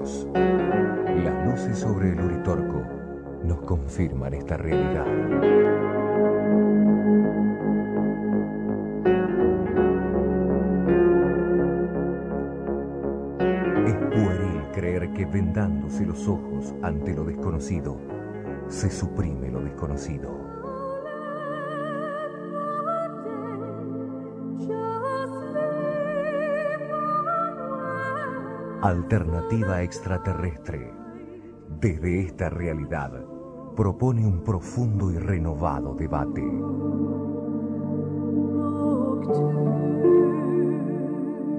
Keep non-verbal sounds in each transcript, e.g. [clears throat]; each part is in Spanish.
Las luces sobre el Uritorco nos confirman esta realidad. Es pueril creer que vendándose los ojos ante lo desconocido, se suprime lo desconocido. Alternativa extraterrestre. Desde esta realidad, propone un profundo y renovado debate.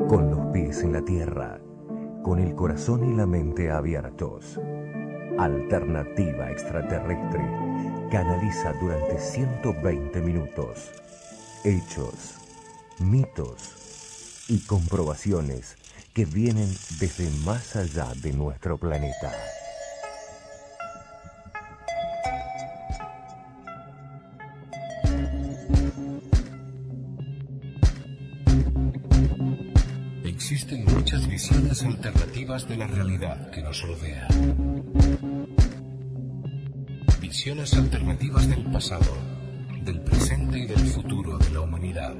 Con los pies en la tierra, con el corazón y la mente abiertos. Alternativa extraterrestre canaliza durante 120 minutos hechos, mitos y comprobaciones que vienen desde más allá de nuestro planeta. Existen muchas visiones alternativas de la realidad que nos rodea. Visiones alternativas del pasado, del presente y del futuro de la humanidad.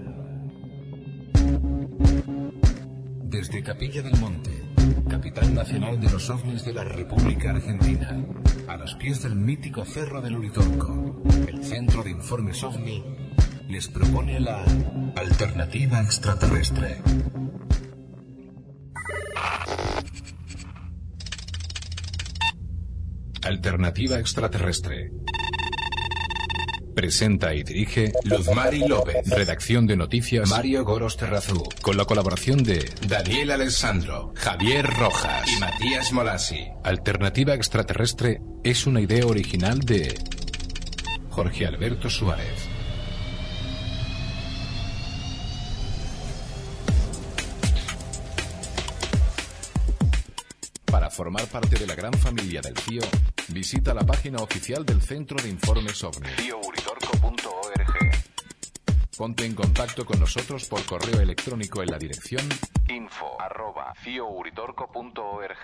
Desde Capilla del Monte, capital nacional de los ovnis de la República Argentina, a los pies del mítico Cerro del Uritorco, el Centro de Informes OVNI les propone la alternativa extraterrestre. Alternativa extraterrestre. Presenta y dirige Luzmari López. Redacción de noticias Mario Goros Terrazú. Con la colaboración de Daniel Alessandro, Javier Rojas y Matías Molasi. Alternativa extraterrestre es una idea original de Jorge Alberto Suárez. Para formar parte de la gran familia del CIO, visita la página oficial del Centro de Informes OVNI. Ponte en contacto con nosotros por correo electrónico en la dirección info arroba ciouritorco.org.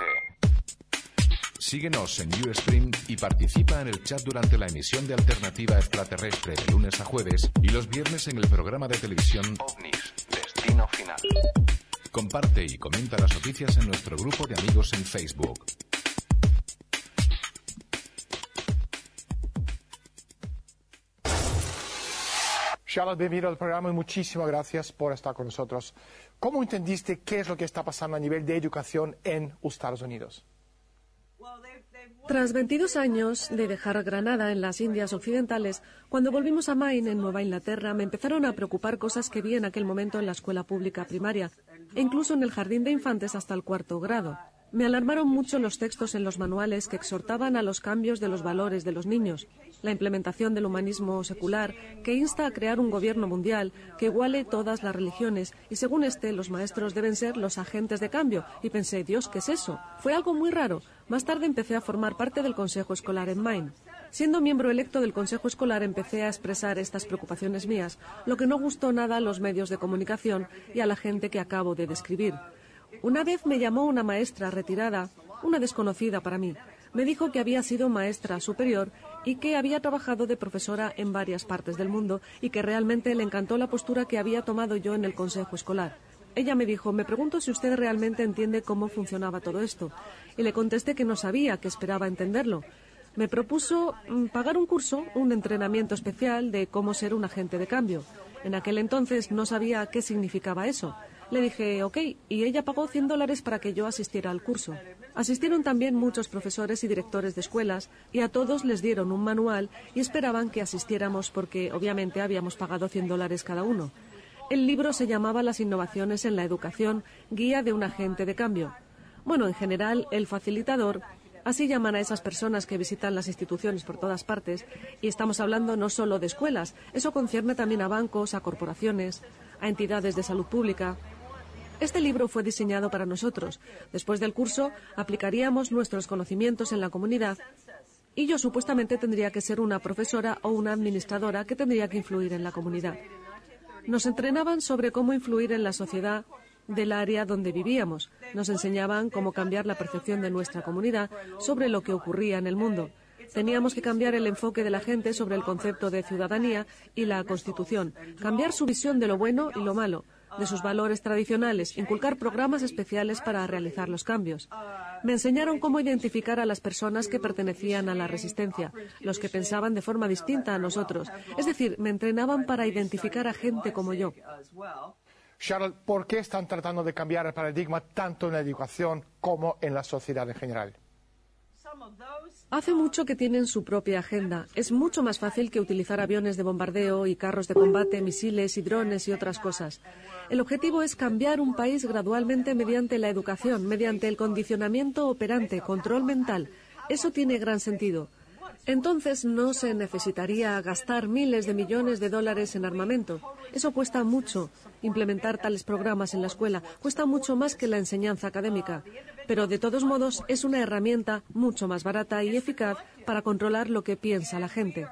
Síguenos en Ustream y participa en el chat durante la emisión de Alternativa Extraterrestre de lunes a jueves y los viernes en el programa de televisión OVNIS, Destino Final. Comparte y comenta las noticias en nuestro grupo de amigos en Facebook. Charlotte, bienvenido al programa y muchísimas gracias por estar con nosotros. ¿Cómo entendiste qué es lo que está pasando a nivel de educación en Estados Unidos? Tras 22 años de dejar Granada en las Indias Occidentales, cuando volvimos a Maine, en Nueva Inglaterra, me empezaron a preocupar cosas que vi en aquel momento en la escuela pública primaria e incluso en el jardín de infantes hasta el cuarto grado. Me alarmaron mucho los textos en los manuales que exhortaban a los cambios de los valores de los niños, la implementación del humanismo secular, que insta a crear un gobierno mundial que iguale todas las religiones, y según este, los maestros deben ser los agentes de cambio. Y pensé, Dios, ¿qué es eso? Fue algo muy raro. Más tarde empecé a formar parte del Consejo Escolar en Maine. Siendo miembro electo del Consejo Escolar empecé a expresar estas preocupaciones mías, lo que no gustó nada a los medios de comunicación y a la gente que acabo de describir. Una vez me llamó una maestra retirada, una desconocida para mí. Me dijo que había sido maestra superior y que había trabajado de profesora en varias partes del mundo y que realmente le encantó la postura que había tomado yo en el consejo escolar. Ella me dijo, me pregunto si usted realmente entiende cómo funcionaba todo esto. Y le contesté que no sabía, que esperaba entenderlo. Me propuso mm, pagar un curso, un entrenamiento especial de cómo ser un agente de cambio. En aquel entonces no sabía qué significaba eso. Le dije, ok, y ella pagó 100 dólares para que yo asistiera al curso. Asistieron también muchos profesores y directores de escuelas y a todos les dieron un manual y esperaban que asistiéramos porque obviamente habíamos pagado 100 dólares cada uno. El libro se llamaba Las innovaciones en la educación, guía de un agente de cambio. Bueno, en general, el facilitador, así llaman a esas personas que visitan las instituciones por todas partes, y estamos hablando no solo de escuelas, eso concierne también a bancos, a corporaciones, a entidades de salud pública, este libro fue diseñado para nosotros. Después del curso, aplicaríamos nuestros conocimientos en la comunidad y yo supuestamente tendría que ser una profesora o una administradora que tendría que influir en la comunidad. Nos entrenaban sobre cómo influir en la sociedad del área donde vivíamos. Nos enseñaban cómo cambiar la percepción de nuestra comunidad sobre lo que ocurría en el mundo. Teníamos que cambiar el enfoque de la gente sobre el concepto de ciudadanía y la Constitución, cambiar su visión de lo bueno y lo malo, de sus valores tradicionales, inculcar programas especiales para realizar los cambios. Me enseñaron cómo identificar a las personas que pertenecían a la resistencia, los que pensaban de forma distinta a nosotros. Es decir, me entrenaban para identificar a gente como yo. ¿por qué están tratando de cambiar el paradigma tanto en la educación como en la sociedad en general? Hace mucho que tienen su propia agenda. Es mucho más fácil que utilizar aviones de bombardeo y carros de combate, misiles y drones y otras cosas. El objetivo es cambiar un país gradualmente mediante la educación, mediante el condicionamiento operante, control mental. Eso tiene gran sentido. Entonces no se necesitaría gastar miles de millones de dólares en armamento. Eso cuesta mucho. Implementar tales programas en la escuela cuesta mucho más que la enseñanza académica. Pero de todos modos es una herramienta mucho más barata y eficaz para controlar lo que piensa la gente.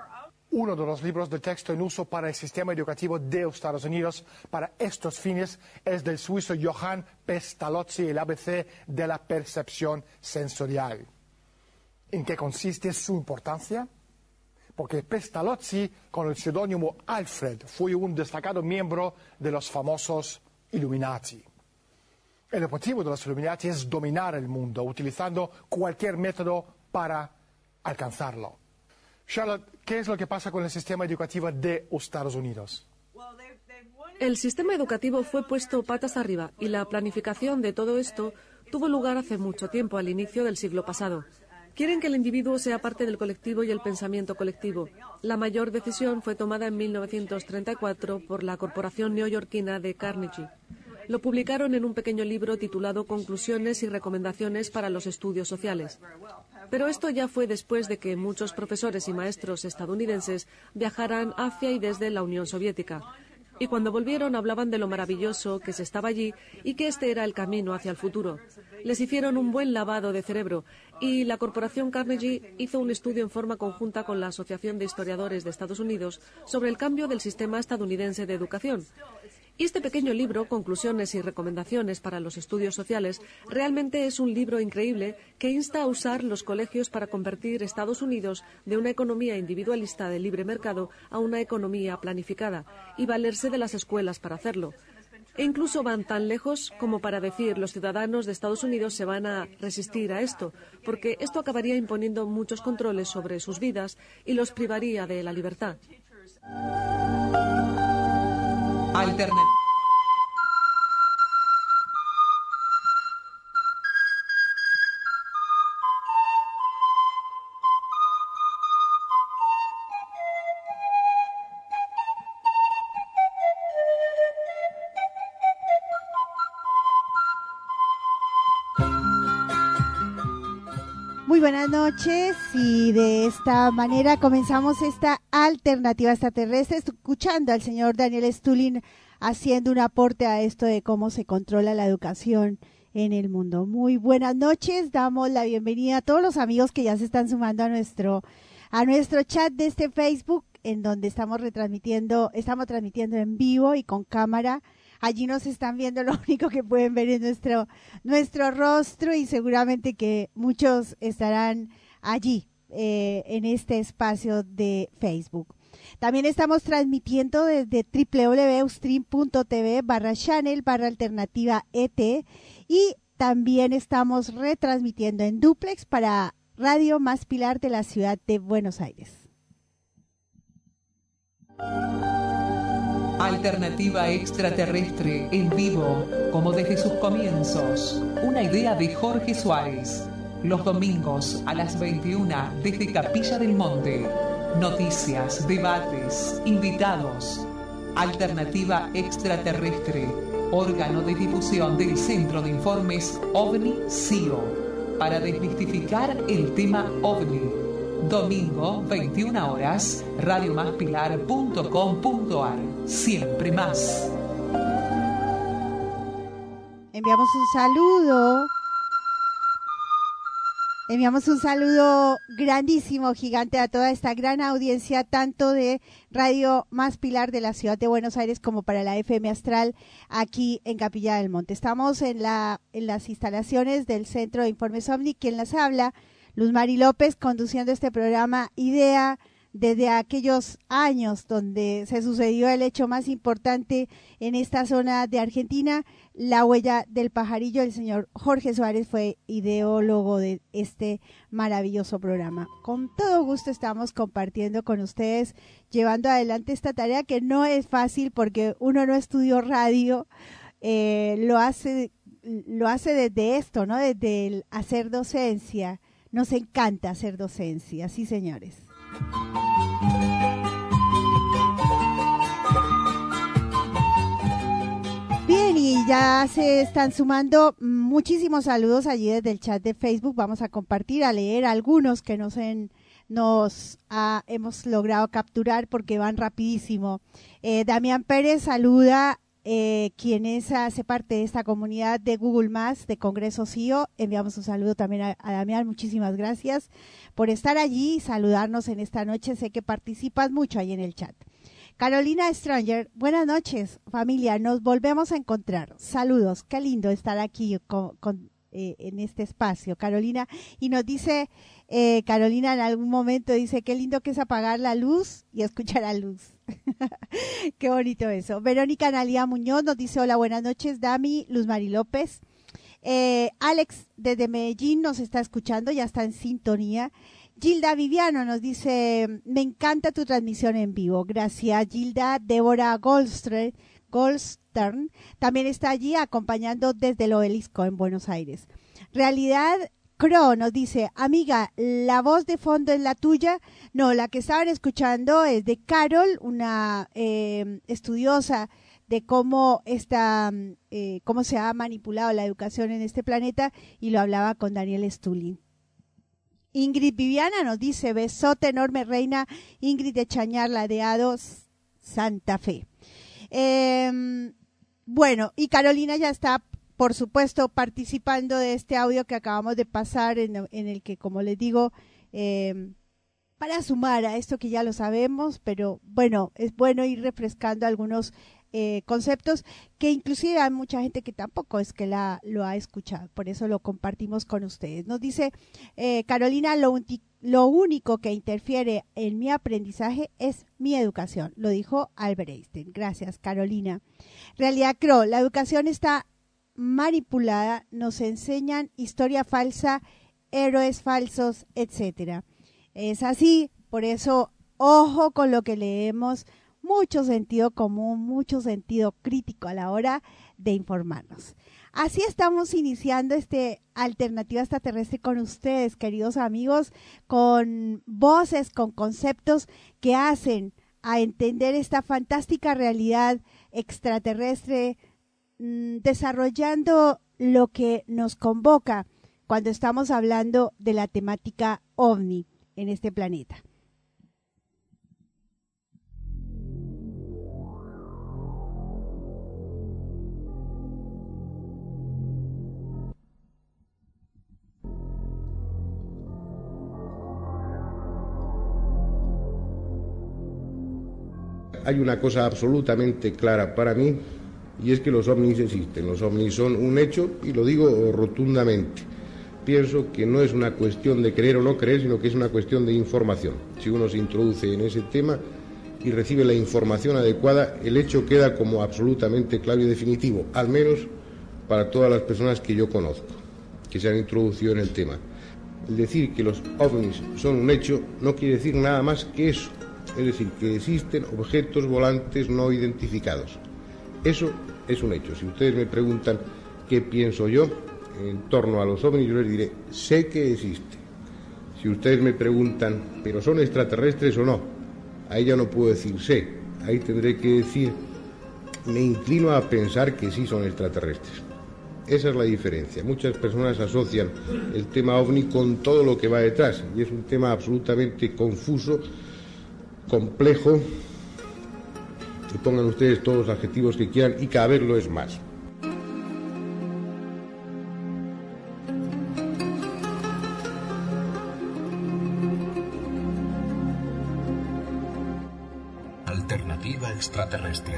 Uno de los libros de texto en uso para el sistema educativo de Estados Unidos para estos fines es del suizo Johann Pestalozzi, el ABC de la percepción sensorial. ¿En qué consiste su importancia? Porque Pestalozzi, con el seudónimo Alfred, fue un destacado miembro de los famosos Illuminati. El objetivo de los Illuminati es dominar el mundo, utilizando cualquier método para alcanzarlo. Charlotte, ¿qué es lo que pasa con el sistema educativo de Estados Unidos? El sistema educativo fue puesto patas arriba y la planificación de todo esto tuvo lugar hace mucho tiempo, al inicio del siglo pasado. Quieren que el individuo sea parte del colectivo y el pensamiento colectivo. La mayor decisión fue tomada en 1934 por la corporación neoyorquina de Carnegie. Lo publicaron en un pequeño libro titulado Conclusiones y recomendaciones para los estudios sociales. Pero esto ya fue después de que muchos profesores y maestros estadounidenses viajaran hacia y desde la Unión Soviética. Y cuando volvieron hablaban de lo maravilloso que se estaba allí y que este era el camino hacia el futuro. Les hicieron un buen lavado de cerebro y la corporación Carnegie hizo un estudio en forma conjunta con la Asociación de Historiadores de Estados Unidos sobre el cambio del sistema estadounidense de educación. Y este pequeño libro, Conclusiones y Recomendaciones para los Estudios Sociales, realmente es un libro increíble que insta a usar los colegios para convertir Estados Unidos de una economía individualista de libre mercado a una economía planificada y valerse de las escuelas para hacerlo. E incluso van tan lejos como para decir los ciudadanos de Estados Unidos se van a resistir a esto, porque esto acabaría imponiendo muchos controles sobre sus vidas y los privaría de la libertad. Alternativa. Buenas noches y de esta manera comenzamos esta alternativa extraterrestre escuchando al señor Daniel Stulin haciendo un aporte a esto de cómo se controla la educación en el mundo. Muy buenas noches, damos la bienvenida a todos los amigos que ya se están sumando a nuestro a nuestro chat de este Facebook en donde estamos retransmitiendo, estamos transmitiendo en vivo y con cámara Allí nos están viendo, lo [laughs] único que pueden ver es nuestro, nuestro rostro y seguramente que muchos estarán allí eh, en este espacio de Facebook. También estamos transmitiendo desde www.stream.tv barra channel barra alternativa ET y también estamos retransmitiendo en duplex para Radio Más Pilar de la ciudad de Buenos Aires. Alternativa extraterrestre en vivo, como desde sus comienzos. Una idea de Jorge Suárez. Los domingos a las 21 desde Capilla del Monte. Noticias, debates, invitados. Alternativa extraterrestre. Órgano de difusión del Centro de Informes OVNI-CIO. Para desmistificar el tema OVNI Domingo, 21 horas, radiomaspilar.com.ar. Siempre más. Enviamos un saludo Enviamos un saludo grandísimo, gigante a toda esta gran audiencia, tanto de Radio Más Pilar de la ciudad de Buenos Aires como para la FM Astral aquí en Capilla del Monte. Estamos en, la, en las instalaciones del Centro de Informes OVNI. Quien las habla, Luz Mari López, conduciendo este programa Idea desde aquellos años donde se sucedió el hecho más importante en esta zona de Argentina, la huella del pajarillo. El señor Jorge Suárez fue ideólogo de este maravilloso programa. Con todo gusto estamos compartiendo con ustedes, llevando adelante esta tarea que no es fácil porque uno no estudió radio, eh, lo hace lo hace desde esto, ¿no? Desde el hacer docencia. Nos encanta hacer docencia, sí, señores. Bien, y ya se están sumando muchísimos saludos allí desde el chat de Facebook. Vamos a compartir, a leer algunos que nos, nos hemos logrado capturar porque van rapidísimo. Eh, Damián Pérez saluda eh, quien es, hace parte de esta comunidad de Google Más de Congreso CIO. Enviamos un saludo también a, a, Damián. Muchísimas gracias por estar allí y saludarnos en esta noche. Sé que participas mucho ahí en el chat. Carolina Stranger, buenas noches, familia. Nos volvemos a encontrar. Saludos. Qué lindo estar aquí eh, en este espacio, Carolina. Y nos dice, eh, Carolina en algún momento dice, qué lindo que es apagar la luz y escuchar la luz. [laughs] qué bonito eso. Verónica Analia Muñoz nos dice, hola, buenas noches, Dami, Luz Mari López. Eh, Alex desde Medellín nos está escuchando, ya está en sintonía. Gilda Viviano nos dice, me encanta tu transmisión en vivo. Gracias, Gilda. Débora Goldstreet, Goldstern también está allí acompañando desde el obelisco en Buenos Aires. Realidad Cro nos dice, amiga, la voz de fondo es la tuya. No, la que estaban escuchando es de Carol, una eh, estudiosa de cómo está, eh, cómo se ha manipulado la educación en este planeta y lo hablaba con Daniel Stulin. Ingrid Viviana nos dice, besote enorme, reina Ingrid de Chañar, ladeados, Santa Fe. Eh, bueno, y Carolina ya está, por supuesto, participando de este audio que acabamos de pasar, en, el que, como les digo, eh, para sumar a esto que ya lo sabemos, pero bueno, es bueno ir refrescando algunos eh, conceptos que inclusive hay mucha gente que tampoco es que la lo ha escuchado, por eso lo compartimos con ustedes. Nos dice eh, Carolina, lo, lo, único que interfiere en mi aprendizaje es mi educación, lo dijo Albert Einstein. Gracias, Carolina. Realidad Cro, la educación está manipulada, nos enseñan historia falsa, héroes falsos, etcétera. Es así, por eso ojo con lo que leemos, mucho sentido común, mucho sentido crítico a la hora de informarnos. Así estamos iniciando este alternativa extraterrestre con ustedes, queridos amigos, con voces, con conceptos que hacen a entender esta fantástica realidad extraterrestre, desarrollando lo que nos convoca cuando estamos hablando de la temática ovni en este planeta. hay una cosa absolutamente clara para mí y es que los ovnis existen. Los ovnis son un hecho y lo digo rotundamente. Pienso que no es una cuestión de creer o no creer, sino que es una cuestión de información. Si uno se introduce en ese tema y recibe la información adecuada, el hecho queda como absolutamente claro y definitivo, al menos para todas las personas que yo conozco, que se han introducido en el tema. El decir que los ovnis son un hecho no quiere decir nada más que eso, es decir, que existen objetos volantes no identificados. Eso es un hecho. Si ustedes me preguntan qué pienso yo en torno a los ovnis, yo les diré, sé que existe. Si ustedes me preguntan, ¿pero son extraterrestres o no? Ahí ya no puedo decir sé. Ahí tendré que decir, me inclino a pensar que sí son extraterrestres. Esa es la diferencia. Muchas personas asocian el tema ovni con todo lo que va detrás y es un tema absolutamente confuso complejo, que pongan ustedes todos los adjetivos que quieran y cada vez lo es más. Alternativa extraterrestre.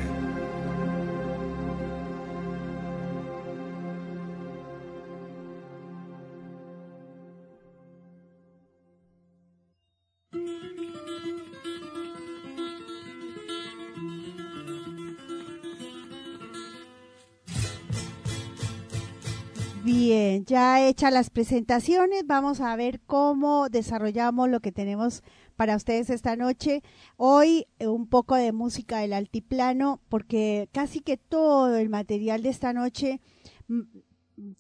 Hechas las presentaciones, vamos a ver cómo desarrollamos lo que tenemos para ustedes esta noche. Hoy eh, un poco de música del altiplano, porque casi que todo el material de esta noche, mm,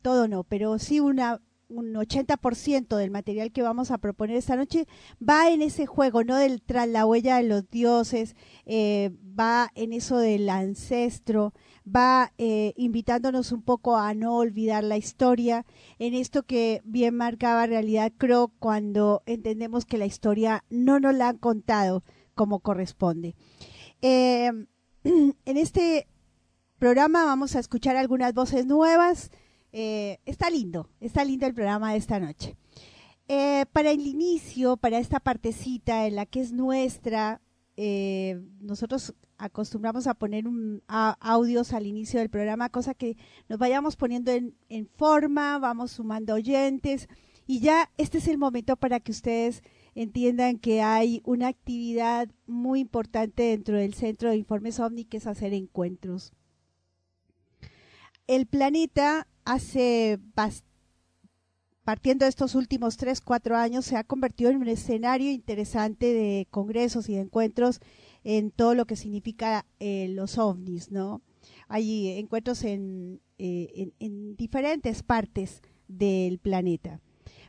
todo no, pero sí una un 80% del material que vamos a proponer esta noche va en ese juego, ¿no? Del tras la huella de los dioses, eh, va en eso del ancestro, va eh, invitándonos un poco a no olvidar la historia, en esto que bien marcaba realidad creo cuando entendemos que la historia no nos la han contado como corresponde. Eh, [clears throat] en este programa vamos a escuchar algunas voces nuevas. Eh, está lindo, está lindo el programa de esta noche. para el inicio, para esta partecita en la que es nuestra, nosotros acostumbramos a poner un, audios al inicio del programa, cosa que nos vayamos poniendo en, forma, vamos sumando oyentes y ya este es el momento para que ustedes entiendan que hay una actividad muy importante dentro del Centro de Informes OVNI que es hacer encuentros. El planeta hace partiendo de estos últimos tres, cuatro años, se ha convertido en un escenario interesante de congresos y de encuentros en todo lo que significa eh, los ovnis, ¿no? Hay encuentros en, eh, en, diferentes partes del planeta.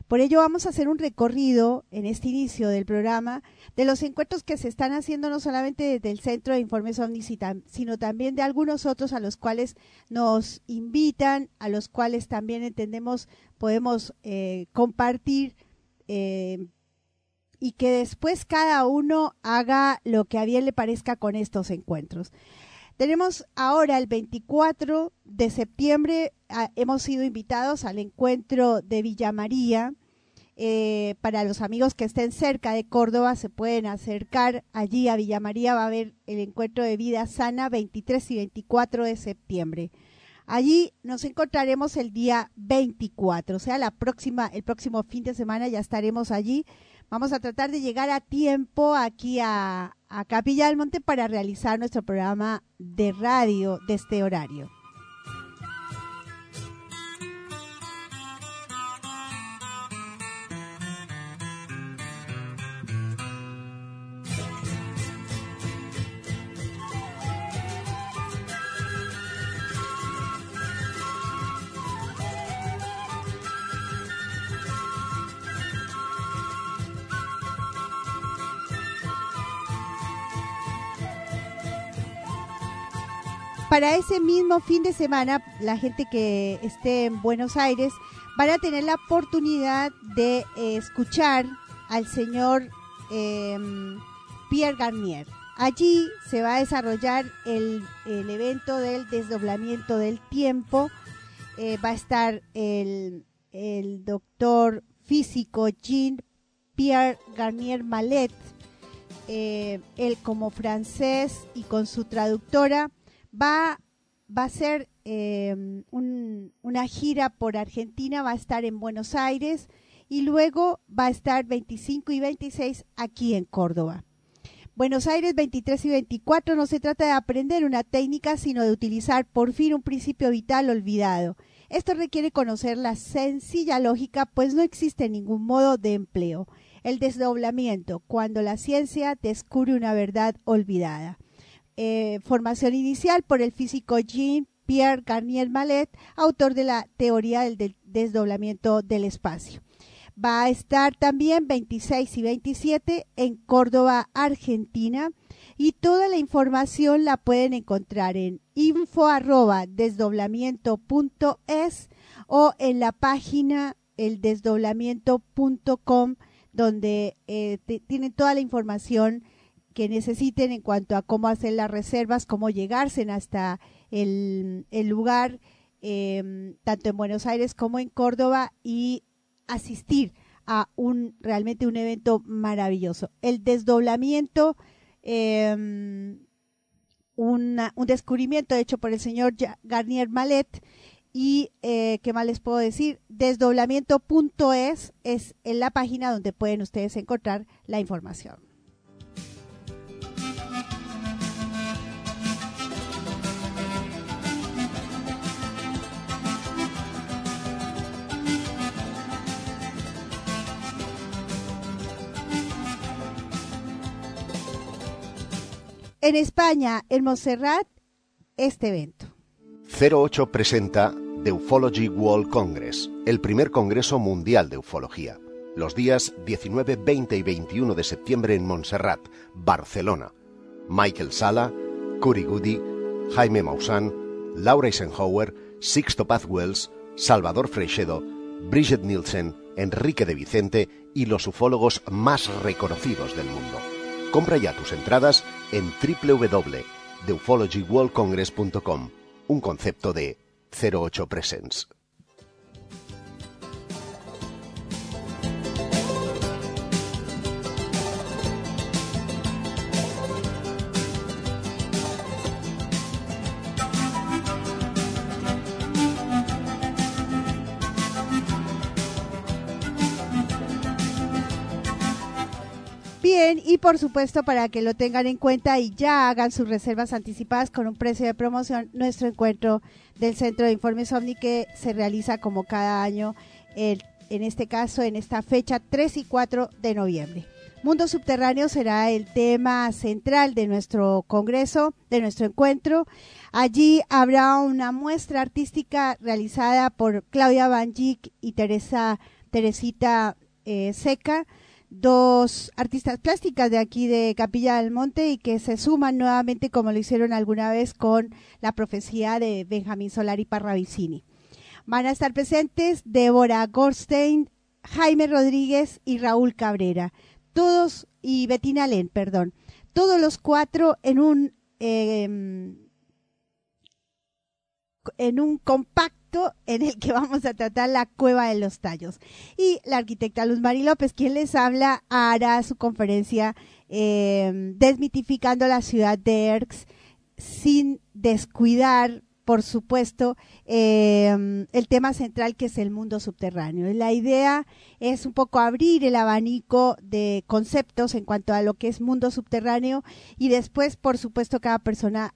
Por ello vamos a hacer un recorrido en este inicio del programa de los encuentros que se están haciendo no solamente desde el Centro de Informes OVNIS, sino también de algunos otros a los cuales nos invitan, a los cuales también entendemos podemos eh, compartir y que después cada uno haga lo que a bien le parezca con estos encuentros. Tenemos ahora el 24 de septiembre, ah, hemos sido invitados al encuentro de Villa María. Eh, para los amigos que estén cerca de Córdoba, se pueden acercar allí a Villa María, va a haber el encuentro de vida sana 23 y 24 de septiembre. Allí nos encontraremos el día 24, o sea, la próxima, el próximo fin de semana ya estaremos allí Vamos a tratar de llegar a tiempo aquí a, a Capilla del Monte para realizar nuestro programa de radio de este horario. Para ese mismo fin de semana, la gente que esté en Buenos Aires van a tener la oportunidad de escuchar al señor em, Pierre Garnier. Allí se va a desarrollar el, evento del desdoblamiento del tiempo. Eh, va a estar el, el doctor físico Jean Pierre Garnier Malet, eh, él como francés y con su traductora va, a ser em, una gira por Argentina, va a estar en Buenos Aires y luego va a estar 25 y 26 aquí en Córdoba. Buenos Aires 23 y 24 no se trata de aprender una técnica, sino de utilizar por fin un principio vital olvidado. Esto requiere conocer la sencilla lógica, pues no existe ningún modo de empleo. El desdoblamiento, cuando la ciencia descubre una verdad olvidada. Eh, formación inicial por el físico Jean-Pierre Garnier Mallet, autor de la teoría del desdoblamiento del espacio. Va a estar también 26 y 27 en Córdoba, Argentina. Y toda la información la pueden encontrar en info desdoblamiento.es o en la página eldesdoblamiento.com donde eh, tienen toda la información que necesiten en cuanto a cómo hacer las reservas, cómo llegarse hasta el, lugar, em, tanto en Buenos Aires como en Córdoba, y asistir a un realmente un evento maravilloso. El desdoblamiento em, un descubrimiento hecho por el señor Garnier Malet y eh, qué más les puedo decir desdoblamiento.es es en la página donde pueden ustedes encontrar la información en España, en Montserrat, este evento. 08 presenta The Ufology World Congress, el primer congreso mundial de ufología. Los días 19, 20 y 21 de septiembre en Montserrat, Barcelona. Michael Sala, Curi Goody, Jaime Maussan, Laura Eisenhower, Sixto Paz Wells, Salvador Freixedo, Bridget Nielsen, Enrique de Vicente y los ufólogos más reconocidos del mundo. Compra ya tus entradas en www.theufologyworldcongress.com, un concepto de 08 Y por supuesto para que lo tengan en cuenta y ya hagan sus reservas anticipadas con un precio de promoción, nuestro encuentro del Centro de Informes OVNI que se realiza como cada año, en este caso en esta fecha 3 y 4 de noviembre. Mundo Subterráneo será el tema central de nuestro congreso, de nuestro encuentro. Allí habrá una muestra artística realizada por Claudia Van y Teresa Teresita eh, Seca dos artistas plásticas de aquí de Capilla del Monte y que se suman nuevamente como lo hicieron alguna vez con la profecía de Benjamín Solari Parravicini. Van a estar presentes Débora Gorstein, Jaime Rodríguez y Raúl Cabrera. Todos, y Betina Len, perdón. Todos los cuatro en un, em, en un compacto en el que vamos a tratar la cueva de los tallos. Y la arquitecta Luz Mari López, quien les habla, hará su conferencia eh, desmitificando la ciudad de Erx sin descuidar por supuesto, em, el tema central que es el mundo subterráneo. La idea es un poco abrir el abanico de conceptos en cuanto a lo que es mundo subterráneo y después, por supuesto, cada persona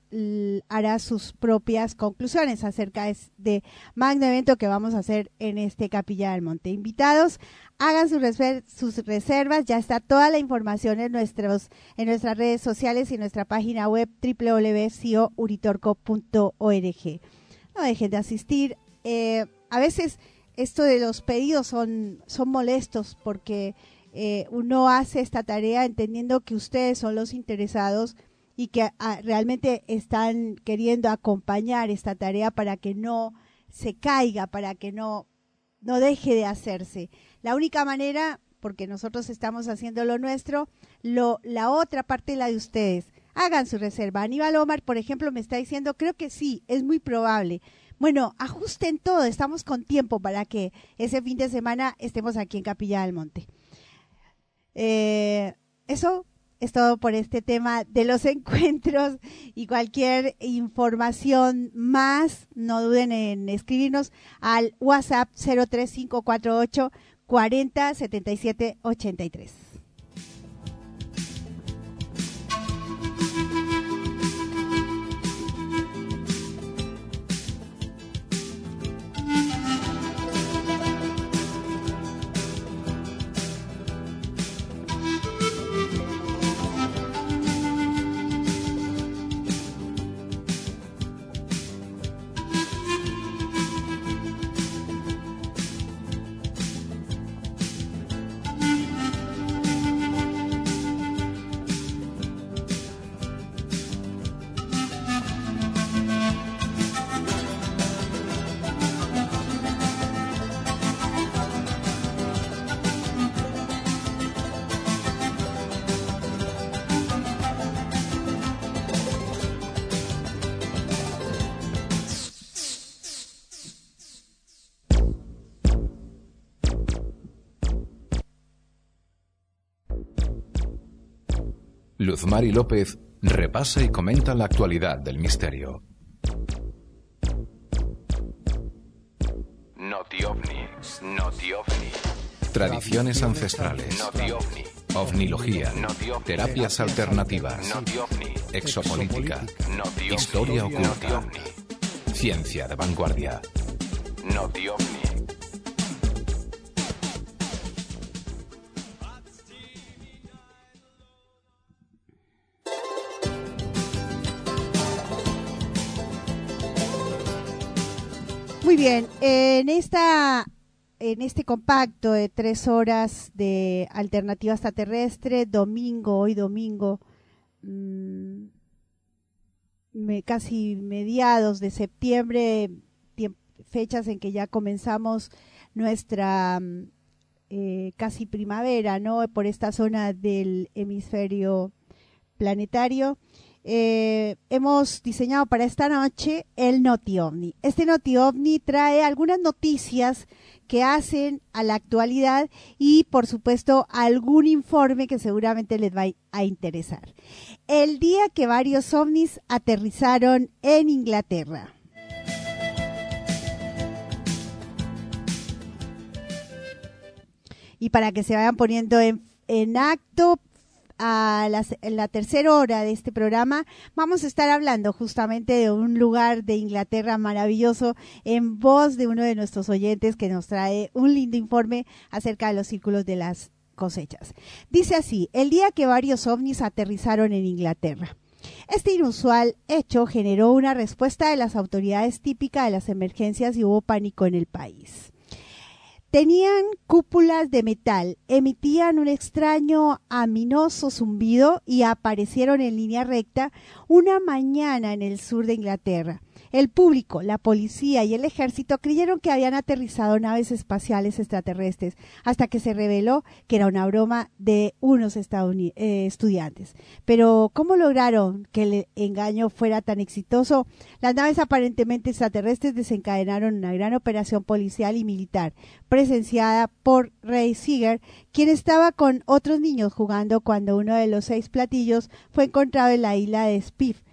hará sus propias conclusiones acerca de, de magno evento que vamos a hacer en este Capilla del Monte. Invitados hagan sus, reservas, ya está toda la información en, nuestros, en nuestras redes sociales y en nuestra página web www.uritorco.org. No dejen de asistir. Eh, a veces esto de los pedidos son, son molestos porque eh, uno hace esta tarea entendiendo que ustedes son los interesados y que ah, realmente están queriendo acompañar esta tarea para que no se caiga, para que no, no deje de hacerse. La única manera, porque nosotros estamos haciendo lo nuestro, lo, la otra parte la de ustedes. Hagan su reserva. Aníbal Omar, por ejemplo, me está diciendo, creo que sí, es muy probable. Bueno, ajusten todo, estamos con tiempo para que ese fin de semana estemos aquí en Capilla del Monte. Eh, eso es todo por este tema de los [laughs] encuentros y cualquier información más, no duden en escribirnos al WhatsApp 03548 40 77 83. Luzmari López repasa y comenta la actualidad del misterio. Noti OVNI, Noti OVNI. Tradiciones ancestrales. Noti OVNI. Ovnilogía. Noti OVNI. Terapias alternativas. Noti OVNI. Exopolítica. Noti OVNI. Historia Noti oculta. OVNI. Ciencia de vanguardia. Noti bien, en esta en este compacto de tres horas de alternativa extraterrestre, domingo, hoy domingo, mm, me- casi mediados de septiembre, fechas en que ya comenzamos nuestra mm, eh, casi primavera, ¿no? Por esta zona del hemisferio planetario. Eh, hemos diseñado para esta noche el Noti OVNI. Este Noti OVNI trae algunas noticias que hacen a la actualidad y, por supuesto, algún informe que seguramente les va a interesar. El día que varios ovnis aterrizaron en Inglaterra. Y para que se vayan poniendo en, en acto, a las- la tercera hora de este programa vamos a estar hablando justamente de un lugar de Inglaterra maravilloso en voz de uno de nuestros oyentes que nos trae un lindo informe acerca de los círculos de las cosechas. Dice así, el día que varios ovnis aterrizaron en Inglaterra. Este inusual hecho generó una respuesta de las autoridades típica de las emergencias y hubo pánico en el país. Tenían cúpulas de metal, emitían un extraño aminoso zumbido y aparecieron en línea recta una mañana en el sur de Inglaterra. El público, la policía y el ejército creyeron que habían aterrizado naves espaciales extraterrestres hasta que se reveló que era una broma de unos eh, estudiantes. Pero ¿cómo lograron que el engaño fuera tan exitoso? Las naves aparentemente extraterrestres desencadenaron una gran operación policial y militar presenciada por Ray Seeger, quien estaba con otros niños jugando cuando uno de los seis platillos fue encontrado en la isla de Spiff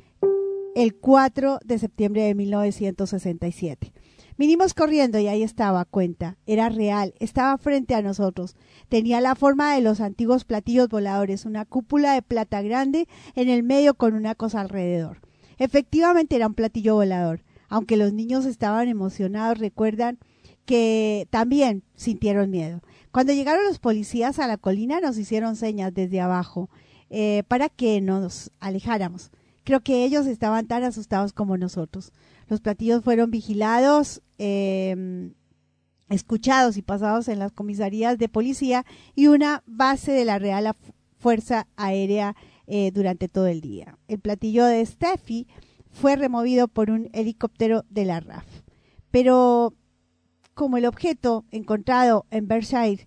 el 4 de septiembre de 1967. Vinimos corriendo y ahí estaba, cuenta. Era real, estaba frente a nosotros. Tenía la forma de los antiguos platillos voladores, una cúpula de plata grande en el medio con una cosa alrededor. Efectivamente era un platillo volador. Aunque los niños estaban emocionados, recuerdan que también sintieron miedo. Cuando llegaron los policías a la colina nos hicieron señas desde abajo eh, para que nos alejáramos. Creo que ellos estaban tan asustados como nosotros. Los platillos fueron vigilados, eh, escuchados y pasados en las comisarías de policía y una base de la Real Fuerza Aérea eh, durante todo el día. El platillo de Steffi fue removido por un helicóptero de la RAF. Pero como el objeto encontrado en Berkshire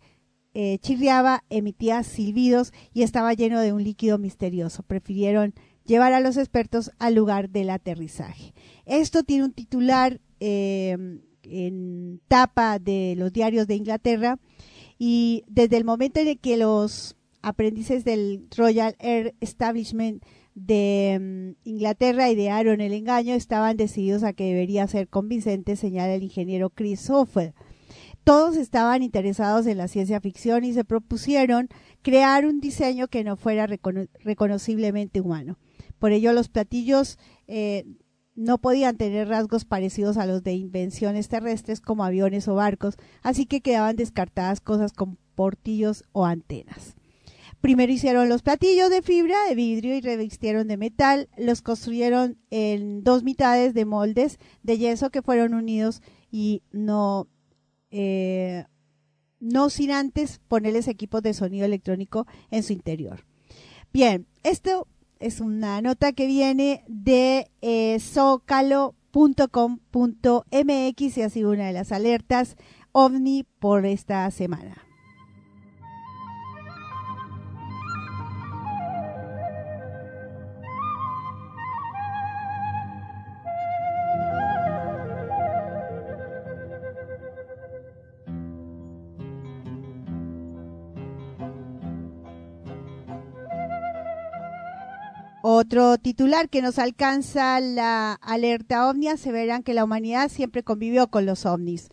eh, chirriaba, emitía silbidos y estaba lleno de un líquido misterioso, prefirieron llevar a los expertos al lugar del aterrizaje. Esto tiene un titular eh, en tapa de los diarios de Inglaterra y desde el momento en el que los aprendices del Royal Air Establishment de mm, Inglaterra idearon el engaño, estaban decididos a que debería ser convincente, señala el ingeniero Chris Hofer. Todos estaban interesados en la ciencia ficción y se propusieron crear un diseño que no fuera recono- reconociblemente humano. Por ello, los platillos eh, no podían tener rasgos parecidos a los de invenciones terrestres como aviones o barcos, así que quedaban descartadas cosas como portillos o antenas. Primero hicieron los platillos de fibra de vidrio y revistieron de metal, los construyeron en dos mitades de moldes de yeso que fueron unidos y no, eh, no sin antes ponerles equipos de sonido electrónico en su interior. Bien, esto es una nota que viene de eh, zocalo.com.mx y ha sido una de las alertas ovni por esta semana. Otro titular que nos alcanza la alerta ovni aseveran que la humanidad siempre convivió con los ovnis.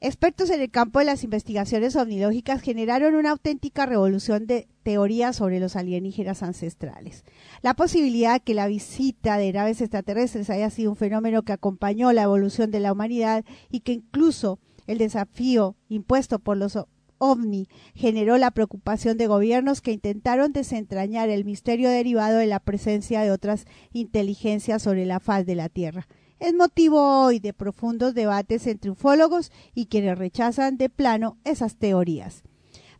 Expertos en el campo de las investigaciones ovnilógicas generaron una auténtica revolución de teorías sobre los alienígenas ancestrales. La posibilidad de que la visita de naves extraterrestres haya sido un fenómeno que acompañó la evolución de la humanidad y que incluso el desafío impuesto por los ovni generó la preocupación de gobiernos que intentaron desentrañar el misterio derivado de la presencia de otras inteligencias sobre la faz de la Tierra es motivo hoy de profundos debates entre ufólogos y quienes rechazan de plano esas teorías.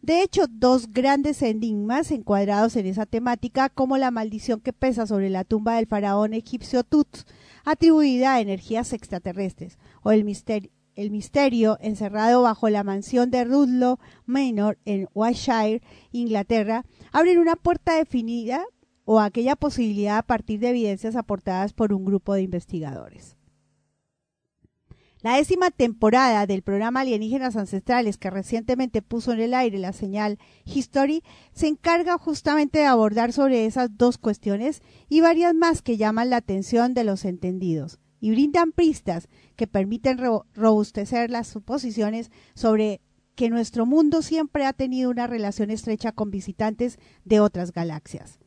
De hecho, dos grandes enigmas encuadrados en esa temática, como la maldición que pesa sobre la tumba del faraón egipcio Tut, atribuida a energías extraterrestres, o el misterio, el misterio encerrado bajo la mansión de Rudlow Manor en Wiltshire, Inglaterra, abren una puerta definida o aquella posibilidad a partir de evidencias aportadas por un grupo de investigadores. La décima temporada del programa Alienígenas Ancestrales que recientemente puso en el aire la señal History se encarga justamente de abordar sobre esas dos cuestiones y varias más que llaman la atención de los entendidos y brindan pistas que permiten robustecer las suposiciones sobre que nuestro mundo siempre ha tenido una relación estrecha con visitantes de otras galaxias.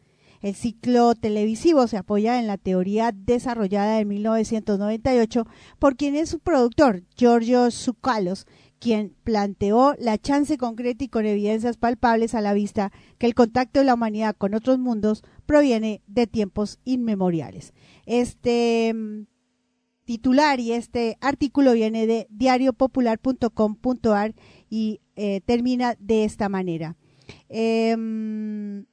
El ciclo televisivo se apoya en la teoría desarrollada en 1998 por quien es su productor, Giorgio Zucalos, quien planteó la chance concreta y con evidencias palpables a la vista que el contacto de la humanidad con otros mundos proviene de tiempos inmemoriales. Este mm, titular y este artículo viene de diariopopular.com.ar y eh, termina de esta manera. Em,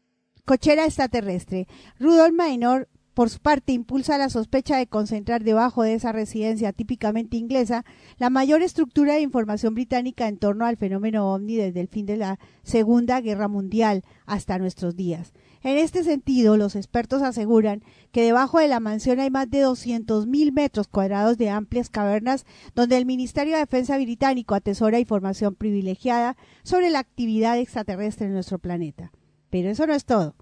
cochera extraterrestre. Rudolf Minor, por su parte, impulsa la sospecha de concentrar debajo de esa residencia típicamente inglesa la mayor estructura de información británica en torno al fenómeno ovni desde el fin de la Segunda Guerra Mundial hasta nuestros días. En este sentido, los expertos aseguran que debajo de la mansión hay más de 200.000 metros cuadrados de amplias cavernas donde el Ministerio de Defensa británico atesora información privilegiada sobre la actividad extraterrestre en nuestro planeta. Pero eso no es todo.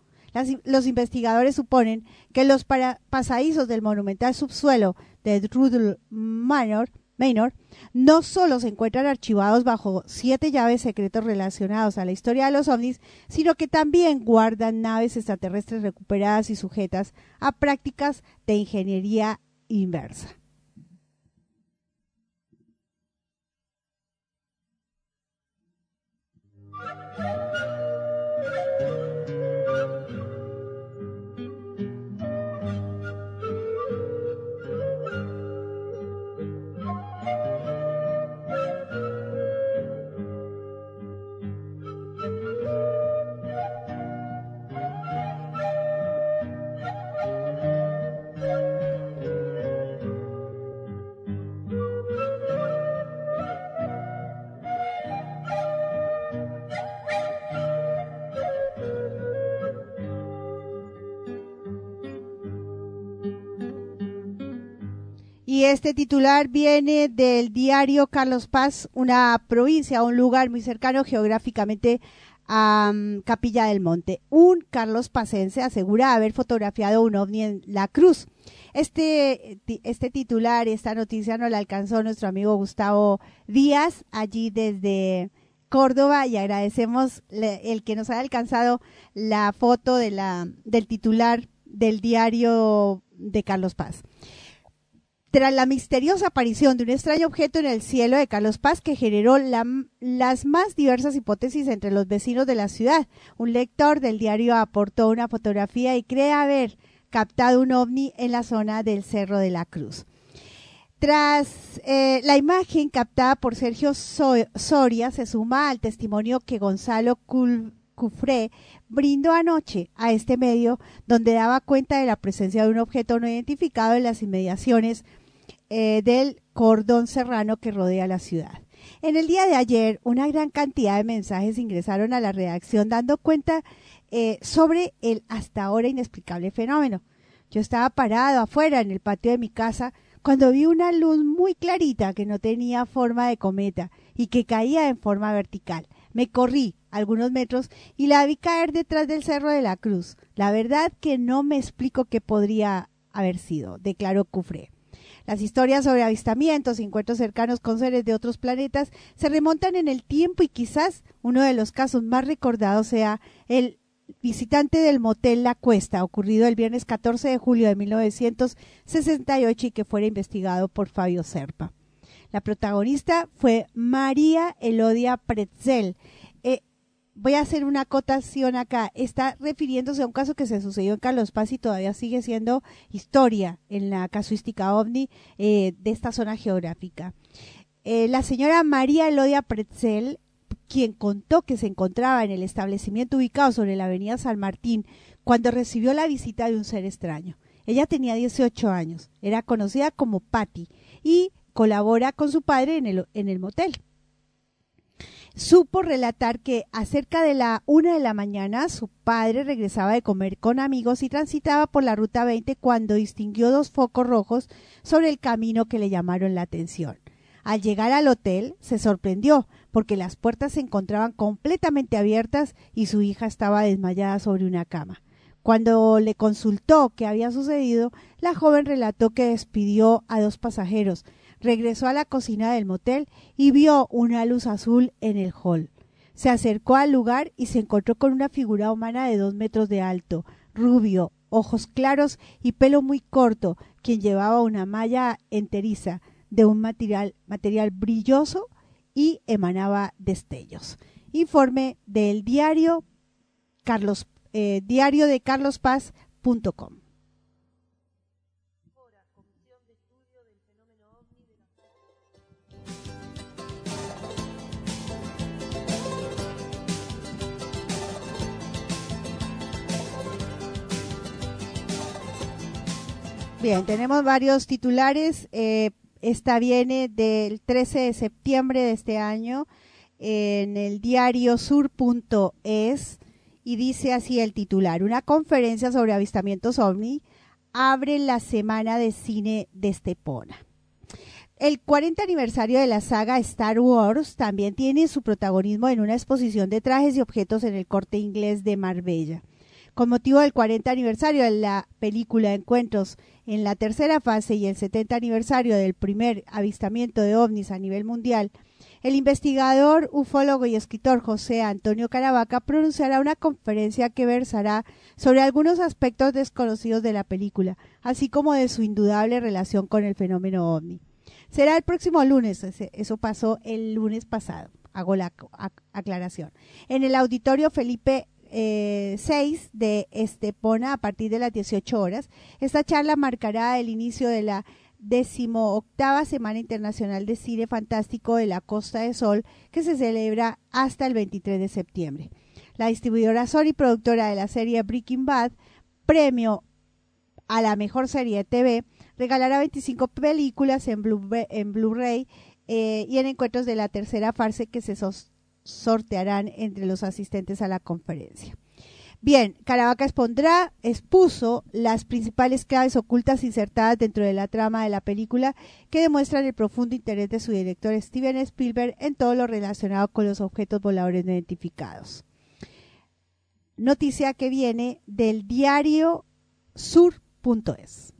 los investigadores suponen que los pasadizos del monumental subsuelo de Rudel Manor, Manor no solo se encuentran archivados bajo siete llaves secretos relacionados a la historia de los ovnis, sino que también guardan naves extraterrestres recuperadas y sujetas a prácticas de ingeniería inversa. Este titular viene del diario Carlos Paz, una provincia, un lugar muy cercano geográficamente a mm, Capilla del Monte. Un Carlos Pacense asegura haber fotografiado un ovni en La Cruz. Este, este titular, esta noticia nos la alcanzó nuestro amigo Gustavo Díaz, allí desde Córdoba, y agradecemos el que nos haya alcanzado la foto del titular del diario de Carlos Paz tras la misteriosa aparición de un extraño objeto en el cielo de Carlos Paz que generó las más diversas hipótesis entre los vecinos de la ciudad. Un lector del diario aportó una fotografía y cree haber captado un ovni en la zona del Cerro de la Cruz. Tras eh, la imagen captada por Sergio Soria, se suma al testimonio que Gonzalo Cufré brindó anoche a este medio, donde daba cuenta de la presencia de un objeto no identificado en las inmediaciones eh, del cordón serrano que rodea la ciudad. En el día de ayer, una gran cantidad de mensajes ingresaron a la redacción dando cuenta eh, sobre el hasta ahora inexplicable fenómeno. Yo estaba parado afuera en el patio de mi casa cuando vi una luz muy clarita que no tenía forma de cometa y que caía en forma vertical. Me corrí algunos metros y la vi caer detrás del Cerro de la Cruz. La verdad que no me explico qué podría haber sido, declaró Cufré. Las historias sobre avistamientos y encuentros cercanos con seres de otros planetas se remontan en el tiempo y quizás uno de los casos más recordados sea el visitante del motel La Cuesta, ocurrido el viernes 14 de julio de 1968 y que fuera investigado por Fabio Serpa. La protagonista fue María Elodia Pretzel. Voy a hacer una acotación acá. Está refiriéndose a un caso que se sucedió en Carlos Paz y todavía sigue siendo historia en la casuística ovni eh, de esta zona geográfica. Eh, la señora María Elodia Pretzel quien contó que se encontraba en el establecimiento ubicado sobre la avenida San Martín cuando recibió la visita de un ser extraño. Ella tenía 18 años, era conocida como Patty y colabora con su padre en el, en el motel. Supo relatar que acerca de la una de la mañana su padre regresaba de comer con amigos y transitaba por la ruta 20 cuando distinguió dos focos rojos sobre el camino que le llamaron la atención. Al llegar al hotel se sorprendió porque las puertas se encontraban completamente abiertas y su hija estaba desmayada sobre una cama. Cuando le consultó qué había sucedido, la joven relató que despidió a dos pasajeros, regresó a la cocina del motel y vio una luz azul en el hall. Se acercó al lugar y se encontró con una figura humana de dos metros de alto, rubio, ojos claros y pelo muy corto, quien llevaba una malla enteriza de un material, brilloso y emanaba destellos. Informe del diario Carlos eh, diario de carlospaz.com. Bien, tenemos varios titulares. Eh, esta viene del 13 de septiembre de este año en el diario sur.es y dice así el titular, una conferencia sobre avistamientos ovni abre la semana de cine de Estepona. El 40 aniversario de la saga Star Wars también tiene su protagonismo en una exposición de trajes y objetos en el corte inglés de Marbella. Con motivo del 40 aniversario de la película Encuentros en la tercera fase y el 70 aniversario del primer avistamiento de ovnis a nivel mundial, el investigador, ufólogo y escritor José Antonio Caravaca pronunciará una conferencia que versará sobre algunos aspectos desconocidos de la película, así como de su indudable relación con el fenómeno ovni. Será el próximo lunes, eso pasó el lunes pasado, hago la aclaración, en el auditorio Felipe 6 eh, de Estepona a partir de las 18 horas. Esta charla marcará el inicio de la decimoctava Semana Internacional de Cine Fantástico de la Costa de Sol, que se celebra hasta el 23 de septiembre. La distribuidora Sony, productora de la serie Breaking Bad, premio a la mejor serie de TV, regalará 25 películas en Blu-ray eh, y en encuentros de la tercera fase que se sortearán entre los asistentes a la conferencia. Bien, Caravaca expondrá, expuso las principales claves ocultas insertadas dentro de la trama de la película que demuestran el profundo interés de su director Steven Spielberg en todo lo relacionado con los objetos voladores identificados. Noticia que viene del diario sur.es.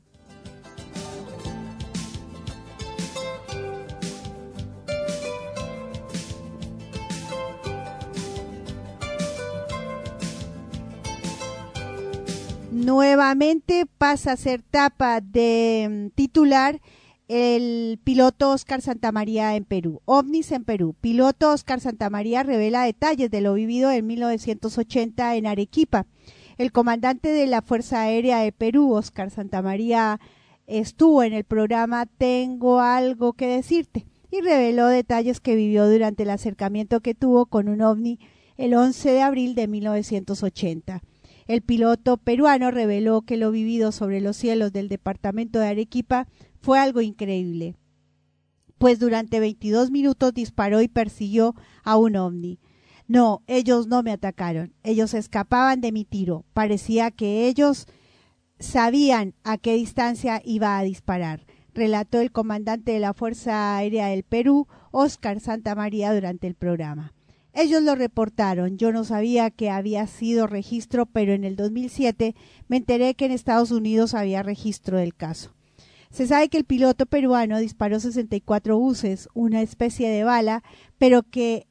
nuevamente pasa a ser tapa de mm, titular el piloto Oscar Santamaría en Perú. OVNIS en Perú. Piloto Oscar Santamaría revela detalles de lo vivido en 1980 en Arequipa. El comandante de la Fuerza Aérea de Perú, Oscar Santamaría, estuvo en el programa Tengo algo que decirte y reveló detalles que vivió durante el acercamiento que tuvo con un ovni el 11 de abril de 1980. El piloto peruano reveló que lo vivido sobre los cielos del departamento de Arequipa fue algo increíble, pues durante 22 minutos disparó y persiguió a un ovni. No, ellos no me atacaron, ellos escapaban de mi tiro. Parecía que ellos sabían a qué distancia iba a disparar, relató el comandante de la Fuerza Aérea del Perú, Óscar Santamaría, durante el programa. Ellos lo reportaron. Yo no sabía que había sido registro, pero en el 2007 me enteré que en Estados Unidos había registro del caso. Se sabe que el piloto peruano disparó 64 buses, una especie de bala, pero que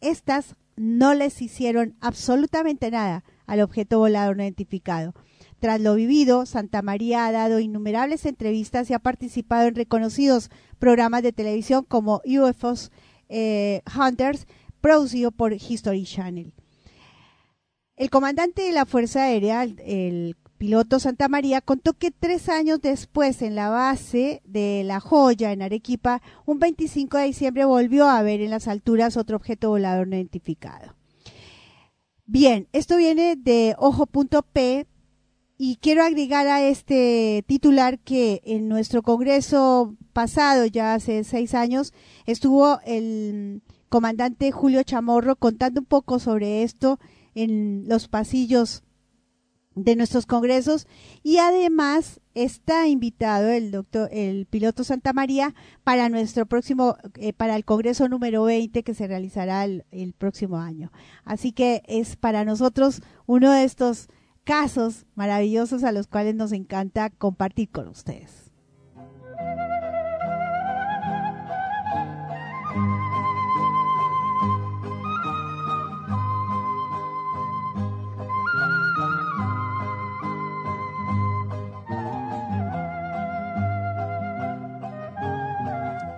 estas no les hicieron absolutamente nada al objeto volador no identificado. Tras lo vivido, Santa María ha dado innumerables entrevistas y ha participado en reconocidos programas de televisión como UFOs eh, Hunters, producido por History Channel. El comandante de la Fuerza Aérea, el piloto Santa María, contó que tres años después, en la base de La Joya, en Arequipa, un 25 de diciembre volvió a ver en las alturas otro objeto volador no identificado. Bien, esto viene de ojo.p y quiero agregar a este titular que en nuestro Congreso pasado, ya hace seis años, estuvo el comandante Julio Chamorro contando un poco sobre esto en los pasillos de nuestros congresos. Y además está invitado el doctor el piloto Santa María para nuestro próximo eh, para el congreso número 20 que se realizará el, el próximo año. Así que es para nosotros uno de estos casos maravillosos a los cuales nos encanta compartir con ustedes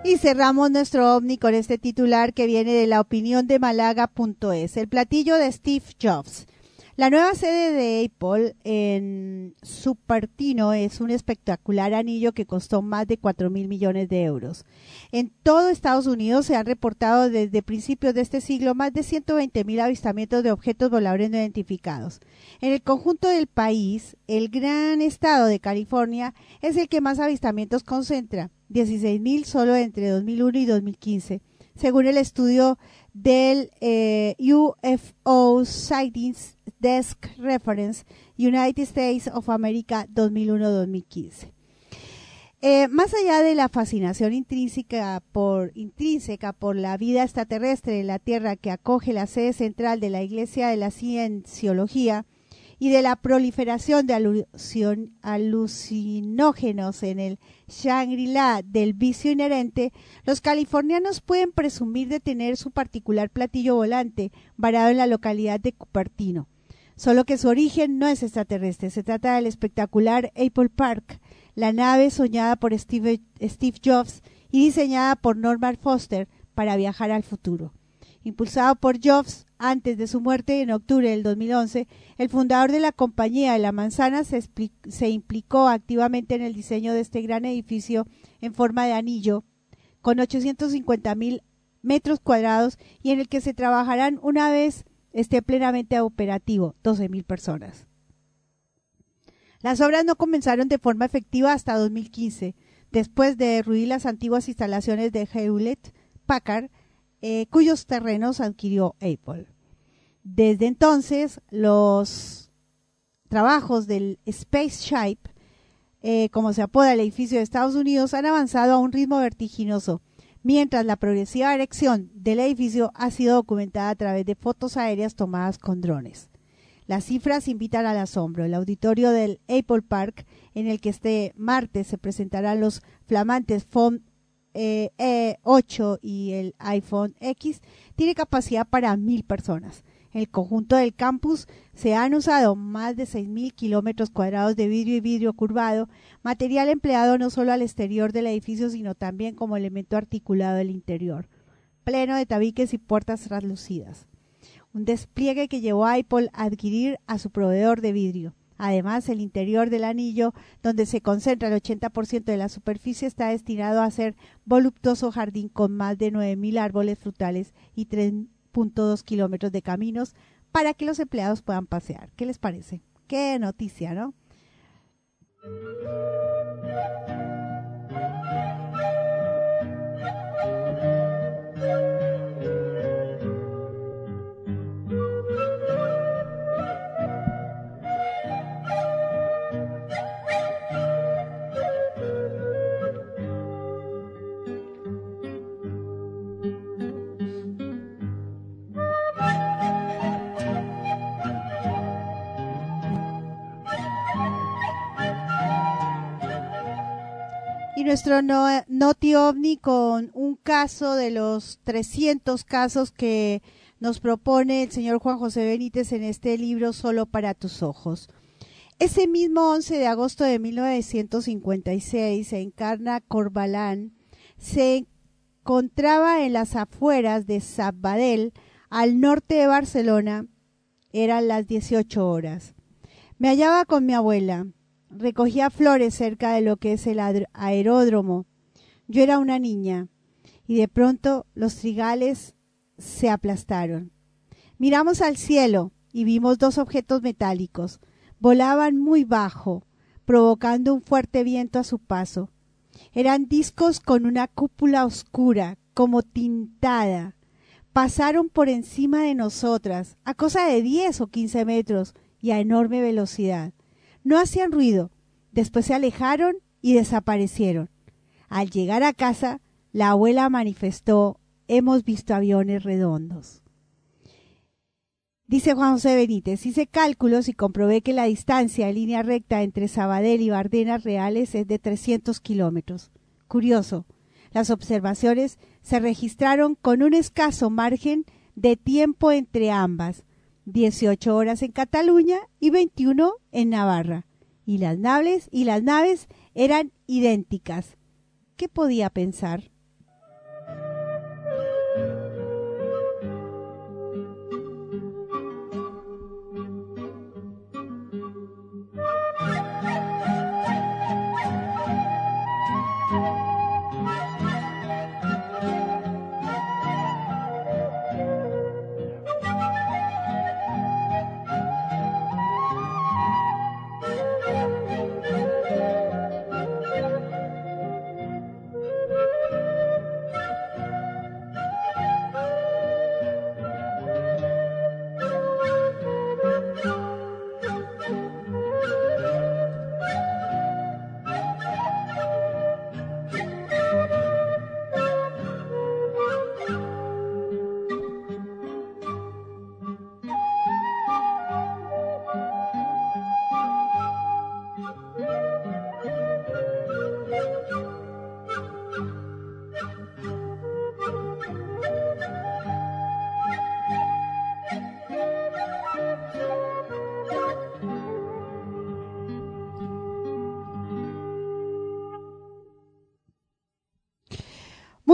Y cerramos nuestro ovni con este titular que viene de la opinión de Malaga.es, el platillo de Steve Jobs. La nueva sede de Apple en Supertino es un espectacular anillo que costó más de 4 mil millones de euros. En todo Estados Unidos se han reportado desde principios de este siglo más de 120 mil avistamientos de objetos voladores no identificados. En el conjunto del país, el gran estado de California es el que más avistamientos concentra 16.000 solo entre 2001 y 2015, según el estudio del eh, UFO Sightings Desk Reference United States of America 2001-2015. Eh, más allá de la fascinación intrínseca por, intrínseca por la vida extraterrestre en la Tierra que acoge la sede central de la Iglesia de la Cienciología, y de la proliferación de alucinógenos en el Shangri-La del vicio inherente, los californianos pueden presumir de tener su particular platillo volante, varado en la localidad de Cupertino. Solo que su origen no es extraterrestre, se trata del espectacular Apple Park, la nave soñada por Steve, Steve Jobs y diseñada por Norman Foster para viajar al futuro. Impulsado por Jobs antes de su muerte en octubre del 2011, el fundador de la compañía de la manzana se, implicó activamente en el diseño de este gran edificio en forma de anillo con 850 mil metros cuadrados y en el que se trabajarán una vez esté plenamente operativo, 12 mil personas. Las obras no comenzaron de forma efectiva hasta 2015, después de derruir las antiguas instalaciones de Hewlett Packard eh, cuyos terrenos adquirió Apple. Desde entonces, los trabajos del Spaceship, eh, como se apoda el edificio de Estados Unidos, han avanzado a un ritmo vertiginoso, mientras la progresiva erección del edificio ha sido documentada a través de fotos aéreas tomadas con drones. Las cifras invitan al asombro. El auditorio del Apple Park, en el que este martes se presentarán los flamantes eh, 8 e y el iPhone X tiene capacidad para mil personas. En el conjunto del campus se han usado más de 6.000 kilómetros cuadrados de vidrio y vidrio curvado, material empleado no solo al exterior del edificio, sino también como elemento articulado del interior, pleno de tabiques y puertas translucidas. Un despliegue que llevó a Apple a adquirir a su proveedor de vidrio. Además, el interior del anillo, donde se concentra el 80% de la superficie, está destinado a ser voluptuoso jardín con más de 9.000 árboles frutales y 3.2 kilómetros de caminos para que los empleados puedan pasear. ¿Qué les parece? Qué noticia, ¿no? Nuestro no, Noti OVNI con un caso de los 300 casos que nos propone el señor Juan José Benítez en este libro Solo para tus ojos. Ese mismo 11 de agosto de 1956 se encarna Corbalán, se encontraba en las afueras de Sabadell, al norte de Barcelona, eran las 18 horas. Me hallaba con mi abuela recogía flores cerca de lo que es el aeródromo. Yo era una niña y de pronto los trigales se aplastaron. Miramos al cielo y vimos dos objetos metálicos. Volaban muy bajo, provocando un fuerte viento a su paso. Eran discos con una cúpula oscura, como tintada. Pasaron por encima de nosotras, a cosa de diez o quince metros y a enorme velocidad. No hacían ruido. Después se alejaron y desaparecieron. Al llegar a casa, la abuela manifestó, hemos visto aviones redondos. Dice Juan José Benítez, hice cálculos y comprobé que la distancia en línea recta entre Sabadell y Bardenas Reales es de 300 kilómetros. Curioso, las observaciones se registraron con un escaso margen de tiempo entre ambas, 18 horas en Cataluña y 21 en Navarra. Y las naves y las naves eran idénticas. ¿Qué podía pensar?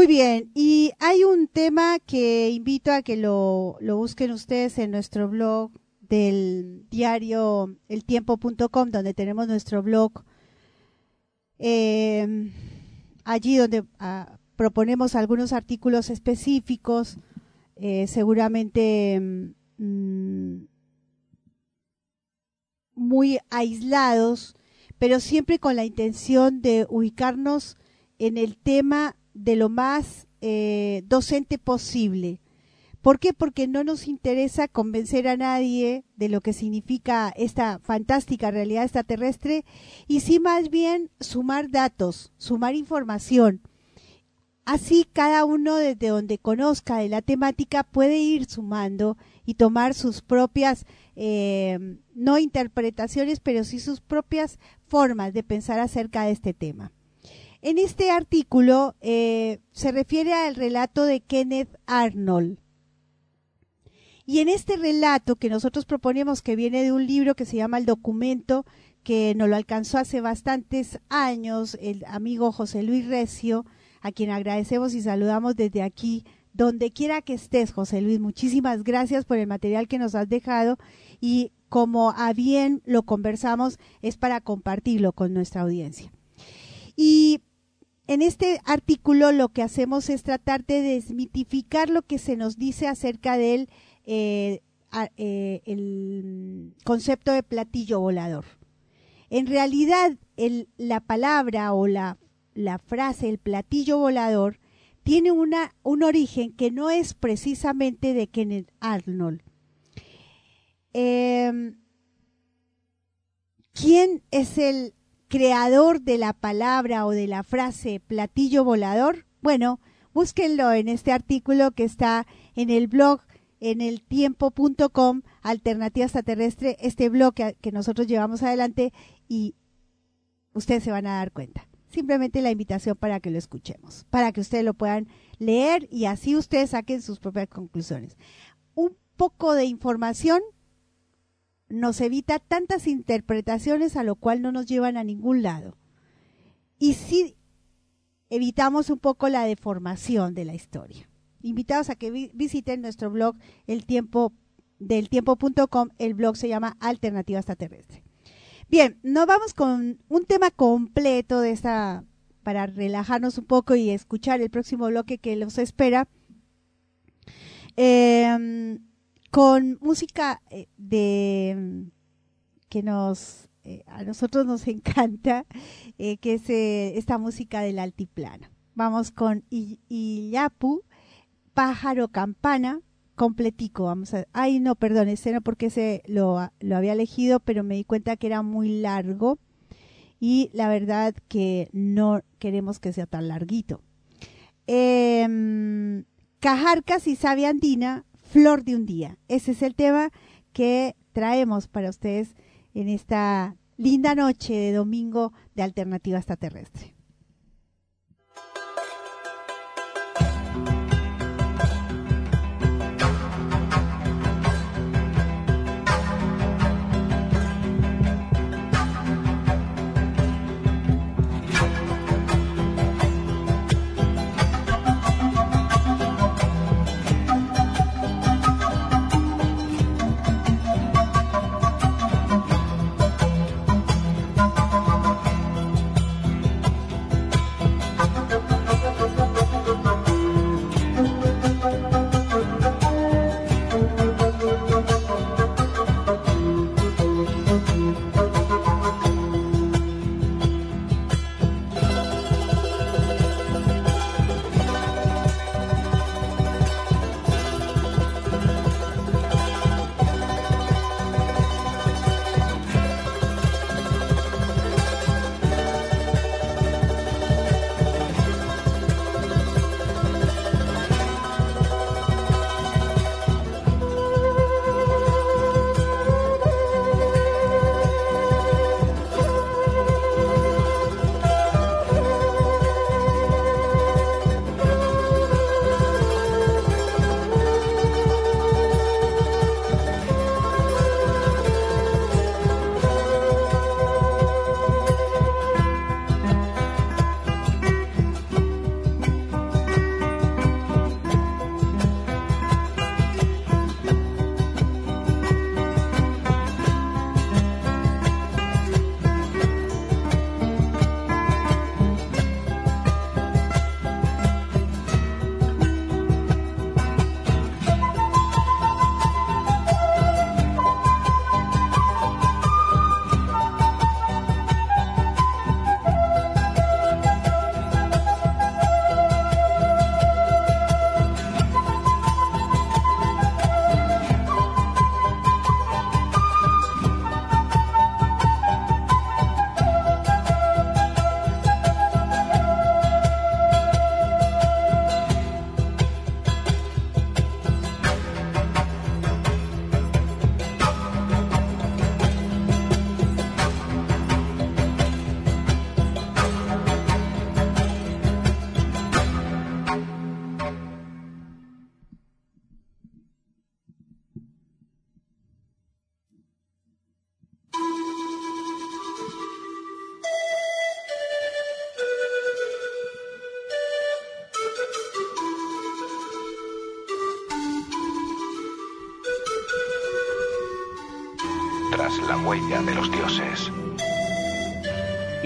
Muy bien, y hay un tema que invito a que lo, busquen ustedes en nuestro blog del diario eltiempo.com, donde tenemos nuestro blog, eh, allí donde ah, proponemos algunos artículos específicos, eh, seguramente mm, muy aislados, pero siempre con la intención de ubicarnos en el tema de lo más eh, docente posible. ¿Por qué? Porque no nos interesa convencer a nadie de lo que significa esta fantástica realidad extraterrestre y sí más bien sumar datos, sumar información. Así cada uno desde donde conozca de la temática puede ir sumando y tomar sus propias, eh, no interpretaciones, pero sí sus propias formas de pensar acerca de este tema. En este artículo eh, se refiere al relato de Kenneth Arnold. Y en este relato que nosotros proponemos, que viene de un libro que se llama El Documento, que nos lo alcanzó hace bastantes años el amigo José Luis Recio, a quien agradecemos y saludamos desde aquí, donde quiera que estés, José Luis. Muchísimas gracias por el material que nos has dejado y como a bien lo conversamos, es para compartirlo con nuestra audiencia. Y en este artículo lo que hacemos es tratar de desmitificar lo que se nos dice acerca del eh, eh, el concepto de platillo volador. En realidad, la palabra o la, frase, el platillo volador, tiene una, un origen que no es precisamente de Kenneth Arnold. Em, ¿Quién es el creador de la palabra o de la frase platillo volador? Bueno, búsquenlo en este artículo que está en el blog en el tiempo.com, Alternativa Extraterrestre, este blog que, nosotros llevamos adelante y ustedes se van a dar cuenta. simplemente la invitación para que lo escuchemos, para que ustedes lo puedan leer y así ustedes saquen sus propias conclusiones. Un poco de información nos evita tantas interpretaciones a lo cual no nos llevan a ningún lado. Y sí evitamos un poco la deformación de la historia. Invitados a que visiten nuestro blog el tiempo del tiempo.com, el blog se llama Alternativa Extraterrestre. Bien, nos vamos con un tema completo de esta para relajarnos un poco y escuchar el próximo bloque que los espera. Eh, con música eh, de que nos eh, a nosotros nos [laughs] encanta, eh, que es esta música del altiplano. Vamos con Iyapu, Pájaro Campana, completico. Vamos a, ay no, perdón, ese no porque ese lo, lo había elegido, pero me di cuenta que era muy largo y la verdad que no queremos que sea tan larguito. Eh, Cajarcas y Sabia Andina Flor de un día. Ese es el tema que traemos para ustedes en esta linda noche de domingo de Alternativa Extraterrestre.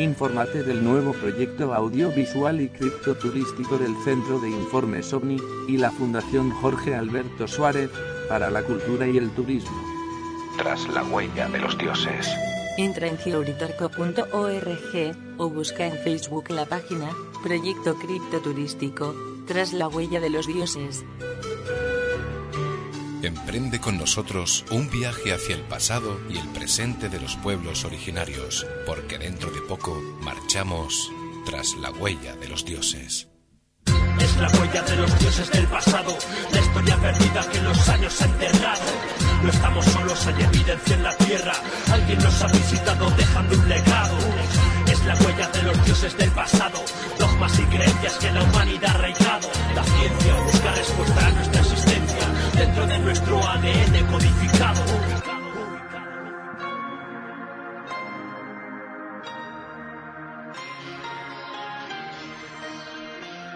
Infórmate del nuevo proyecto audiovisual y criptoturístico del Centro de Informes OVNI y la Fundación Jorge Alberto Suárez para la cultura y el turismo. Tras la huella de los dioses. Entra en georitorco.org o busca en Facebook la página Proyecto Criptoturístico Tras la huella de los dioses. Emprende con nosotros un viaje hacia el pasado y el presente de los pueblos originarios, porque dentro de poco marchamos tras la huella de los dioses. Es la huella de los dioses del pasado, la historia perdida que los años ha enterrado. No estamos solos, hay evidencia en la tierra, alguien nos ha visitado dejando un legado. Es la huella de los dioses del pasado, dogmas y creencias que la humanidad ha arraigado. La ciencia busca respuesta a nuestra existencia dentro de nuestro ADN codificado.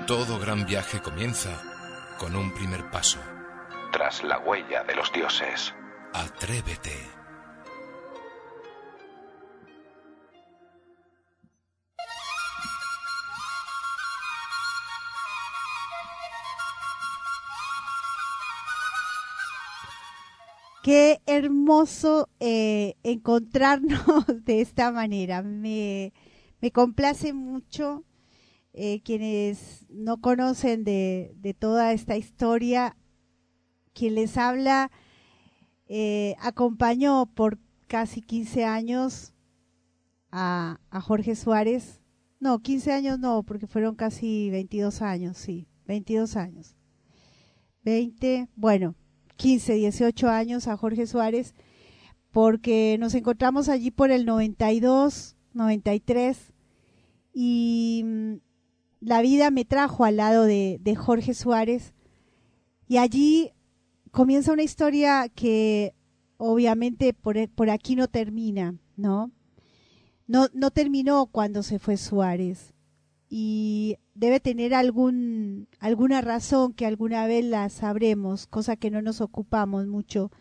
Todo gran viaje comienza con un primer paso. Tras la huella de los dioses. Atrévete. Qué hermoso eh, encontrarnos [laughs] de esta manera. Me, me complace mucho eh, quienes no conocen de, de, toda esta historia. Quien les habla eh, acompañó por casi 15 años a, a, Jorge Suárez. No, 15 años no, porque fueron casi 22 años, sí, 22 años. 20, bueno, 15, 18 años a Jorge Suárez, porque nos encontramos allí por el 92, 93, y mm, la vida me trajo al lado de, de Jorge Suárez, y allí comienza una historia que obviamente por, por aquí no termina, ¿no? ¿no? No terminó cuando se fue Suárez y debe tener algún, alguna razón que alguna vez la sabremos, cosa que no nos ocupamos mucho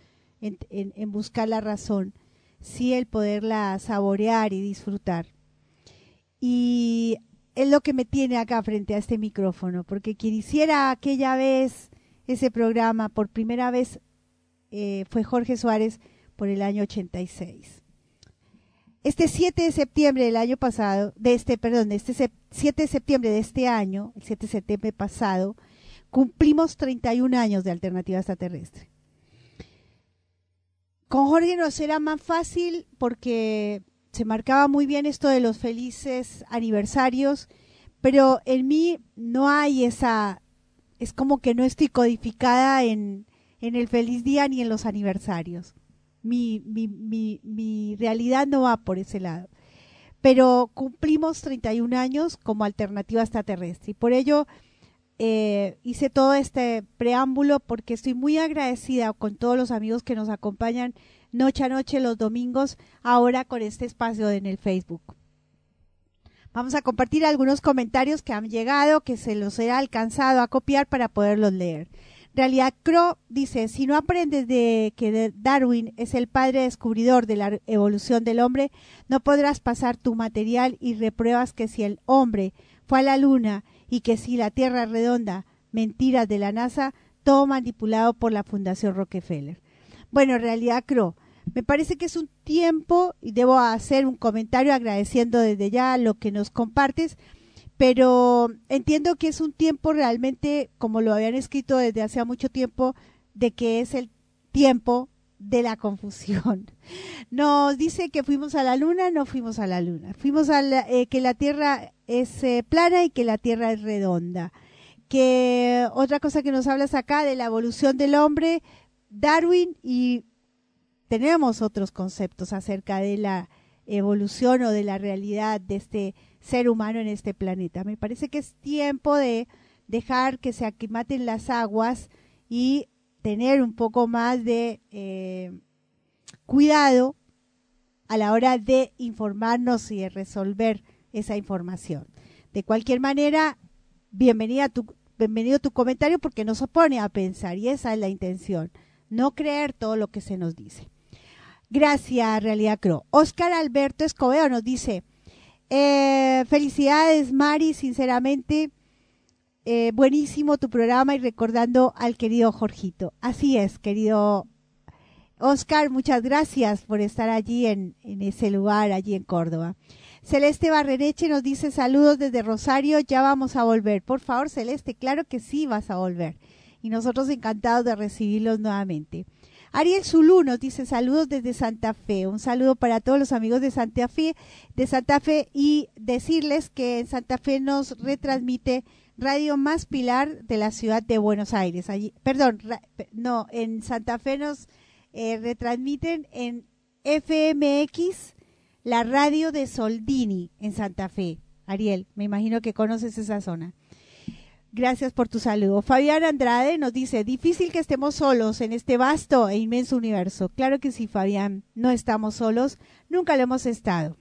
en, buscar la razón, sí el poderla saborear y disfrutar. Y es lo que me tiene acá frente a este micrófono, porque quien hiciera aquella vez ese programa por primera vez eh, fue Jorge Suárez por el año 86. Este 7 de septiembre del año pasado, de este, perdón, este 7 de septiembre de este año, el 7 de septiembre pasado, cumplimos 31 años de alternativa extraterrestre. Con Jorge nos era más fácil porque se marcaba muy bien esto de los felices aniversarios, pero en mí no hay esa, es como que no estoy codificada en el feliz día ni en los aniversarios. Mi, mi, mi, mi realidad no va por ese lado. Pero cumplimos 31 años como alternativa extraterrestre y por ello eh, hice todo este preámbulo porque estoy muy agradecida con todos los amigos que nos acompañan noche a noche los domingos ahora con este espacio en el Facebook. Vamos a compartir algunos comentarios que han llegado, que se los he alcanzado a copiar para poderlos leer. Realidad Crow dice, si no aprendes de que Darwin es el padre descubridor de la evolución del hombre, no podrás pasar tu material y repruebas que si el hombre fue a la luna y que si la Tierra es redonda, mentiras de la NASA, todo manipulado por la Fundación Rockefeller. Bueno, Realidad Crow, me parece que es un tiempo, y debo hacer un comentario agradeciendo desde ya lo que nos compartes, pero entiendo que es un tiempo realmente, como lo habían escrito desde hace mucho tiempo, de que es el tiempo de la confusión. [laughs] Nos dice que fuimos a la luna, no fuimos a la luna. Fuimos a la, eh, que la Tierra es eh, plana y que la Tierra es redonda. Que otra cosa que nos hablas acá de la evolución del hombre, Darwin y tenemos otros conceptos acerca de la evolución o de la realidad de este ser humano en este planeta. Me parece que es tiempo de dejar que se aquimaten las aguas y tener un poco más de eh, cuidado a la hora de informarnos y de resolver esa información. De cualquier manera, bienvenida tu, bienvenido tu comentario porque nos pone a pensar y esa es la intención, no creer todo lo que se nos dice. Gracias, Realidad Cro. Oscar Alberto Escobedo nos dice, eh, felicidades, Mari, sinceramente, eh, buenísimo tu programa y recordando al querido Jorgito. Así es, querido Oscar, muchas gracias por estar allí en, en ese lugar, allí en Córdoba. Celeste Barrereche nos dice saludos desde Rosario, ya vamos a volver. Por favor, Celeste, claro que sí vas a volver. Y nosotros encantados de recibirlos nuevamente. Ariel Zulú nos dice saludos desde Santa Fe. Un saludo para todos los amigos de Santa Fe, de Santa Fe y decirles que en Santa Fe nos retransmite Radio Más Pilar de la ciudad de Buenos Aires. Allí, perdón, no, en Santa Fe nos eh, retransmiten en FMX la radio de Soldini en Santa Fe. Ariel, me imagino que conoces esa zona. Gracias por tu saludo. Fabián Andrade nos dice, difícil que estemos solos en este vasto e inmenso universo. Claro que sí, Fabián, no estamos solos, nunca lo hemos estado.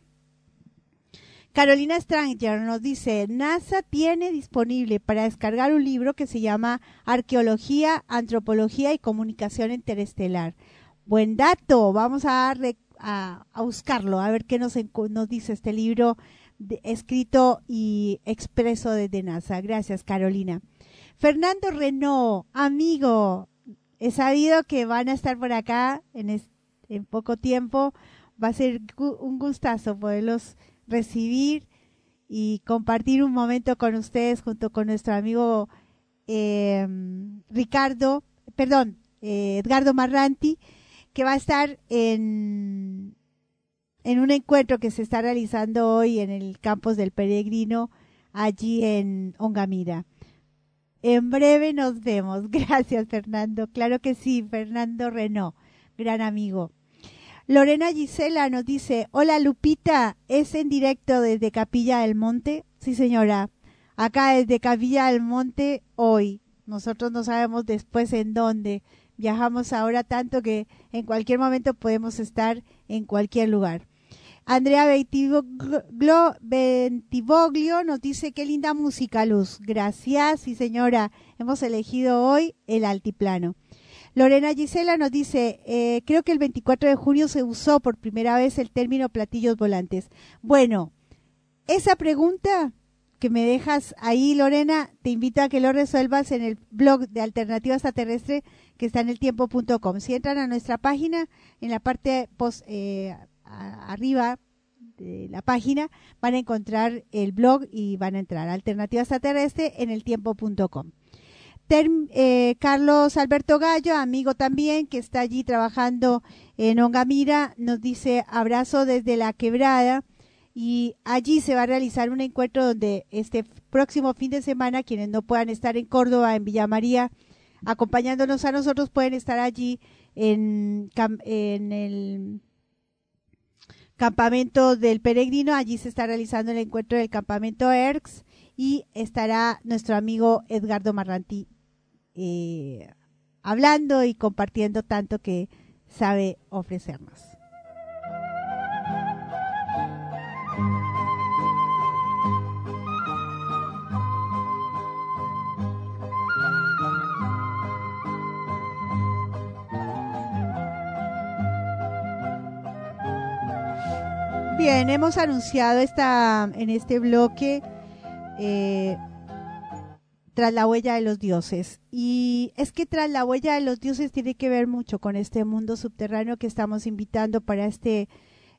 Carolina Stranger nos dice, NASA tiene disponible para descargar un libro que se llama Arqueología, Antropología y Comunicación Interestelar. Buen dato, vamos a, a, buscarlo, a ver qué nos, nos dice este libro escrito y expreso desde NASA. Gracias, Carolina. Fernando Renault, amigo, he sabido que van a estar por acá en, poco tiempo. Va a ser un gustazo poderlos recibir y compartir un momento con ustedes junto con nuestro amigo eh, Ricardo, perdón, eh, Edgardo Marranti, que va a estar en, en un encuentro que se está realizando hoy en el campus del Peregrino, allí en Ongamira. En breve nos vemos. [laughs] Gracias, Fernando. Claro que sí, Fernando Renault, gran amigo. Lorena Gisela nos dice, hola Lupita, ¿es en directo desde Capilla del Monte? Sí, señora, acá desde Capilla del Monte hoy. Nosotros no sabemos después en dónde. Viajamos ahora tanto que en cualquier momento podemos estar en cualquier lugar. Andrea Bentivoglio nos dice qué linda música, Luz. Gracias, sí señora. Hemos elegido hoy el altiplano. Lorena Gisela nos dice, eh, creo que el 24 de junio se usó por primera vez el término platillos volantes. Bueno, esa pregunta que me dejas ahí, Lorena, te invito a que lo resuelvas en el blog de Alternativa Extraterrestre que está en el tiempo.com. Si entran a nuestra página, en la parte post, eh, arriba de la página, van a encontrar el blog y van a entrar Alternativa Extraterrestre en el tiempo.com. Eh, Carlos Alberto Gallo, amigo también, que está allí trabajando en Ongamira, nos dice abrazo desde la quebrada y allí se va a realizar un encuentro donde este próximo fin de semana quienes no puedan estar en Córdoba, en Villa María, acompañándonos a nosotros, pueden estar allí en, en el campamento del peregrino. Allí se está realizando el encuentro del campamento ERX y estará nuestro amigo Edgardo Marranti eh, hablando y compartiendo tanto que sabe ofrecernos. Bien, hemos anunciado esta, en este bloque eh, tras la huella de los dioses. Y es que tras la huella de los dioses tiene que ver mucho con este mundo subterráneo que estamos invitando para este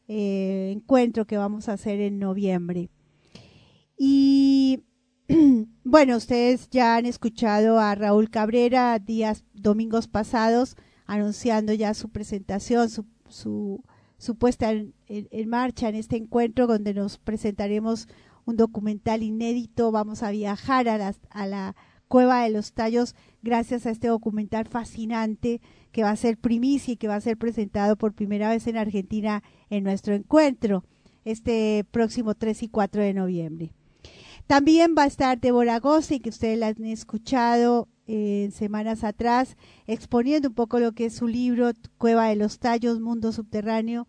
eh, encuentro que vamos a hacer en noviembre. Y [clears throat] bueno, ustedes ya han escuchado a Raúl Cabrera días, domingos pasados, anunciando ya su presentación, su, su, puesta en, marcha en este encuentro donde nos presentaremos un documental inédito. Vamos a viajar a, a la Cueva de los Tallos gracias a este documental fascinante que va a ser primicia y que va a ser presentado por primera vez en Argentina en nuestro encuentro este próximo 3 y 4 de noviembre. También va a estar Débora Gossi, que ustedes la han escuchado en semanas atrás, exponiendo un poco lo que es su libro Cueva de los Tallos, Mundo Subterráneo,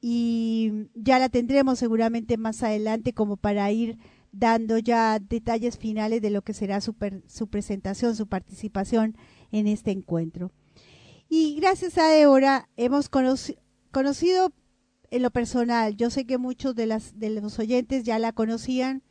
y ya la tendremos seguramente más adelante como para ir dando ya detalles finales de lo que será su, su presentación, su participación en este encuentro. Y gracias a Débora hemos conocido en lo personal, yo sé que muchos de, las, de los oyentes ya la conocían,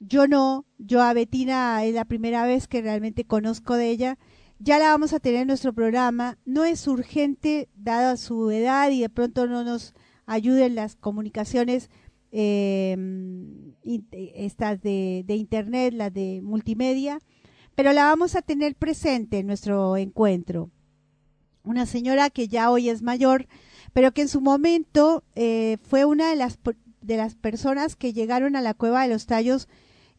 yo no, yo a Betina es la primera vez que realmente conozco de ella, ya la vamos a tener en nuestro programa, no es urgente dada su edad y de pronto no nos ayuden las comunicaciones eh, estas de, de, internet, las de multimedia, pero la vamos a tener presente en nuestro encuentro. Una señora que ya hoy es mayor, pero que en su momento eh, fue una de las, de las personas que llegaron a la cueva de los tallos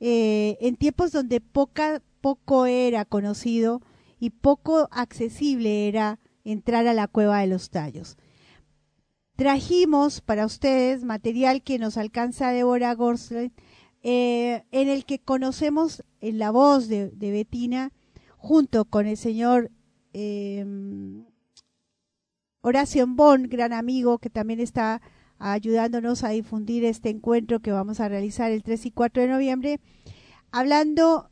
eh, en tiempos donde poco era conocido y poco accesible era entrar a la cueva de los tallos. Trajimos para ustedes material que nos alcanza Débora Gorslen, eh, en el que conocemos en la voz de, de Betina, junto con el señor eh, Horacio Bon, gran amigo que también está ayudándonos a difundir este encuentro que vamos a realizar el 3 y 4 de noviembre, hablando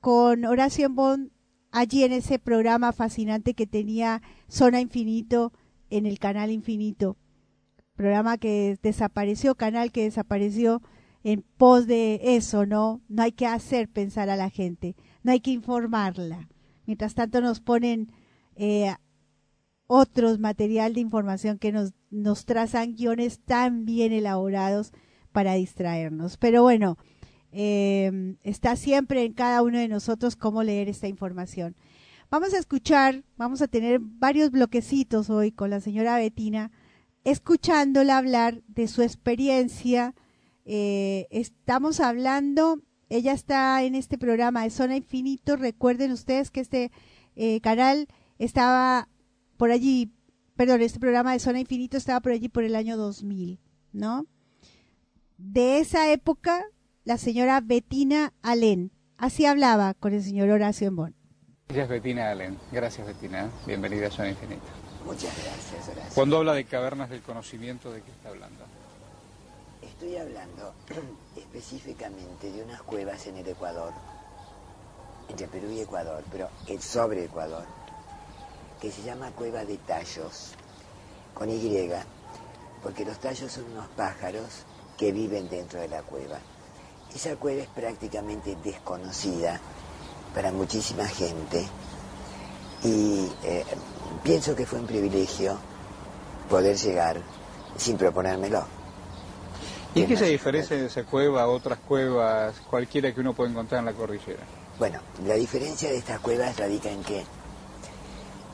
con Horacio Bon allí en ese programa fascinante que tenía Zona Infinito en el canal Infinito, programa que desapareció, canal que desapareció en pos de eso, ¿no? No hay que hacer pensar a la gente, no hay que informarla. Mientras tanto nos ponen eh, otros material de información que nos, nos trazan guiones tan bien elaborados para distraernos. Pero bueno, eh, está siempre en cada uno de nosotros cómo leer esta información. Vamos a escuchar, vamos a tener varios bloquecitos hoy con la señora Betina, escuchándola hablar de su experiencia. Eh, estamos hablando, ella está en este programa de Zona Infinito. Recuerden ustedes que este eh, canal estaba por allí, perdón, este programa de Zona Infinito estaba por allí por el año 2000, ¿no? De esa época, la señora Betina Alén, así hablaba con el señor Horacio Embón. Gracias Betina Alén, gracias Betina, bienvenida a Zona Infinito. Muchas gracias, Horacio. Cuando habla de cavernas del conocimiento, ¿de qué está hablando? Estoy hablando [clears throat] específicamente de unas cuevas en el Ecuador, entre Perú y Ecuador, pero sobre Ecuador, que se llama Cueva de Tallos, con Y, porque los tallos son unos pájaros que viven dentro de la cueva. Esa cueva es prácticamente desconocida para muchísima gente y eh, pienso que fue un privilegio poder llegar sin proponérmelo. ¿Y qué se diferencia de esa cueva a otras cuevas, cualquiera que uno puede encontrar en la cordillera? Bueno, la diferencia de estas cuevas radica en que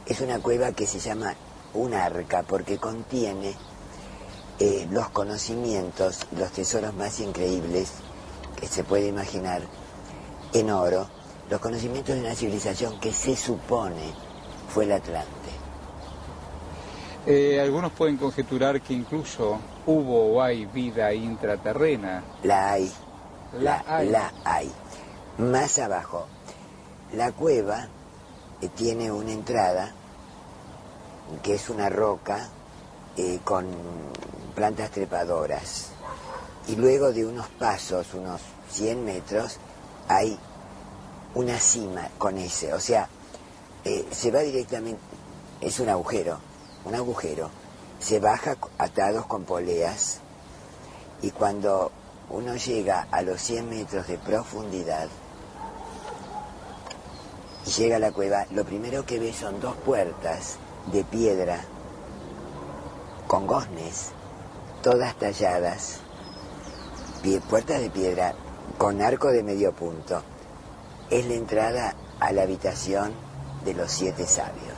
es una cueva que se llama un arca porque contiene eh, los conocimientos, los tesoros más increíbles que se puede imaginar en oro, los conocimientos de una civilización que se supone fue el Atlante. Eh, algunos pueden conjeturar que incluso hubo o hay vida intraterrena. La hay. La, hay. La hay. Más abajo, la cueva eh, tiene una entrada que es una roca eh, con plantas trepadoras. Y luego de unos pasos, unos 100 metros, hay una cima con ese. O sea, eh, se va directamente, es un agujero, un agujero. Se baja atados con poleas y cuando uno llega a los 100 metros de profundidad llega a la cueva, lo primero que ve son dos puertas de piedra con goznes, todas talladas, puertas de piedra con arco de medio punto. Es la entrada a la habitación de los siete sabios.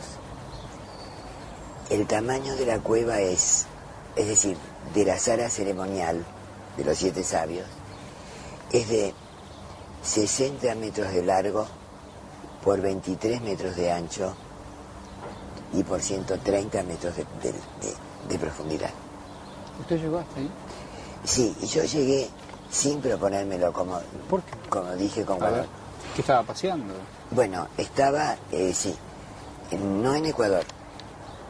El tamaño de la cueva es, es decir, de la sala ceremonial de los siete sabios, es de 60 metros de largo por 23 metros de ancho y por 130 metros de, de, de, de profundidad. ¿Usted llegó hasta ahí? Sí, y yo llegué sin proponérmelo, como, ¿Por qué? como dije con ver, ¿Qué estaba paseando? Bueno, estaba, eh, sí, no en Ecuador,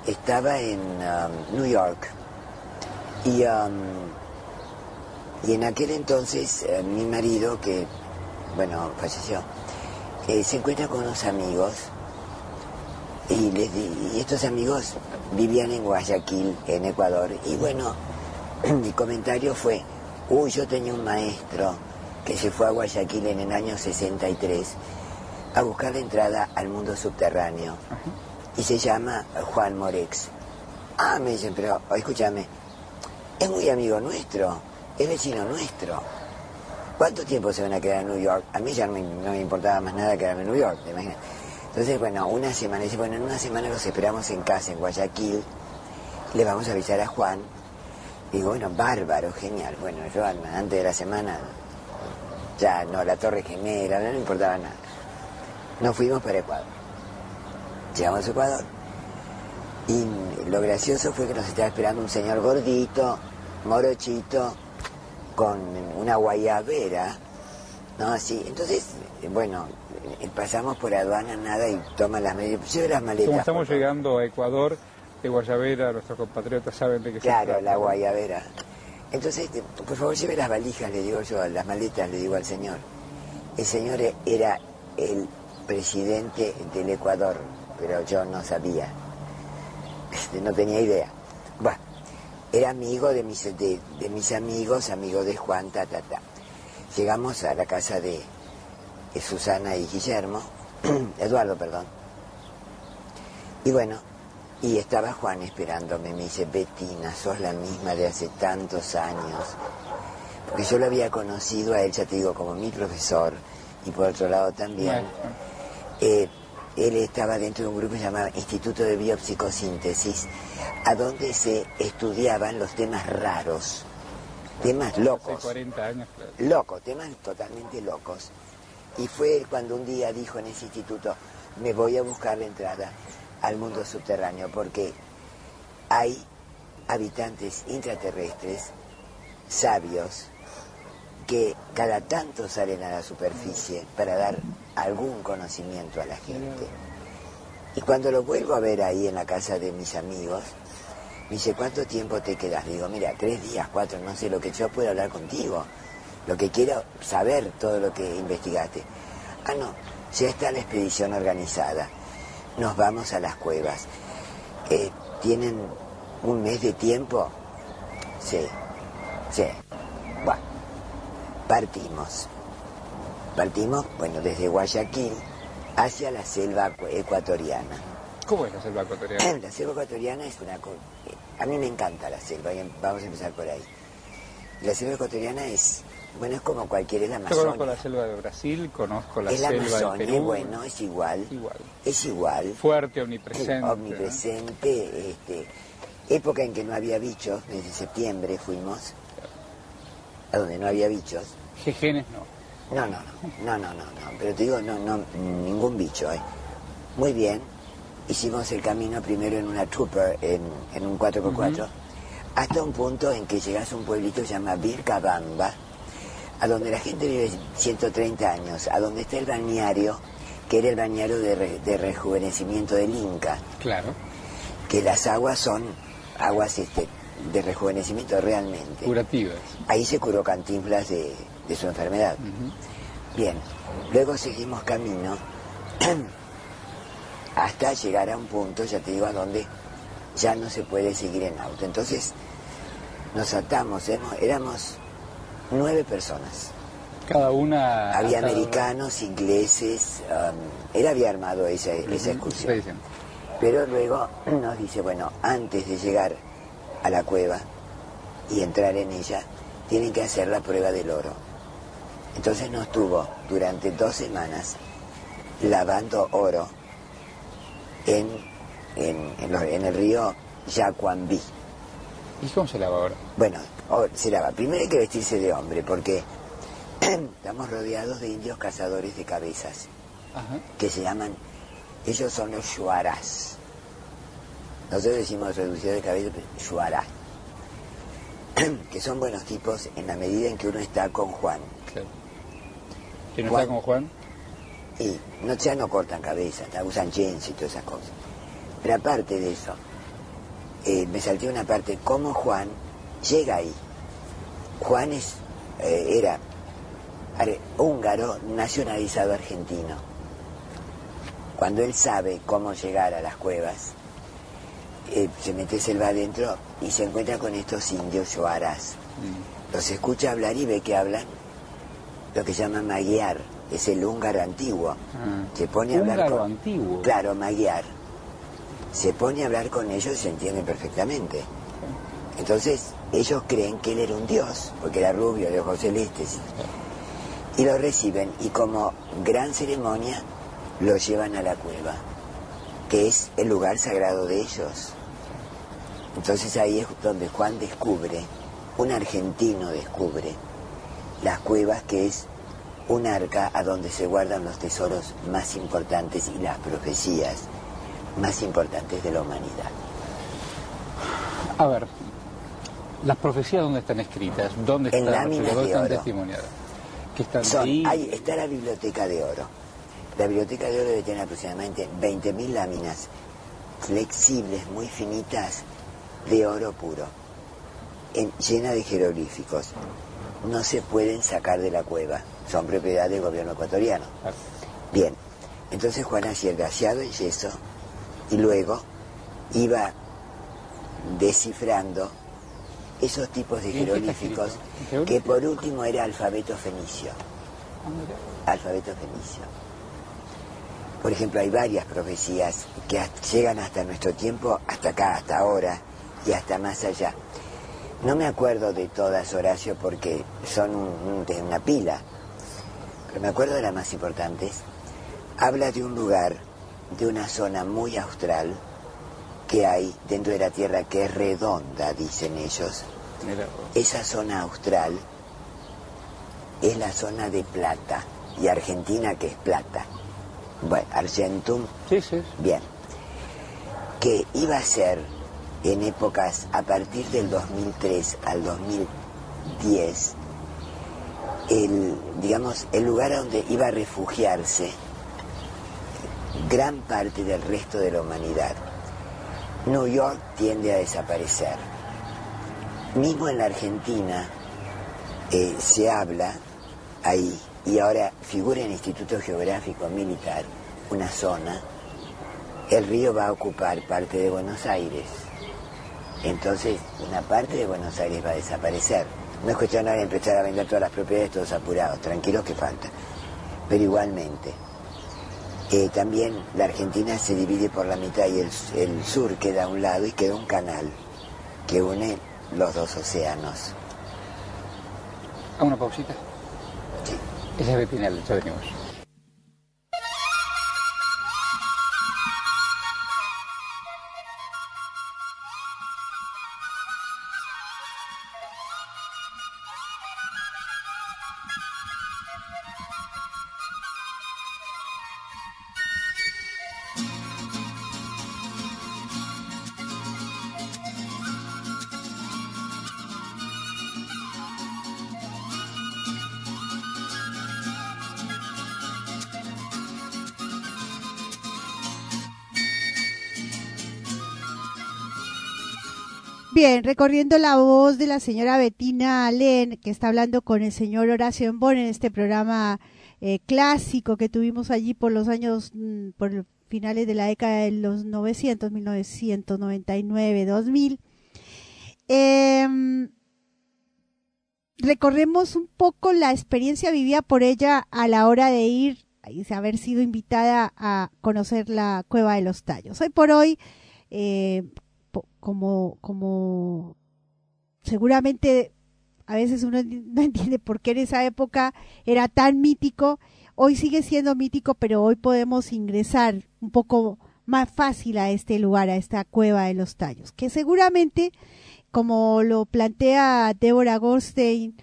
estaba en um, New York. Y, um, y en aquel entonces eh, mi marido, que, bueno, falleció, se encuentra con unos amigos y estos amigos vivían en Guayaquil, en Ecuador. Y bueno, [clears throat] mi comentario fue, uy, yo tenía un maestro que se fue a Guayaquil en el año 63 a buscar la entrada al mundo subterráneo. Y se llama Juan Morex. Ah, me dicen, pero escúchame, es muy amigo nuestro, es vecino nuestro. ¿Cuánto tiempo se van a quedar en New York? A mí ya no me, no importaba más nada quedarme en New York, ¿te imaginas? Entonces, bueno, una semana, dice, bueno, en una semana los esperamos en casa, en Guayaquil, le vamos a avisar a Juan. Digo, bueno, bárbaro, genial. Bueno, yo antes de la semana, ya no, la Torre Gemela, no me importaba nada. Nos fuimos para Ecuador. Llegamos a Ecuador. Y lo gracioso fue que nos estaba esperando un señor gordito, morochito, con una guayabera, ¿no? Así. Entonces, bueno, pasamos por aduana, nada, y toma las medidas. Lleve las maletas. Como estamos llegando a Ecuador, de Guayavera, nuestros compatriotas saben de qué se Claro, trata. la guayabera. Entonces, eh, por favor, lleve las valijas, le digo yo, las maletas, le digo al señor. El señor era el presidente del Ecuador, pero yo no sabía. Este, [laughs] no tenía idea. Bueno, era amigo de mis, de, de mis amigos, amigo de Juan, ta, ta, ta. Llegamos a la casa de, de Susana y Guillermo, [clears throat] Eduardo, perdón. Y bueno, y estaba Juan esperándome, me dice, Bettina, sos la misma de hace tantos años. Porque yo lo había conocido a él, ya te digo, como mi profesor, y por otro lado también. eh, él estaba dentro de un grupo llamado Instituto de Biopsicosíntesis, a donde se estudiaban los temas raros, temas Hace locos 40 años, claro. locos, temas totalmente locos. Y fue cuando un día dijo en ese instituto, me voy a buscar la entrada al mundo subterráneo, porque hay habitantes intraterrestres, sabios, que cada tanto salen a la superficie para dar algún conocimiento a la gente. Y cuando lo vuelvo a ver ahí en la casa de mis amigos, me dice, ¿cuánto tiempo te quedas? Digo, mira, tres días, cuatro, no sé, lo que yo puedo hablar contigo. Lo que quiero saber, todo lo que investigaste. Ah, no, ya está la expedición organizada. Nos vamos a las cuevas. Eh, ¿Tienen un mes de tiempo? Sí, sí. Bueno, partimos. Partimos, bueno, desde Guayaquil hacia la selva ecu- ecuatoriana. ¿Cómo es la selva ecuatoriana? La selva ecuatoriana es una... A mí me encanta la selva, em- vamos a empezar por ahí. La selva ecuatoriana es, bueno, es como cualquier, es la Yo conozco Amazonia. la selva de Brasil, conozco la Es la selva de Amazonia, Perú. bueno, es igual. Igual. Es igual. Fuerte, omnipresente. Omnipresente, este, época en que no había bichos, desde septiembre fuimos, a donde no había bichos. Jejenes no. No, no, no, no, no, no, no, pero te digo, no, no, ningún bicho, ¿eh? Muy bien, hicimos el camino primero en una trooper, en, en un 4x4, hasta un punto en que llegas a un pueblito que se llama Vilcabamba, a donde la gente vive 130 años, a donde está el balneario, que era el balneario de, re- de rejuvenecimiento del Inca, Claro. que las aguas son aguas este, de rejuvenecimiento realmente. Curativas. Ahí se curó Cantinflas de, de su enfermedad. Bien, luego seguimos camino [clears throat] hasta llegar a un punto, ya te digo, a donde ya no se puede seguir en auto. Entonces nos atamos, éramos, éramos nueve personas. Cada una... Había americanos, ingleses, um, él había armado esa, esa excursión. Sí, sí. Pero luego [clears throat] nos dice, bueno, antes de llegar a la cueva y entrar en ella, tienen que hacer la prueba del oro. Entonces nos tuvo durante dos semanas lavando oro en, en, en los- en el río Yacuambí. ¿Y cómo se lava ahora? Bueno, o- se lava. Primero hay que vestirse de hombre porque [clears throat] estamos rodeados de indios cazadores de cabezas Ajá. que se llaman, ellos son los shuarás. Nosotros decimos reducción de cabeza, pero shuará. [clears throat] que son buenos tipos en la medida en que uno está con Juan. ¿Quién no Juan. está con Juan? Y no, ya no cortan cabezas, usan jeans y todas esas cosas. Pero aparte de eso, eh, me salté una parte, cómo Juan llega ahí. Juan es, eh, era húngaro nacionalizado argentino. Cuando él sabe cómo llegar a las cuevas, eh, se mete selva adentro y se encuentra con estos indios yoaras. Los escucha hablar y ve que hablan lo que llaman magyar, es el húngaro antiguo. Se pone a hablar Húngaro con... antiguo. Claro, magyar. Se pone a hablar con ellos y se entienden perfectamente. Entonces, ellos creen que él era un dios, porque era rubio, de ojos celestes. Y lo reciben y como gran ceremonia lo llevan a la cueva, que es el lugar sagrado de ellos. Entonces ahí es donde Juan descubre, un argentino descubre, las cuevas que es un arca a donde se guardan los tesoros más importantes y las profecías más importantes de la humanidad. A ver, las profecías dónde están escritas, dónde En están, láminas dónde de están oro. testimoniadas. Que están Son- ahí. hay- está la biblioteca de oro. La biblioteca de oro debe tener aproximadamente 20.000 láminas flexibles, muy finitas, de oro puro, en- llena de jeroglíficos. No se pueden sacar de la cueva, son propiedad del gobierno ecuatoriano. Bien, entonces Juan hacía el glaseado en yeso y luego iba descifrando esos tipos de ¿Y en qué está jeroglíficos que por último era alfabeto fenicio. Alfabeto fenicio. Por ejemplo, hay varias profecías que llegan hasta nuestro tiempo, hasta acá, hasta ahora y hasta más allá. No me acuerdo de todas, Horacio, porque son un- un- de una pila, pero me acuerdo de las más importantes. Habla de un lugar, de una zona muy austral que hay dentro de la Tierra que es redonda, dicen ellos. Mira, Esa zona austral es la zona de plata y Argentina que es plata. Bueno, Argentum. Sí, sí. Bien. Que iba a ser en épocas a partir del 2003 al 2010 el digamos el lugar donde iba a refugiarse gran parte del resto de la humanidad. New York tiende a desaparecer. Mismo en la Argentina eh, se habla ahí, y ahora figura en el Instituto Geográfico Militar, una zona, el río va a ocupar parte de Buenos Aires. Entonces, una parte de Buenos Aires va a desaparecer. No es cuestión de empezar a vender todas las propiedades todos apurados, tranquilos que falta. Pero igualmente, eh, también la Argentina se divide por la mitad y el, el sur queda a un lado y queda un canal que une los dos océanos. ¿A una pausita? Sí. Ese es ya venimos. Bien, recorriendo la voz de la señora Betina Alén, que está hablando con el señor Horacio Embón en este programa eh, clásico que tuvimos allí por los años, mm, por finales de la década de los 900, 1999, 2000. Em, recorremos un poco la experiencia vivida por ella a la hora de ir y haber sido invitada a conocer la cueva de los tallos. Hoy por hoy, eh, como, como seguramente a veces uno [laughs] no entiende por qué en esa época era tan mítico, hoy sigue siendo mítico, pero hoy podemos ingresar un poco más fácil a este lugar, a esta cueva de los tallos, que seguramente, como lo plantea Débora Goldstein,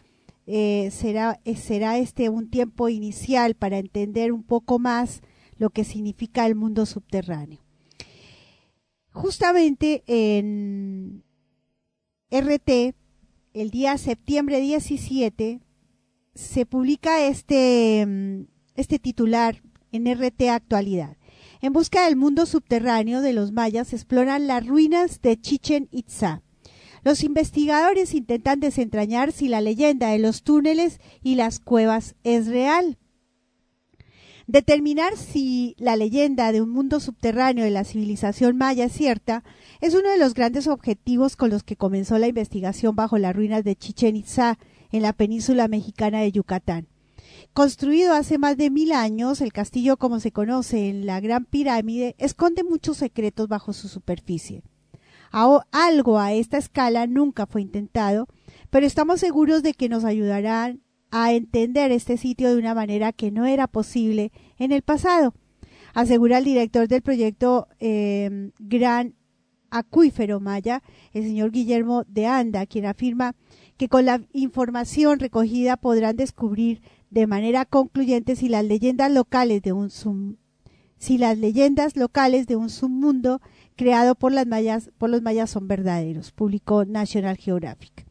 eh, será, eh, será este un tiempo inicial para entender un poco más lo que significa el mundo subterráneo. Justamente en RT, el día septiembre 17, se publica este, mm, este titular en RT Actualidad. En busca del mundo subterráneo de los mayas exploran las ruinas de Chichen Itza. Los investigadores intentan desentrañar si la leyenda de los túneles y las cuevas es real. Determinar si la leyenda de un mundo subterráneo de la civilización maya es cierta es uno de los grandes objetivos con los que comenzó la investigación bajo las ruinas de Chichen Itza en la península mexicana de Yucatán. Construido hace más de mil años, el castillo como se conoce en la Gran Pirámide esconde muchos secretos bajo su superficie. Algo a esta escala nunca fue intentado, pero estamos seguros de que nos ayudarán a entender este sitio de una manera que no era posible en el pasado, asegura el director del proyecto eh, Gran Acuífero Maya, el señor Guillermo de Anda, quien afirma que con la información recogida podrán descubrir de manera concluyente si las leyendas locales de un sum- si las leyendas locales de un submundo creado por, las mayas, por los mayas son verdaderos, publicó National Geographic.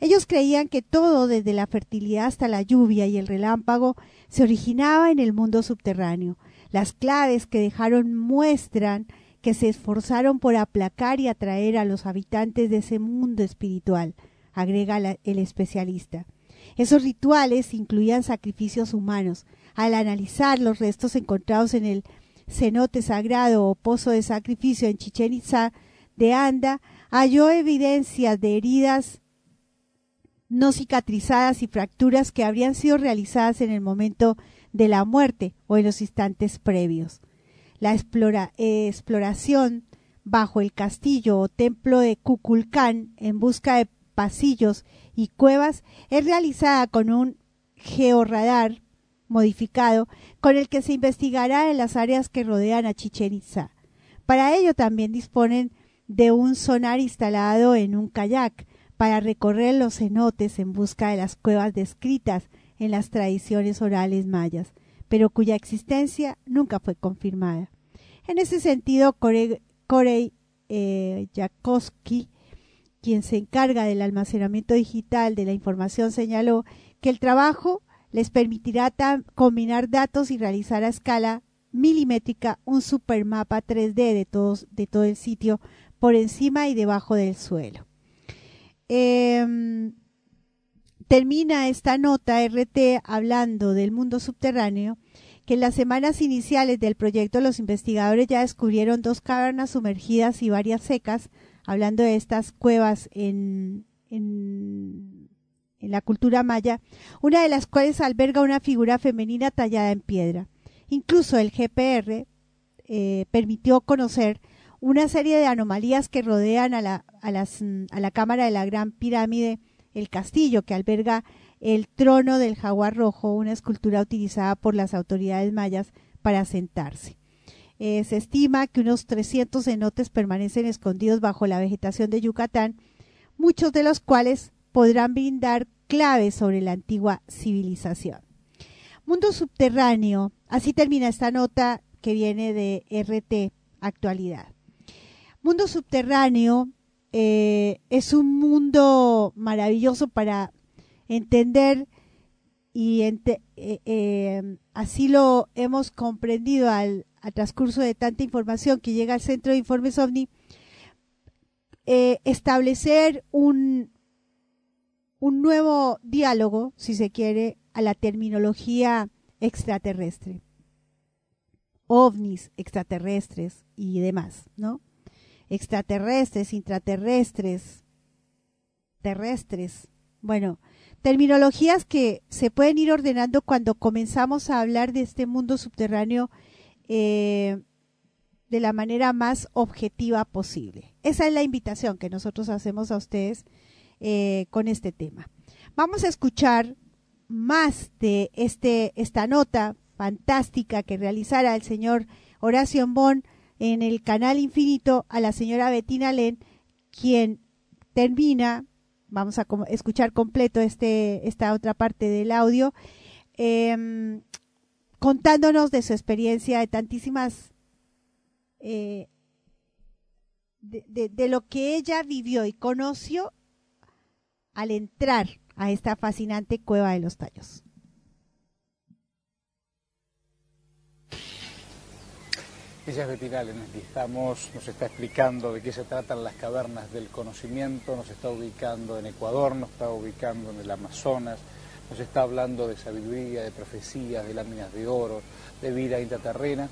Ellos creían que todo, desde la fertilidad hasta la lluvia y el relámpago, se originaba en el mundo subterráneo. Las claves que dejaron muestran que se esforzaron por aplacar y atraer a los habitantes de ese mundo espiritual, agrega el especialista. Esos rituales incluían sacrificios humanos. Al analizar los restos encontrados en el cenote sagrado o pozo de sacrificio en Chichen Itza de Anda, halló evidencias de heridas no cicatrizadas y fracturas que habrían sido realizadas en el momento de la muerte o en los instantes previos. La exploración bajo el castillo o templo de Kukulcán en busca de pasillos y cuevas es realizada con un georradar modificado con el que se investigará en las áreas que rodean a Chichen Itza. Para ello también disponen de un sonar instalado en un kayak para recorrer los cenotes en busca de las cuevas descritas en las tradiciones orales mayas, pero cuya existencia nunca fue confirmada. En ese sentido, Korei, eh, quien se encarga del almacenamiento digital de la información, señaló que el trabajo les permitirá combinar datos y realizar a escala milimétrica un supermapa 3D de, todos, de todo el sitio por encima y debajo del suelo. Em, termina esta nota RT hablando del mundo subterráneo, que en las semanas iniciales del proyecto los investigadores ya descubrieron dos cavernas sumergidas y varias secas, hablando de estas cuevas en, en, la cultura maya, una de las cuales alberga una figura femenina tallada en piedra. Incluso el GPR eh, permitió conocer una serie de anomalías que rodean a la, a, las, a la cámara de la Gran Pirámide, el castillo que alberga el trono del jaguar rojo, una escultura utilizada por las autoridades mayas para sentarse. Eh, se estima que unos 300 cenotes permanecen escondidos bajo la vegetación de Yucatán, muchos de los cuales podrán brindar claves sobre la antigua civilización. Mundo subterráneo, así termina esta nota que viene de RT Actualidad. Mundo subterráneo eh, es un mundo maravilloso para entender y eh, eh, así lo hemos comprendido al, transcurso de tanta información que llega al Centro de Informes OVNI, establecer un, un nuevo diálogo, si se quiere, a la terminología extraterrestre, ovnis extraterrestres y demás, ¿no? Extraterrestres, intraterrestres, terrestres. Bueno, terminologías que se pueden ir ordenando cuando comenzamos a hablar de este mundo subterráneo eh, de la manera más objetiva posible. Esa es la invitación que nosotros hacemos a ustedes eh, con este tema. Vamos a escuchar más de este, esta nota fantástica que realizara el señor Horacio Bon en el canal infinito a la señora Bettina Len, quien termina, vamos a escuchar completo este, esta otra parte del audio, em, contándonos de su experiencia de tantísimas, eh, de, de lo que ella vivió y conoció al entrar a esta fascinante cueva de los tallos. Ella es estamos, nos está explicando de qué se tratan las cavernas del conocimiento, nos está ubicando en Ecuador, nos está ubicando en el Amazonas, nos está hablando de sabiduría, de profecías, de láminas de oro, de vida intraterrena.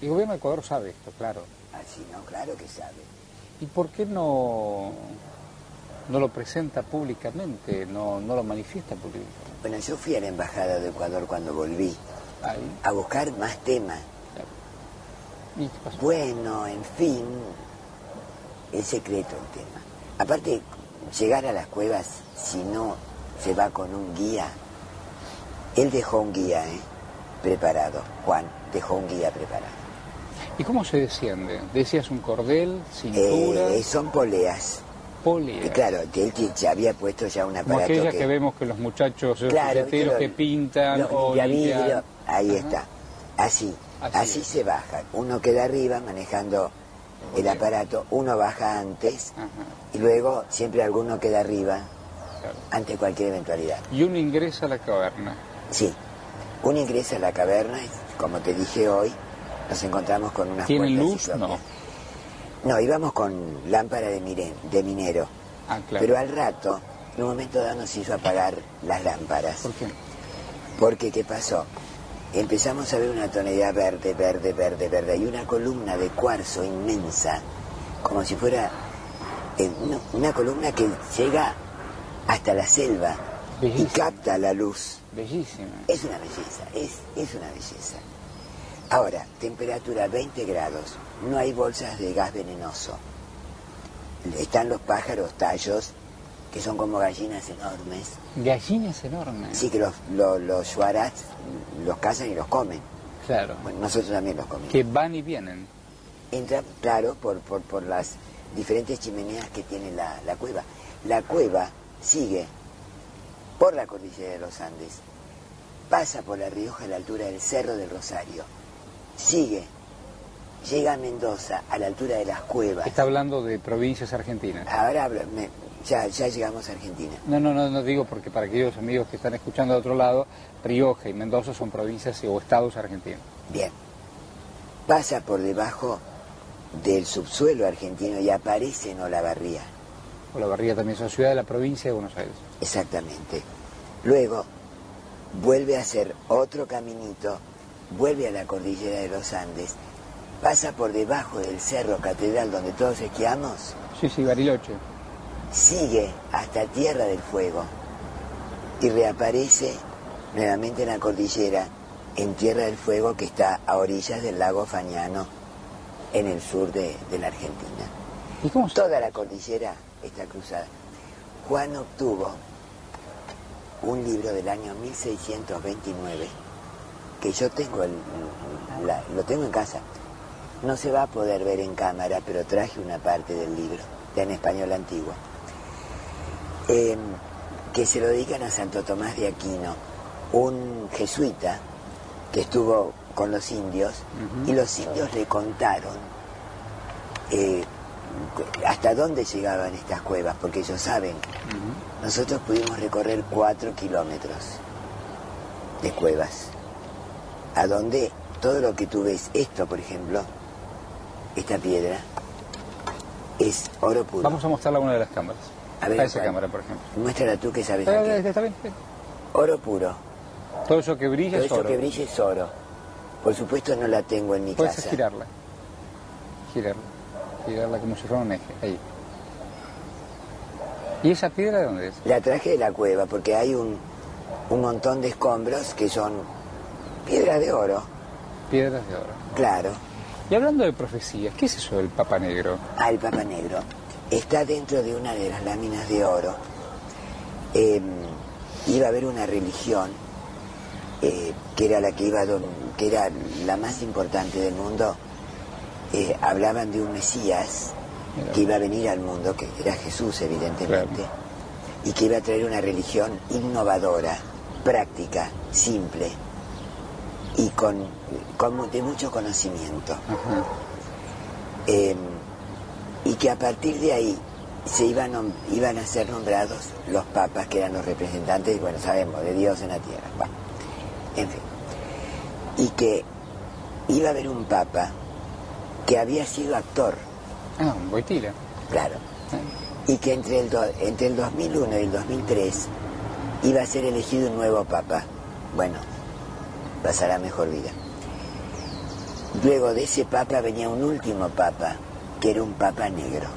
El gobierno de Ecuador sabe esto, claro. Ah, sí, no, claro que sabe. ¿Y por qué no, no lo presenta públicamente, no, no lo manifiesta públicamente? Bueno, yo fui a la Embajada de Ecuador cuando volví a buscar más temas. Bueno, en fin, es secreto el tema. Aparte, llegar a las cuevas, si no se va con un guía, él dejó un guía ¿eh? preparado, Juan dejó un guía preparado. ¿Y cómo se desciende? ¿Decías un cordel, cintura? Eh, son poleas. Poleas. Y claro, él ya había puesto ya un aparato Como aquella que, vemos que los muchachos, los que pintan o Ahí está. Así, Así se baja. Uno queda arriba manejando el aparato, uno baja antes y luego siempre alguno queda arriba ante cualquier eventualidad. Y uno ingresa a la caverna. Sí, uno ingresa a la caverna y, como te dije hoy, nos encontramos con unas ¿Tiene luz? No. No, íbamos con lámpara de, de minero. Ah, claro. Pero al rato, en un momento dado nos hizo apagar las lámparas. ¿Por qué? Porque, ¿qué pasó? Empezamos a ver una tonalidad verde, verde, verde, verde, y una columna de cuarzo inmensa, como si fuera eh, una, una columna que llega hasta la selva y capta la luz. Bellísima. Es una belleza, es, es una belleza. Ahora, temperatura 20 grados, no hay bolsas de gas venenoso. Están los pájaros tallos, que son como gallinas enormes. Gallinas enormes. Sí, que los, los, los los cazan y los comen. Claro. Bueno, nosotros también los comemos. Que van y vienen. Entra, claro, por, por, por las diferentes chimeneas que tiene la, la cueva. La cueva sigue por la cordillera de los Andes, pasa por La Rioja a la altura del Cerro del Rosario, sigue, llega a Mendoza a la altura de las cuevas. Está hablando de provincias argentinas. Ahora habla- me- ya, ya llegamos a Argentina. No, no, no, no digo porque para aquellos amigos que están escuchando de otro lado, Rioja y Mendoza son provincias o estados argentinos. Bien. Pasa por debajo del subsuelo argentino y aparece en Olavarría. Olavarría también es una ciudad de la provincia de Buenos Aires. Exactamente. Luego vuelve a hacer otro caminito, vuelve a la cordillera de los Andes, pasa por debajo del cerro catedral donde todos esquiamos, Sí, sí, Bariloche. Sigue hasta Tierra del Fuego y reaparece nuevamente en la cordillera, en Tierra del Fuego que está a orillas del lago Fañano, en el sur de, de la Argentina. ¿Y cómo Toda la cordillera está cruzada. Juan obtuvo un libro del año 1629, que yo tengo, el- la- lo tengo en casa. No se va a poder ver en cámara, pero traje una parte del libro, está en español antiguo, eh, que se lo dedican a Santo Tomás de Aquino, un jesuita que estuvo con los indios, y los indios le contaron eh, hasta dónde llegaban estas cuevas, porque ellos saben. Nosotros pudimos recorrer cuatro kilómetros de cuevas, a donde todo lo que tú ves, esto por ejemplo, esta piedra, es oro puro. Vamos a mostrarla a una de las cámaras. A ver, a esa cámara, por ejemplo. Muéstrala tú que sabes Eh, a qué. eh, Está bien. eh. Oro puro. Todo eso que brilla Todo es eso oro. que brilla es oro. Por supuesto no la tengo en mi Puedes casa. girarla. Girarla. Girarla como si fuera un eje. Ahí. ¿Y esa piedra de dónde es? La traje de la cueva porque hay un, un montón de escombros que son piedras de oro. Piedras de oro. Claro. Y hablando de profecías, ¿qué es eso del Papa Negro? Ah, el Papa Negro. Está dentro de una de las láminas de oro. Eh, iba a haber una religión eh, que era la que iba don- que era la más importante del mundo. Eh, hablaban de un Mesías que iba a venir al mundo, que era Jesús evidentemente, y que iba a traer una religión innovadora, práctica, simple y con, de mucho conocimiento. Eh, y que a partir de ahí se iban, iban a ser nombrados los papas que eran los representantes, bueno, sabemos, de Dios en la tierra. Bueno, en fin. Y que iba a haber un papa que había sido actor, Ah, un Boitila. claro, y que entre el, do- entre el 2001 y el 2003 iba a ser elegido un nuevo papa. Bueno, pasará mejor vida. Luego de ese papa venía un último papa, que era un papa negro.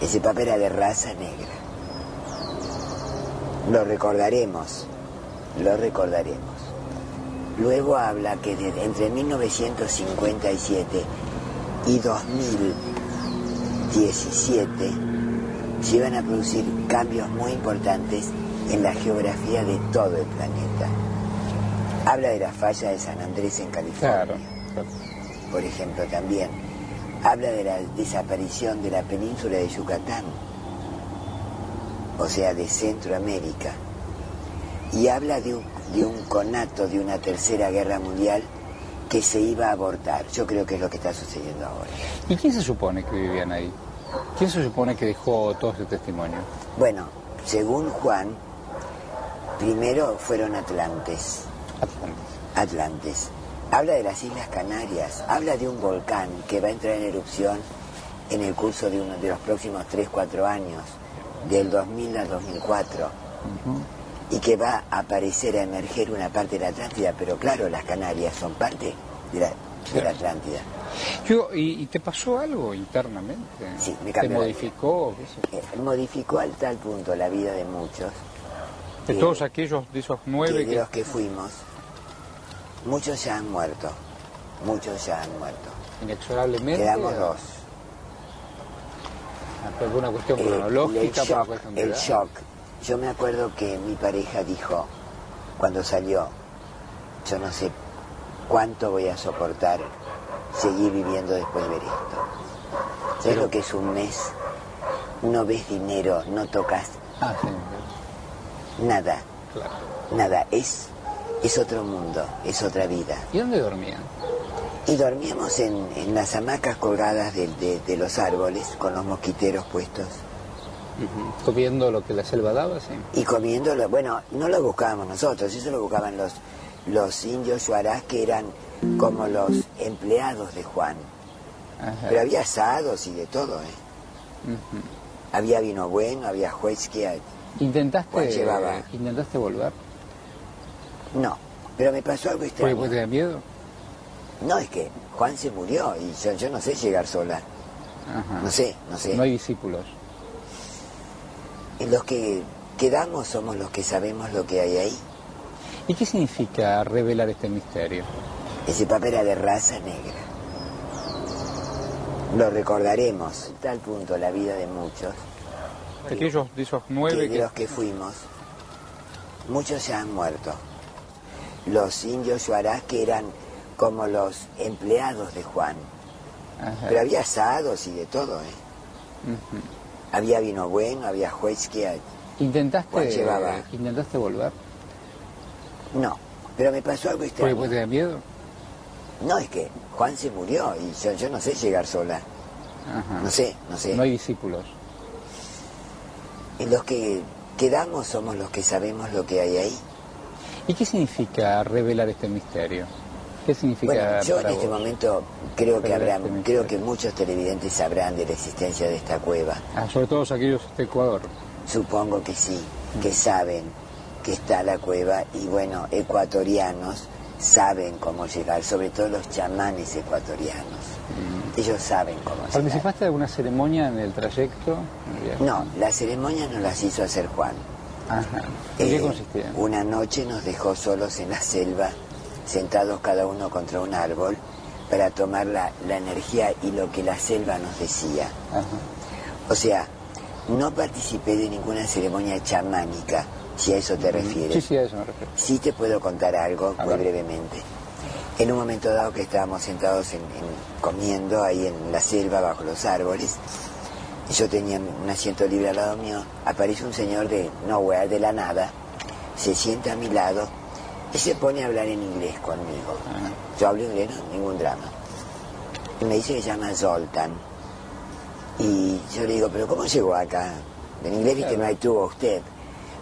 Ese papa era de raza negra. Lo recordaremos, lo recordaremos. Luego habla que entre 1957 y 2017 se iban a producir cambios muy importantes en la geografía de todo el planeta. Habla de la falla de San Andrés en California, por ejemplo, también. Habla de la desaparición de la península de Yucatán, o sea, de Centroamérica. Y habla de un, de un conato de una tercera guerra mundial que se iba a abortar. Yo creo que es lo que está sucediendo ahora. ¿Y quién se supone que vivían ahí? ¿Quién se supone que dejó todo este testimonio? Bueno, según Juan, primero fueron atlantes. Atlantes. Habla de las Islas Canarias, habla de un volcán que va a entrar en erupción en el curso de uno de los próximos 3-4 años, del 2000 al 2004, y que va a aparecer a emerger una parte de la Atlántida, pero claro, las Canarias son parte de la, de la Atlántida. Yo, ¿y, y te pasó algo internamente? Sí, me ¿Te cambió la modificó? Eh, modificó al tal punto la vida de muchos, De que- todos aquellos, de esos que nueve de que... los que fuimos, muchos ya han muerto, muchos ya han muerto. Inexorablemente... Quedamos dos. Ah, por una cuestión Eh, cronológica, el por shock, cuestión el shock. Yo me acuerdo que mi pareja dijo, cuando salió, yo no sé cuánto voy a soportar seguir viviendo después de ver esto. ¿Sabes Pero- lo que es un mes? No ves dinero, no tocas Ah, sí, nada, claro. nada. Es, es otro mundo, es otra vida. ¿Y dónde dormían? Y dormíamos en, en las hamacas colgadas de, de- de los árboles, con los mosquiteros puestos. Comiendo lo que la selva daba, sí. y comiéndolo, bueno, no lo buscábamos nosotros, eso lo buscaban los, los indios yuarás que eran como los empleados de Juan. Ajá. Pero había asados y de todo, ¿eh? Había vino bueno, había juez que... ¿Intentaste, Juan llevaba- ¿Intentaste volver? No, pero me pasó algo ¿Porque extraño. pues te da miedo? No, es que Juan se murió y yo, yo no sé llegar sola. Ajá. No sé, no sé. No hay discípulos. Y Los que quedamos somos los que sabemos lo que hay ahí. ¿Y qué significa revelar este misterio? Ese papel era de raza negra. Lo recordaremos, tal punto la vida de muchos, Aquellos de esos que nueve de que... los que fuimos, muchos ya han muerto. Los indios yuarás que eran como los empleados de Juan. Ajá. Pero había asados y de todo, ¿eh? Había vino bueno, había juez que... ¿Intentaste, Juan llevaba- ¿Intentaste volver? No, pero me pasó algo ¿Porque extraño. pues te da miedo? No, es que Juan se murió y yo, yo no sé llegar sola. Ajá. No sé, no sé. No hay discípulos. Y los que quedamos somos los que sabemos lo que hay ahí. ¿Y qué significa revelar este misterio? ¿Qué significa Bueno, yo en este vos? momento creo que habrá, este creo que muchos televidentes sabrán de la existencia de esta cueva. Ah, sobre todo aquellos de Ecuador. Supongo que sí, Mm. que saben que está la cueva y bueno, ecuatorianos saben cómo llegar, sobre todo los chamanes ecuatorianos. Ellos saben cómo llegar. Mm. ¿Participaste de alguna ceremonia en el trayecto? No, la ceremonia no las hizo hacer Juan. Ajá. ¿En qué Eh, consistía? Una noche nos dejó solos en la selva, sentados cada uno contra un árbol, para tomar la, la energía y lo que la selva nos decía. Ajá. O sea, no participé de ninguna ceremonia chamánica, si a eso te refieres. Sí, sí, a eso me refiero. Sí te puedo contar algo muy brevemente. En un momento dado que estábamos sentados en- en- comiendo ahí en la selva bajo los árboles, y yo tenía un asiento libre al lado mío, aparece un señor de nowhere, de la nada, se sienta a mi lado y se pone a hablar en inglés conmigo. Yo hablo inglés, no, ningún drama. Y me dice que se llama Zoltan. Y yo le digo, pero ¿cómo llegó acá? En inglés, viste, no hay tubo usted.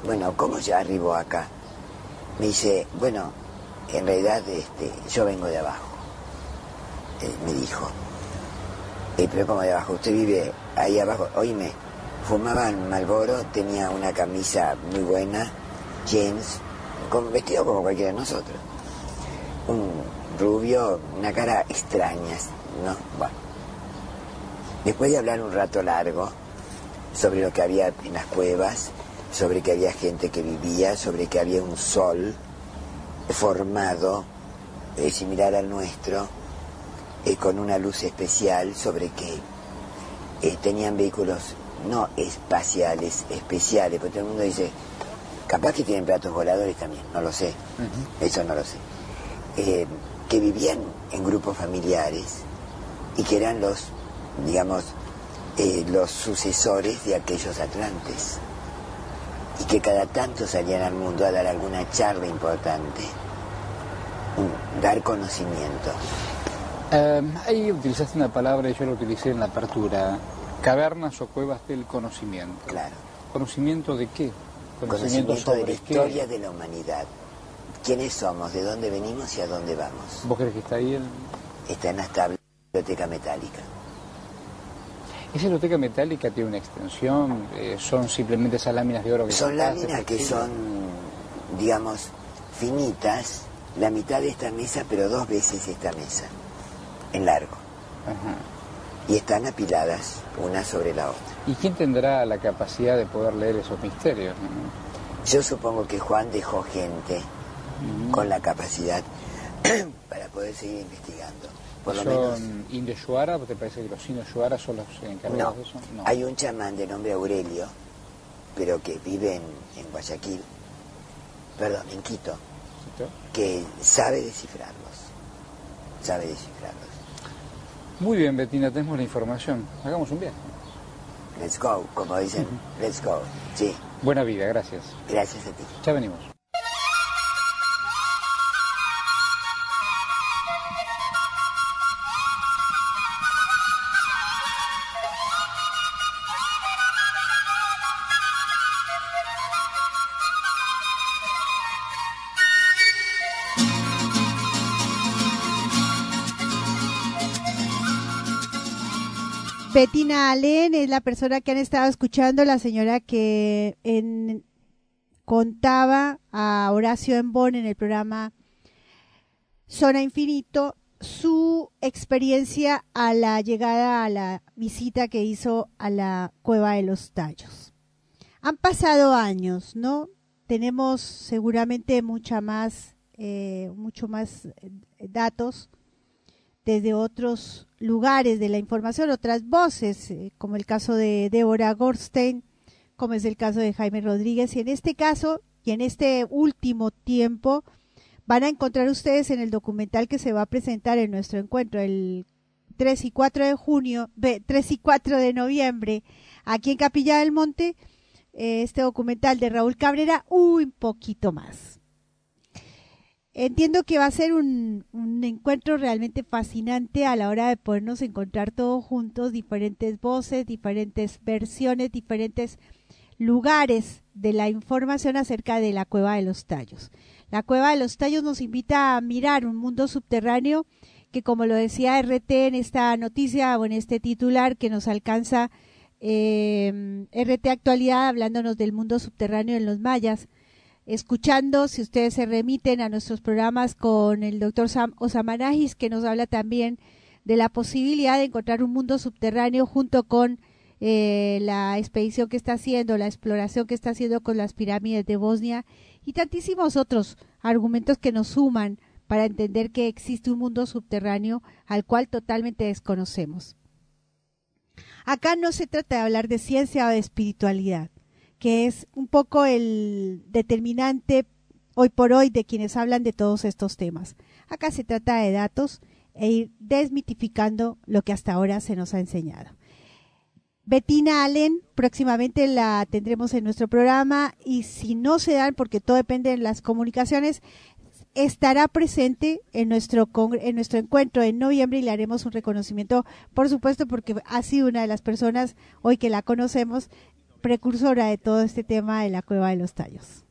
Bueno, ¿cómo ya arribó acá? Me dice, bueno, en realidad este, yo vengo de abajo. Eh, me dijo. "Eh, pero ¿cómo de abajo? Usted vive ahí abajo. Oíme, fumaba en Malboro, tenía una camisa muy buena, jeans, con, vestido como cualquiera de nosotros. Un rubio, una cara extraña, ¿no? Bueno. Después de hablar un rato largo sobre lo que había en las cuevas, sobre que había gente que vivía, sobre que había un sol formado, eh, similar al nuestro, eh, con una luz especial, sobre que eh, tenían vehículos no espaciales, especiales, porque todo el mundo dice, capaz que tienen platos voladores también, no lo sé, eso no lo sé, Eh, que vivían en grupos familiares y que eran los, digamos, eh, los sucesores de aquellos atlantes. y que cada tanto salían al mundo a dar alguna charla importante, dar conocimiento. Eh, ahí utilizaste una palabra yo la utilicé en la apertura, cavernas o cuevas del conocimiento. Claro. ¿Conocimiento de qué? Conocimiento, de la historia de la humanidad. ¿Quiénes somos? ¿De dónde venimos y a dónde vamos? ¿Vos crees que está ahí? El... Está en las tablas de la biblioteca metálica. ¿Esa biblioteca metálica tiene una extensión? Eh, ¿Son simplemente esas láminas de oro que Son láminas que son, digamos, finitas, la mitad de esta mesa, pero dos veces esta mesa, en largo. Y están apiladas una sobre la otra. ¿Y quién tendrá la capacidad de poder leer esos misterios? Yo supongo que Juan dejó gente con la capacidad [clears throat] para poder seguir investigando. Por lo ¿Son menos. indios Yuara? ¿Te parece que los indios Yuara son los encargados No. de eso? Hay un chamán de nombre Aurelio, pero que vive en, en Guayaquil, perdón, en Quito, que sabe descifrarlos. Sabe descifrarlos. Muy bien, Betina, tenemos la información. Hagamos un viaje. Let's go, como dicen, let's go. Sí, Buena vida, gracias. gracias a ti. Ya venimos. Bettina Allen es la persona que han estado escuchando, la señora que contaba a Horacio Embón en el programa Zona Infinito su experiencia a la llegada a la visita que hizo a la Cueva de los Tallos. Han pasado años, ¿no? Tenemos seguramente mucha más, eh, mucho más eh, datos desde otros lugares de la información, otras voces, eh, como el caso de Débora Gorstein, como es el caso de Jaime Rodríguez, y en este caso, y en este último tiempo, van a encontrar ustedes en el documental que se va a presentar en nuestro encuentro el 3 y 4 de junio, ve, 3 y 4 de noviembre, aquí en Capilla del Monte, eh, este documental de Raúl Cabrera, un poquito más. Entiendo que va a ser un, encuentro realmente fascinante a la hora de podernos encontrar todos juntos, diferentes voces, diferentes versiones, diferentes lugares de la información acerca de la cueva de los tallos. La cueva de los tallos nos invita a mirar un mundo subterráneo que, como lo decía RT en esta noticia o en este titular que nos alcanza eh, RT Actualidad, hablándonos del mundo subterráneo en los mayas, escuchando, si ustedes se remiten a nuestros programas con el doctor Sam Osamanagis, que nos habla también de la posibilidad de encontrar un mundo subterráneo junto con eh, la expedición que está haciendo, la exploración que está haciendo con las pirámides de Bosnia y tantísimos otros argumentos que nos suman para entender que existe un mundo subterráneo al cual totalmente desconocemos. Acá no se trata de hablar de ciencia o de espiritualidad, que es un poco el determinante hoy por hoy de quienes hablan de todos estos temas. Acá se trata de datos e ir desmitificando lo que hasta ahora se nos ha enseñado. Bettina Allen, próximamente la tendremos en nuestro programa y si no se dan, porque todo depende de las comunicaciones, estará presente en nuestro, en nuestro encuentro en noviembre y le haremos un reconocimiento, por supuesto, porque ha sido una de las personas hoy que la conocemos, precursora de todo este tema de la cueva de los tallos.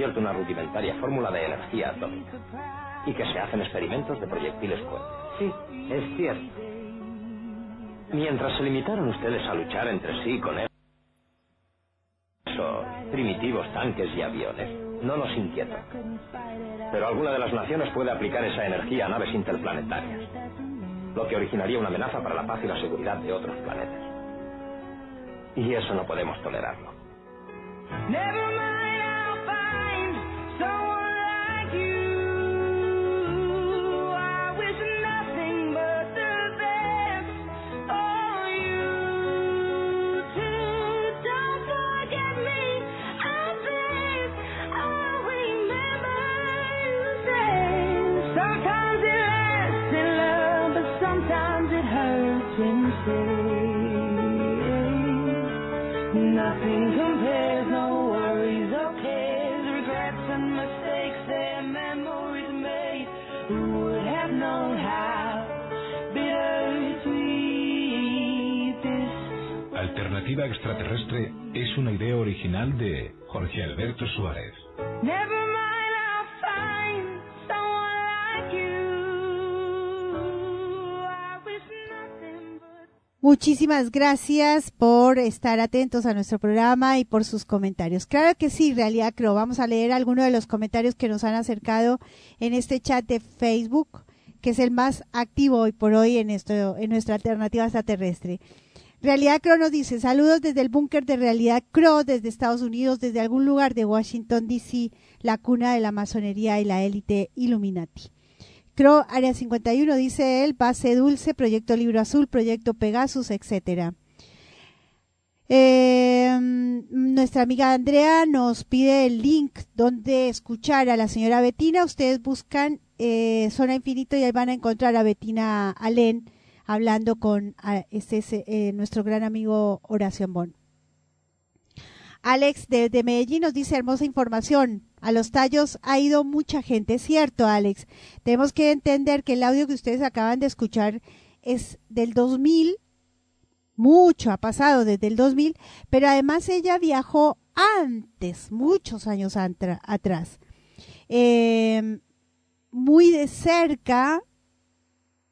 Descubierto una rudimentaria fórmula de energía atómica y que se hacen experimentos de proyectiles cohetes. Sí, es cierto. Mientras se limitaron ustedes a luchar entre sí con esos primitivos tanques y aviones, no nos inquieta. Pero alguna de las naciones puede aplicar esa energía a naves interplanetarias, lo que originaría una amenaza para la paz y la seguridad de otros planetas. Y eso no podemos tolerarlo. Alternativa extraterrestre es una idea original de Jorge Alberto Suárez. Never mind, I'll find someone like you. I wish nothing but Muchísimas gracias por estar atentos a nuestro programa y por sus comentarios. Claro que sí, Realidad Creo. Vamos a leer algunos de los comentarios que nos han acercado en este chat de Facebook, que es el más activo hoy por hoy en, esto, en nuestra alternativa extraterrestre. Realidad Crow nos dice, saludos desde el búnker de Realidad Crow, desde Estados Unidos, desde algún lugar de Washington, D.C., la cuna de la masonería y la élite Illuminati. Crow, Área 51, dice él, Base Dulce, Proyecto Libro Azul, Proyecto Pegasus, etcétera. Eh, nuestra amiga Andrea nos pide el link donde escuchar a la señora Betina. Ustedes buscan eh, Zona Infinito y ahí van a encontrar a Betina Alén hablando con a, ese, eh, nuestro gran amigo Horacio Bon. Alex de, de, Medellín nos dice hermosa información. A los tallos ha ido mucha gente. Es cierto, Alex. Tenemos que entender que el audio que ustedes acaban de escuchar es del 2000. Mucho ha pasado desde el 2000, pero además ella viajó antes, muchos años atrás. Eh, muy de cerca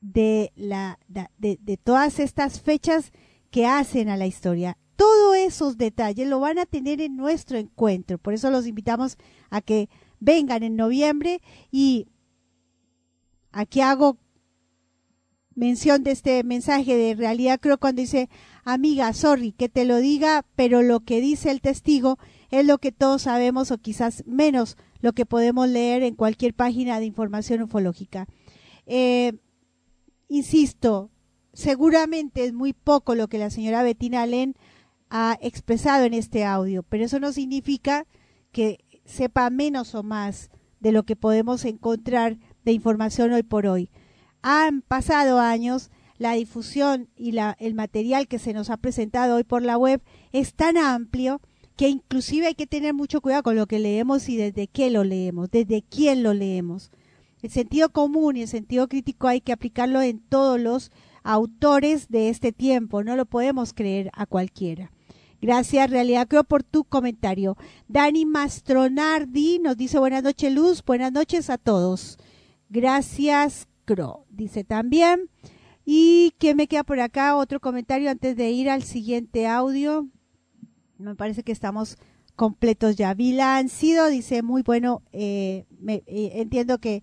de, la, de, de todas estas fechas que hacen a la historia. Todos esos detalles lo van a tener en nuestro encuentro. Por eso los invitamos a que vengan en noviembre y aquí hago mención de este mensaje de realidad creo cuando dice amiga sorry que te lo diga pero lo que dice el testigo es lo que todos sabemos o quizás menos lo que podemos leer en cualquier página de información ufológica eh, insisto seguramente es muy poco lo que la señora Bettina Allen ha expresado en este audio pero eso no significa que sepa menos o más de lo que podemos encontrar de información hoy por hoy han pasado años, la difusión y la, el material que se nos ha presentado hoy por la web es tan amplio que inclusive hay que tener mucho cuidado con lo que leemos y desde qué lo leemos, desde quién lo leemos. El sentido común y el sentido crítico hay que aplicarlo en todos los autores de este tiempo, no lo podemos creer a cualquiera. Gracias, Realidad Creo, por tu comentario. Dani Mastronardi nos dice buenas noches, Luz, buenas noches a todos. Gracias, dice también. ¿Y qué me queda por acá? Otro comentario antes de ir al siguiente audio. Me parece que estamos completos ya. Vila sido dice, muy bueno, eh, me, eh, entiendo que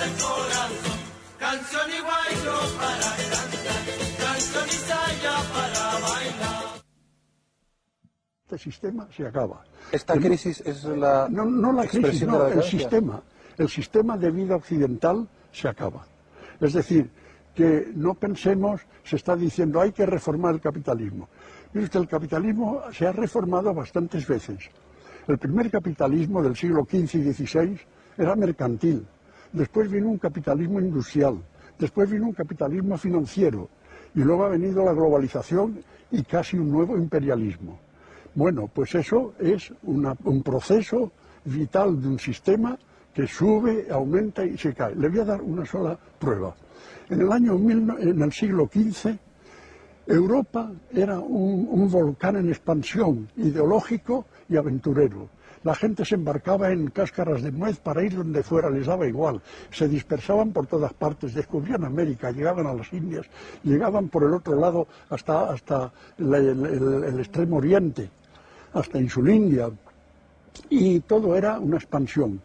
del corazón. Canción y para cantar, canción y saya para bailar. este sistema se acaba. Esta crisis es la no, no la crisis, no, de la el sistema. El sistema de vida occidental se acaba. Es decir, que no pensemos, se está diciendo hay que reformar el capitalismo. Mire usted, el capitalismo se ha reformado bastantes veces. El primer capitalismo del siglo XV y XVI era mercantil. Después vino un capitalismo industrial. Después vino un capitalismo financiero. Y luego ha venido la globalización y casi un nuevo imperialismo. Bueno, pues eso es un proceso vital de un sistema que sube, aumenta y se cae. Le voy a dar una sola prueba. En el año en el siglo XV, Europa era un volcán en expansión, ideológico y aventurero. La gente se embarcaba en cáscaras de nuez para ir donde fuera, les daba igual. Se dispersaban por todas partes, descubrían América, llegaban a las Indias, llegaban por el otro lado hasta, hasta el, extremo oriente, hasta Insulindia, y todo era una expansión.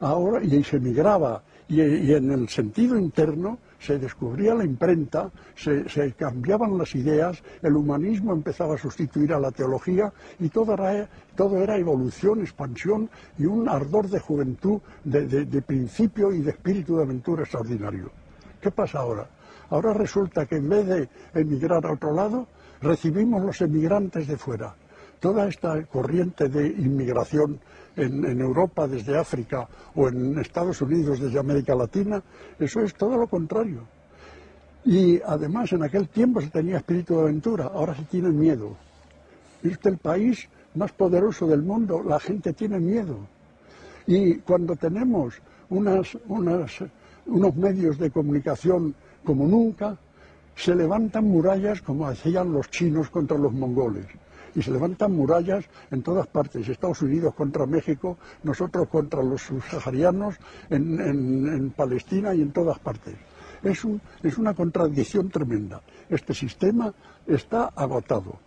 Ahora, y se migraba, y en el sentido interno se descubría la imprenta, se, cambiaban las ideas, el humanismo empezaba a sustituir a la teología y todo era, evolución, expansión y un ardor de juventud, de principio y de espíritu de aventura extraordinario. ¿Qué pasa ahora? Ahora resulta que en vez de emigrar a otro lado, recibimos los emigrantes de fuera. Toda esta corriente de inmigración en, Europa desde África o en Estados Unidos desde América Latina, eso es todo lo contrario. Y además en aquel tiempo se tenía espíritu de aventura, ahora se tiene miedo. Es usted el país más poderoso del mundo, la gente tiene miedo. Y cuando tenemos unos medios de comunicación como nunca, se levantan murallas como hacían los chinos contra los mongoles. Y se levantan murallas en todas partes. Estados Unidos contra México, nosotros contra los subsaharianos, en, en- en Palestina y en todas partes. Es, un- es una contradicción tremenda. Este sistema está agotado.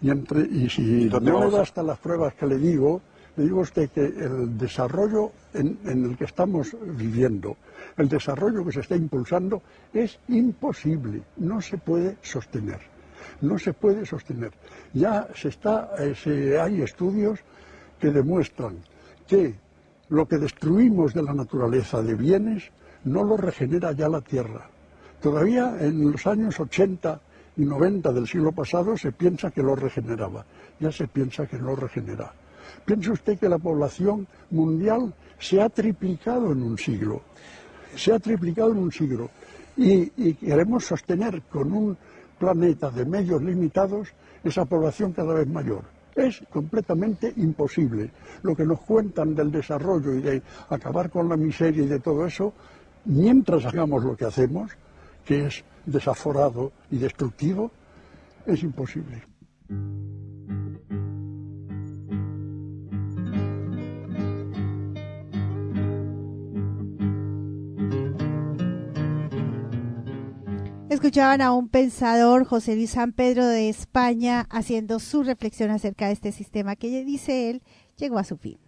Y, entre- y si ¿Dónde no le bastan las pruebas que le digo, le digo a usted que el desarrollo en, en el que estamos viviendo, el desarrollo que se está impulsando, es imposible, no se puede sostener. No se puede sostener. Ya se está, eh, se- hay estudios que demuestran que lo que destruimos de la naturaleza de bienes no lo regenera ya la tierra. Todavía en los años 80 y 90 del siglo pasado se piensa que lo regeneraba, ya se piensa que no regenera. Piense usted que la población mundial se ha triplicado en un siglo, se ha triplicado en un siglo y, y queremos sostener con un planeta de medios limitados esa población cada vez mayor. Es completamente imposible. Lo que nos cuentan del desarrollo y de acabar con la miseria y de todo eso, mientras hagamos lo que hacemos, que es desaforado y destructivo, es imposible. Escuchaban a un pensador, José Luis San Pedro de España, haciendo su reflexión acerca de este sistema que, dice él, llegó a su fin.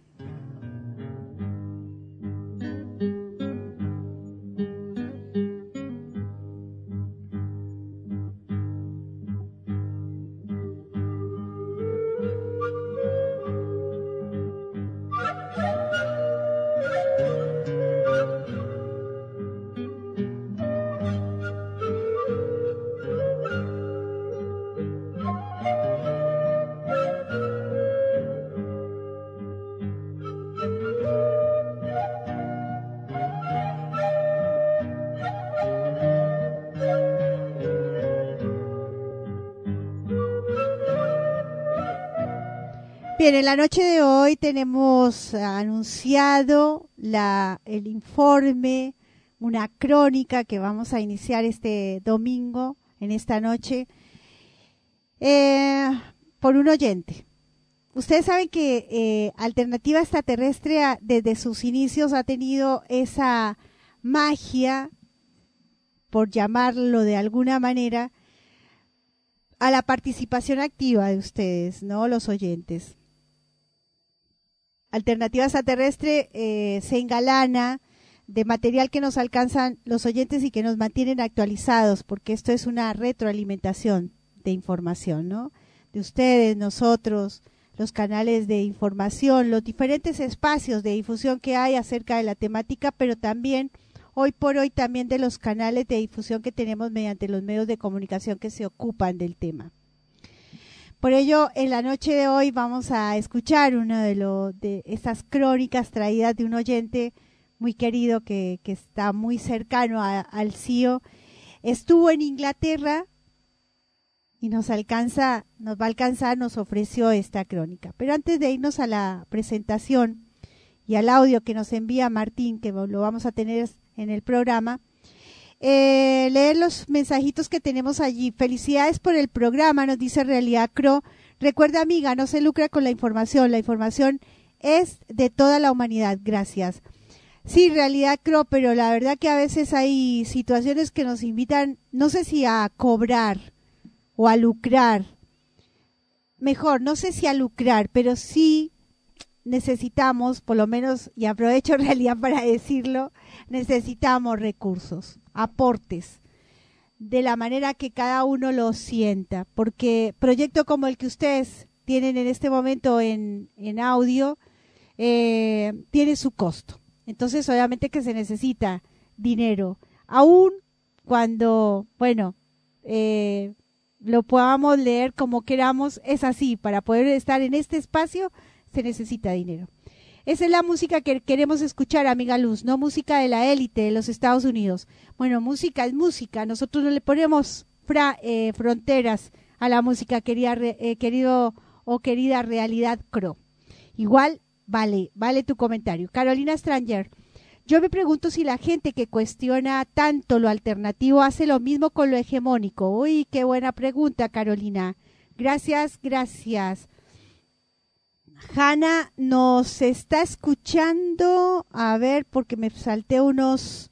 Bien, en la noche de hoy tenemos anunciado el informe, una crónica que vamos a iniciar este domingo, en esta noche, eh, por un oyente. Ustedes saben que eh, Alternativa Extraterrestre a- desde sus inicios ha tenido esa magia, por llamarlo de alguna manera, a la participación activa de ustedes, ¿no? Los oyentes. Alternativa Extraterrestre eh, se engalana de material que nos alcanzan los oyentes y que nos mantienen actualizados, porque esto es una retroalimentación de información, ¿no? De ustedes, nosotros, los canales de información, los diferentes espacios de difusión que hay acerca de la temática, pero también hoy por hoy también de los canales de difusión que tenemos mediante los medios de comunicación que se ocupan del tema. Por ello, en la noche de hoy vamos a escuchar una de, estas crónicas traídas de un oyente muy querido que, está muy cercano al CIO. Estuvo en Inglaterra y nos alcanza, nos va a alcanzar, nos ofreció esta crónica. Pero antes de irnos a la presentación y al audio que nos envía Martín, que lo vamos a tener en el programa, eh, leer los mensajitos que tenemos allí. Felicidades por el programa, nos dice Realidad Cro. Recuerda, amiga, no se lucra con la información. La información es de toda la humanidad. Gracias. Sí, Realidad Cro, pero la verdad que a veces hay situaciones que nos invitan, no sé si a cobrar o a lucrar. Mejor, no sé si a lucrar, pero sí necesitamos, por lo menos, y aprovecho [laughs] realidad para decirlo, necesitamos recursos, aportes, de la manera que cada uno lo sienta, porque proyecto como el que ustedes tienen en este momento en, en audio, eh, tiene su costo. Entonces, obviamente que se necesita dinero, aún cuando, bueno, eh, lo podamos leer como queramos, es así, para poder estar en este espacio se necesita dinero. Esa es la música que queremos escuchar, amiga Luz, no música de la élite de los Estados Unidos. Bueno, música es música, nosotros no le ponemos fra- eh, fronteras a la música, querida, eh, querido o querida realidad Cro. Igual, vale, vale tu comentario. Carolina Stranger, yo me pregunto si la gente que cuestiona tanto lo alternativo hace lo mismo con lo hegemónico. Uy, qué buena pregunta, Carolina. Gracias, gracias. Hanna nos está escuchando. A ver, porque me salté unos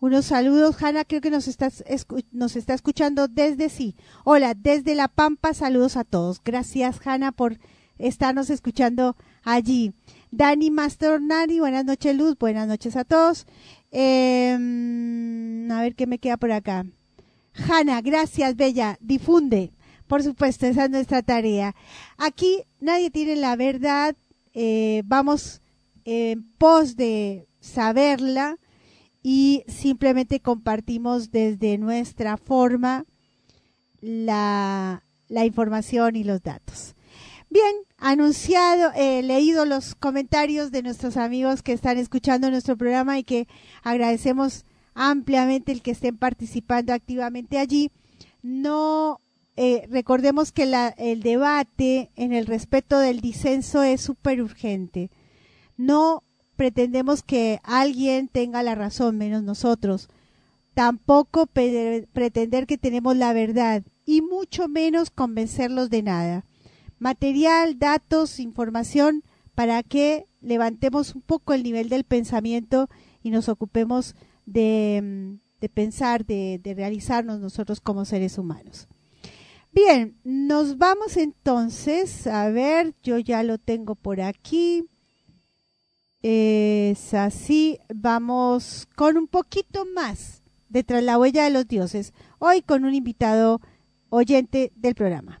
unos saludos. Hanna, creo que nos escu- nos está escuchando desde sí. Hola, desde La Pampa, saludos a todos. Gracias, Hanna, por estarnos escuchando allí. Dani Mastornari, buenas noches, Luz. Buenas noches a todos. Eh, a ver qué me queda por acá. Hanna, gracias, Bella. Difunde. Por supuesto, esa es nuestra tarea. Aquí nadie tiene la verdad. eh, vamos en pos de saberla y simplemente compartimos desde nuestra forma la, información y los datos. Bien, anunciado, eh, leído los comentarios de nuestros amigos que están escuchando nuestro programa y que agradecemos ampliamente el que estén participando activamente allí. No eh, recordemos que la- el debate en el respeto del disenso es súper urgente. No pretendemos que alguien tenga la razón, menos nosotros. Tampoco pretender que tenemos la verdad y mucho menos convencerlos de nada. Material, datos, información para que levantemos un poco el nivel del pensamiento y nos ocupemos de, mm, pensar, de realizarnos nosotros como seres humanos. Bien, nos vamos entonces, a ver, yo ya lo tengo por aquí. Es así, vamos con un poquito más de Tras la huella de los dioses, hoy con un invitado oyente del programa.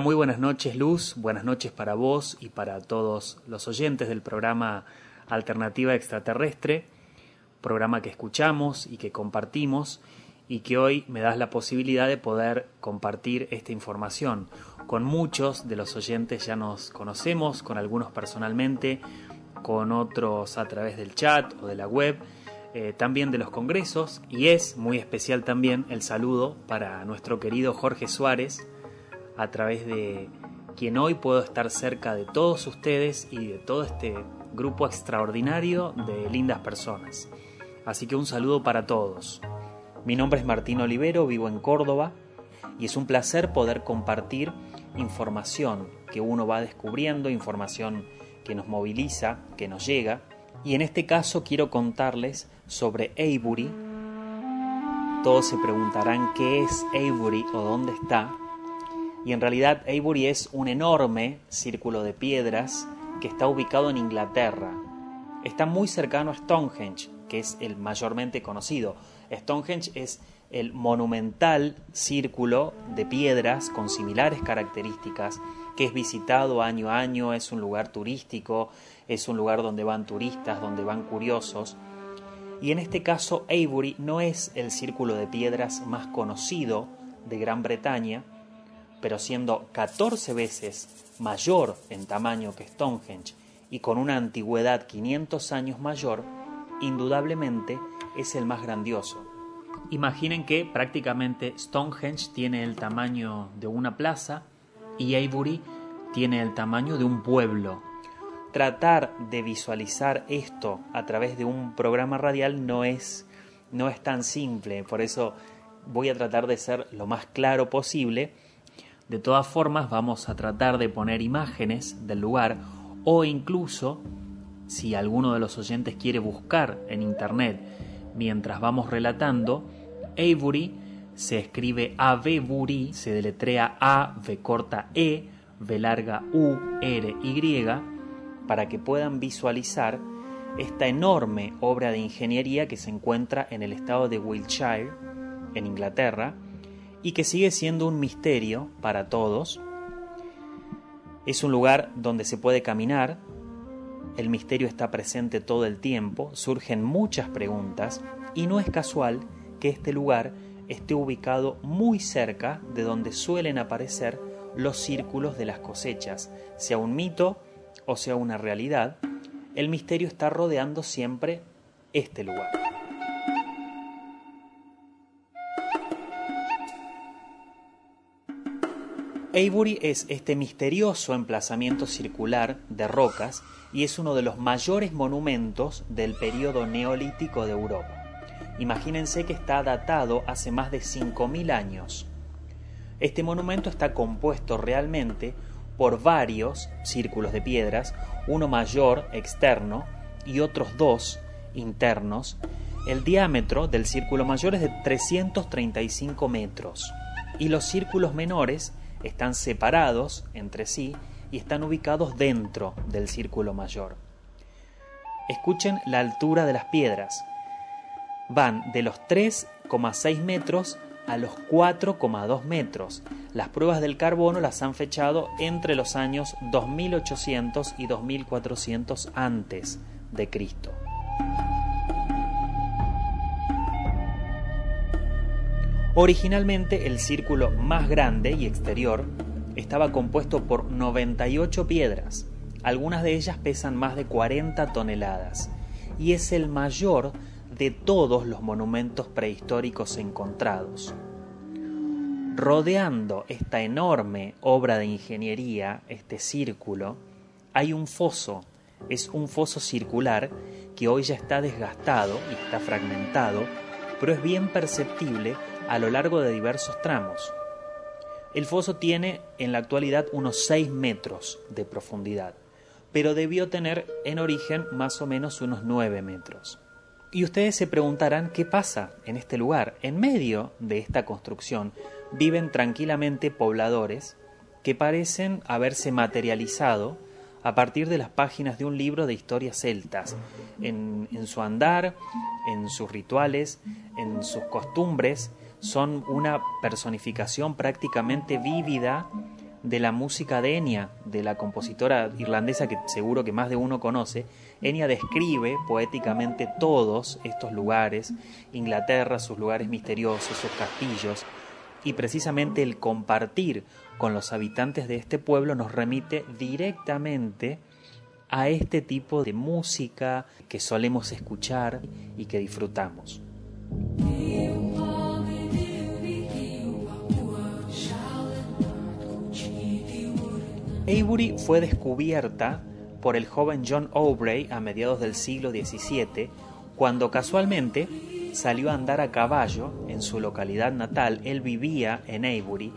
Muy buenas noches Luz, buenas noches para vos y para todos los oyentes del programa Alternativa Extraterrestre, programa que escuchamos y que compartimos y que hoy me das la posibilidad de poder compartir esta información. Con muchos de los oyentes ya nos conocemos, con algunos personalmente, con otros a través del chat o de la web, eh, también de los congresos y es muy especial también el saludo para nuestro querido Jorge Suárez, a través de quien hoy puedo estar cerca de todos ustedes y de todo este grupo extraordinario de lindas personas. Así que un saludo para todos. Mi nombre es Martín Olivero, vivo en Córdoba y es un placer poder compartir información que uno va descubriendo, información que nos moviliza, que nos llega. Y en este caso quiero contarles sobre Avebury. Todos se preguntarán qué es Avebury o dónde está. Y en realidad Avebury es un enorme círculo de piedras que está ubicado en Inglaterra. Está muy cercano a Stonehenge, que es el mayormente conocido. Stonehenge es el monumental círculo de piedras con similares características que es visitado año a año, es un lugar turístico, es un lugar donde van turistas, donde van curiosos. Y en este caso Avebury no es el círculo de piedras más conocido de Gran Bretaña, pero siendo 14 veces mayor en tamaño que Stonehenge y con una antigüedad 500 años mayor, indudablemente es el más grandioso. Imaginen que prácticamente Stonehenge tiene el tamaño de una plaza y Avebury tiene el tamaño de un pueblo. Tratar de visualizar esto a través de un programa radial no es, no es tan simple, por eso voy a tratar de ser lo más claro posible. De todas formas, vamos a tratar de poner imágenes del lugar o incluso, si alguno de los oyentes quiere buscar en internet mientras vamos relatando, Avebury se escribe Avebury, se deletrea A, V corta E, V larga U, R, Y, para que puedan visualizar esta enorme obra de ingeniería que se encuentra en el estado de Wiltshire, en Inglaterra, y que sigue siendo un misterio para todos. Es un lugar donde se puede caminar, el misterio está presente todo el tiempo, surgen muchas preguntas y no es casual que este lugar esté ubicado muy cerca de donde suelen aparecer los círculos de las cosechas, sea un mito o sea una realidad, el misterio está rodeando siempre este lugar. Avebury es este misterioso emplazamiento circular de rocas y es uno de los mayores monumentos del periodo neolítico de Europa. Imagínense que está datado hace más de 5.000 años. Este monumento está compuesto realmente por varios círculos de piedras, uno mayor externo y otros dos internos. El diámetro del círculo mayor es de 335 metros y los círculos menores están separados entre sí y están ubicados dentro del círculo mayor. Escuchen la altura de las piedras. Van de los 3,6 metros a los 4,2 metros. Las pruebas del carbono las han fechado entre los años 2800 y 2400 antes de Cristo. Originalmente el círculo más grande y exterior estaba compuesto por 98 piedras, algunas de ellas pesan más de 40 toneladas, y es el mayor de todos los monumentos prehistóricos encontrados. Rodeando esta enorme obra de ingeniería, este círculo, hay un foso, es un foso circular que hoy ya está desgastado y está fragmentado, pero es bien perceptible a lo largo de diversos tramos. El foso tiene en la actualidad unos 6 metros de profundidad, pero debió tener en origen más o menos unos 9 metros. Y ustedes se preguntarán qué pasa en este lugar. En medio de esta construcción viven tranquilamente pobladores que parecen haberse materializado a partir de las páginas de un libro de historias celtas, en, en su andar, en sus rituales, en sus costumbres, son una personificación prácticamente vívida de la música de Enya, de la compositora irlandesa que seguro que más de uno conoce, Enya describe poéticamente todos estos lugares, Inglaterra, sus lugares misteriosos, sus castillos, y precisamente el compartir con los habitantes de este pueblo nos remite directamente a este tipo de música que solemos escuchar y que disfrutamos. Avebury fue descubierta por el joven John Aubrey a mediados del siglo XVII, cuando casualmente salió a andar a caballo en su localidad natal. Él vivía en Avebury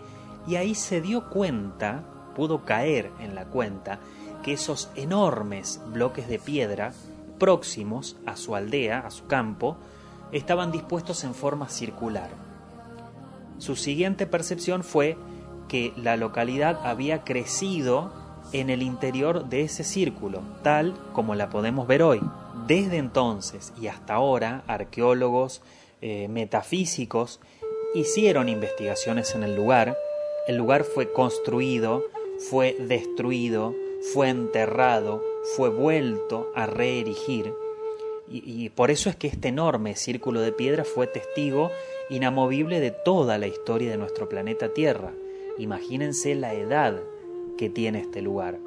y ahí se dio cuenta, pudo caer en la cuenta, que esos enormes bloques de piedra próximos a su aldea, a su campo, estaban dispuestos en forma circular. Su siguiente percepción fue que la localidad había crecido en el interior de ese círculo, tal como la podemos ver hoy. Desde entonces y hasta ahora, arqueólogos, eh, metafísicos, hicieron investigaciones en el lugar. El lugar fue construido, fue destruido, fue enterrado, fue vuelto a reerigir. Y, y por eso es que este enorme círculo de piedra fue testigo inamovible de toda la historia de nuestro planeta Tierra. Imagínense la edad que tiene este lugar.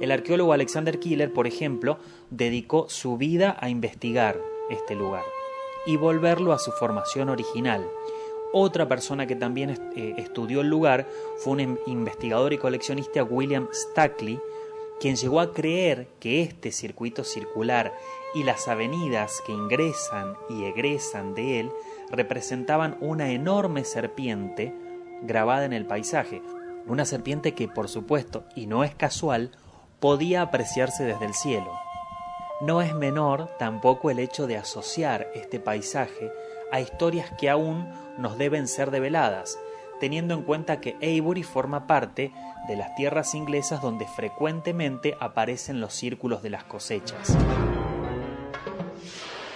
El arqueólogo Alexander Killer, por ejemplo, dedicó su vida a investigar este lugar y volverlo a su formación original. Otra persona que también eh, estudió el lugar fue un investigador y coleccionista William Stackley, quien llegó a creer que este circuito circular y las avenidas que ingresan y egresan de él representaban una enorme serpiente grabada en el paisaje, una serpiente que por supuesto, y no es casual, podía apreciarse desde el cielo. No es menor tampoco el hecho de asociar este paisaje a historias que aún nos deben ser develadas, teniendo en cuenta que Avebury forma parte de las tierras inglesas donde frecuentemente aparecen los círculos de las cosechas.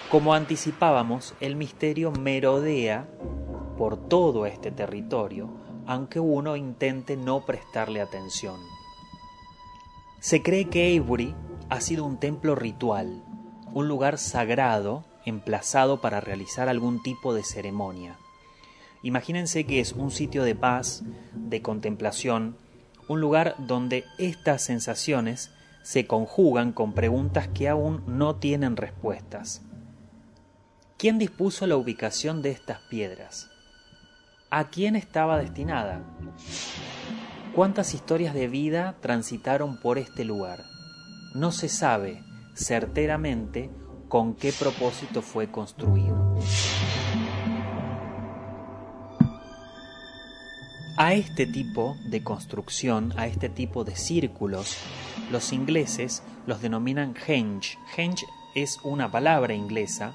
Como anticipábamos, el misterio merodea por todo este territorio, aunque uno intente no prestarle atención. Se cree que Avebury ha sido un templo ritual, un lugar sagrado emplazado para realizar algún tipo de ceremonia. Imagínense que es un sitio de paz, de contemplación, un lugar donde estas sensaciones se conjugan con preguntas que aún no tienen respuestas. ¿Quién dispuso la ubicación de estas piedras? ¿A quién estaba destinada? ¿Cuántas historias de vida transitaron por este lugar? No se sabe certeramente con qué propósito fue construido. A este tipo de construcción, a este tipo de círculos, los ingleses los denominan henge. Henge es una palabra inglesa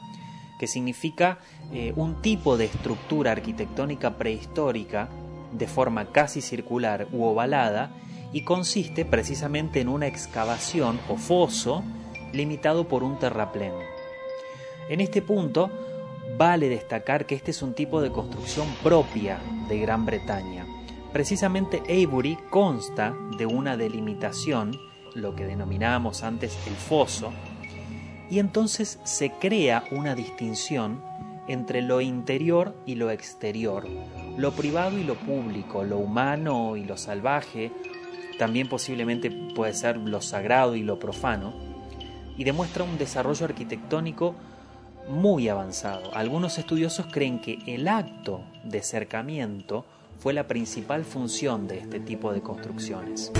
que significa eh, un tipo de estructura arquitectónica prehistórica de forma casi circular u ovalada y consiste precisamente en una excavación o foso limitado por un terraplén. En este punto vale destacar que este es un tipo de construcción propia de Gran Bretaña. Precisamente Avebury consta de una delimitación, lo que denominábamos antes el foso, y entonces se crea una distinción entre lo interior y lo exterior, lo privado y lo público, lo humano y lo salvaje, también posiblemente puede ser lo sagrado y lo profano, y demuestra un desarrollo arquitectónico muy avanzado. Algunos estudiosos creen que el acto de cercamiento fue la principal función de este tipo de construcciones.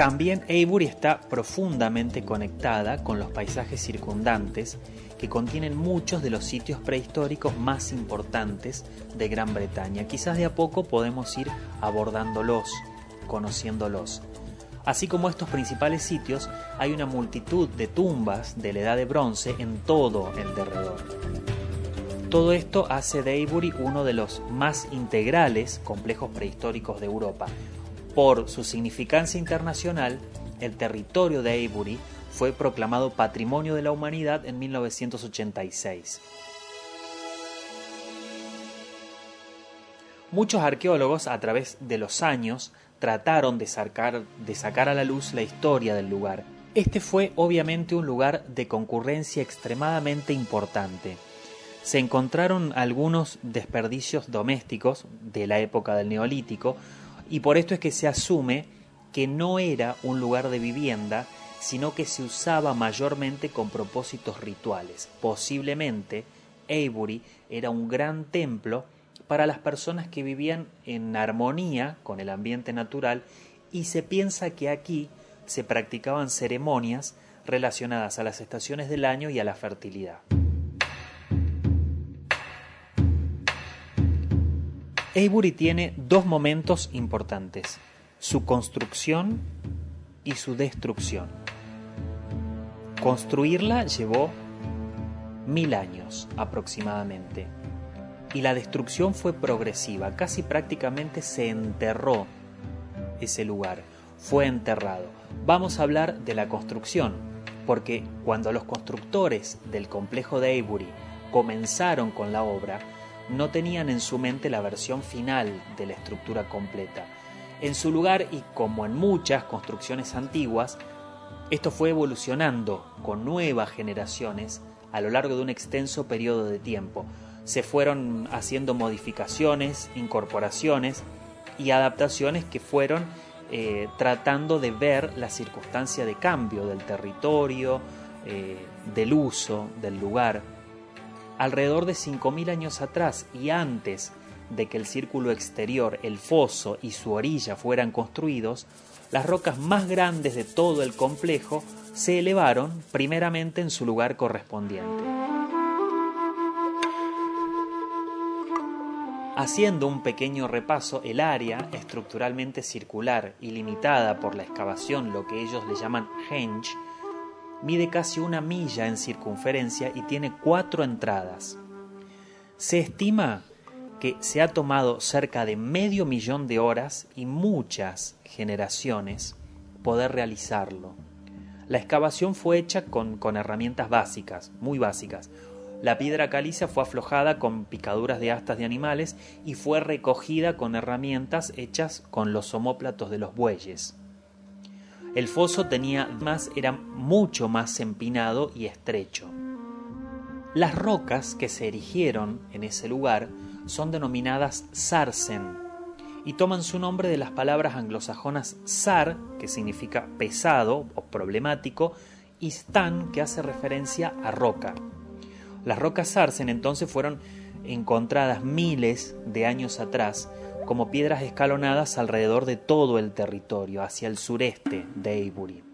También Avebury está profundamente conectada con los paisajes circundantes que contienen muchos de los sitios prehistóricos más importantes de Gran Bretaña. Quizás de a poco podemos ir abordándolos, conociéndolos. Así como estos principales sitios, hay una multitud de tumbas de la Edad de Bronce en todo el derredor. Todo esto hace de Avebury uno de los más integrales complejos prehistóricos de Europa, por su significancia internacional, el territorio de Avebury fue proclamado Patrimonio de la Humanidad en 1986. Muchos arqueólogos a través de los años trataron de sacar, de sacar a la luz la historia del lugar. Este fue obviamente un lugar de concurrencia extremadamente importante. Se encontraron algunos desperdicios domésticos de la época del Neolítico y por esto es que se asume que no era un lugar de vivienda, sino que se usaba mayormente con propósitos rituales. Posiblemente Avebury era un gran templo para las personas que vivían en armonía con el ambiente natural y se piensa que aquí se practicaban ceremonias relacionadas a las estaciones del año y a la fertilidad. Avebury tiene dos momentos importantes, su construcción y su destrucción. Construirla llevó mil años aproximadamente y la destrucción fue progresiva, casi prácticamente se enterró ese lugar, fue enterrado. Vamos a hablar de la construcción, porque cuando los constructores del complejo de Avebury comenzaron con la obra, no tenían en su mente la versión final de la estructura completa. En su lugar, y como en muchas construcciones antiguas, esto fue evolucionando con nuevas generaciones a lo largo de un extenso periodo de tiempo. Se fueron haciendo modificaciones, incorporaciones y adaptaciones que fueron eh, tratando de ver la circunstancia de cambio del territorio, eh, del uso, del lugar. Alrededor de 5.000 años atrás y antes de que el círculo exterior, el foso y su orilla fueran construidos, las rocas más grandes de todo el complejo se elevaron primeramente en su lugar correspondiente. Haciendo un pequeño repaso, el área estructuralmente circular y limitada por la excavación, lo que ellos le llaman henge, mide casi una milla en circunferencia y tiene cuatro entradas. Se estima que se ha tomado cerca de medio millón de horas y muchas generaciones poder realizarlo. La excavación fue hecha con, con herramientas básicas, muy básicas. La piedra caliza fue aflojada con picaduras de astas de animales y fue recogida con herramientas hechas con los omóplatos de los bueyes. El foso tenía más, era mucho más empinado y estrecho. Las rocas que se erigieron en ese lugar son denominadas sarsen y toman su nombre de las palabras anglosajonas sar, que significa pesado o problemático, y stan, que hace referencia a roca. Las rocas sarsen entonces fueron encontradas miles de años atrás como piedras escalonadas alrededor de todo el territorio, hacia el sureste de Avebury.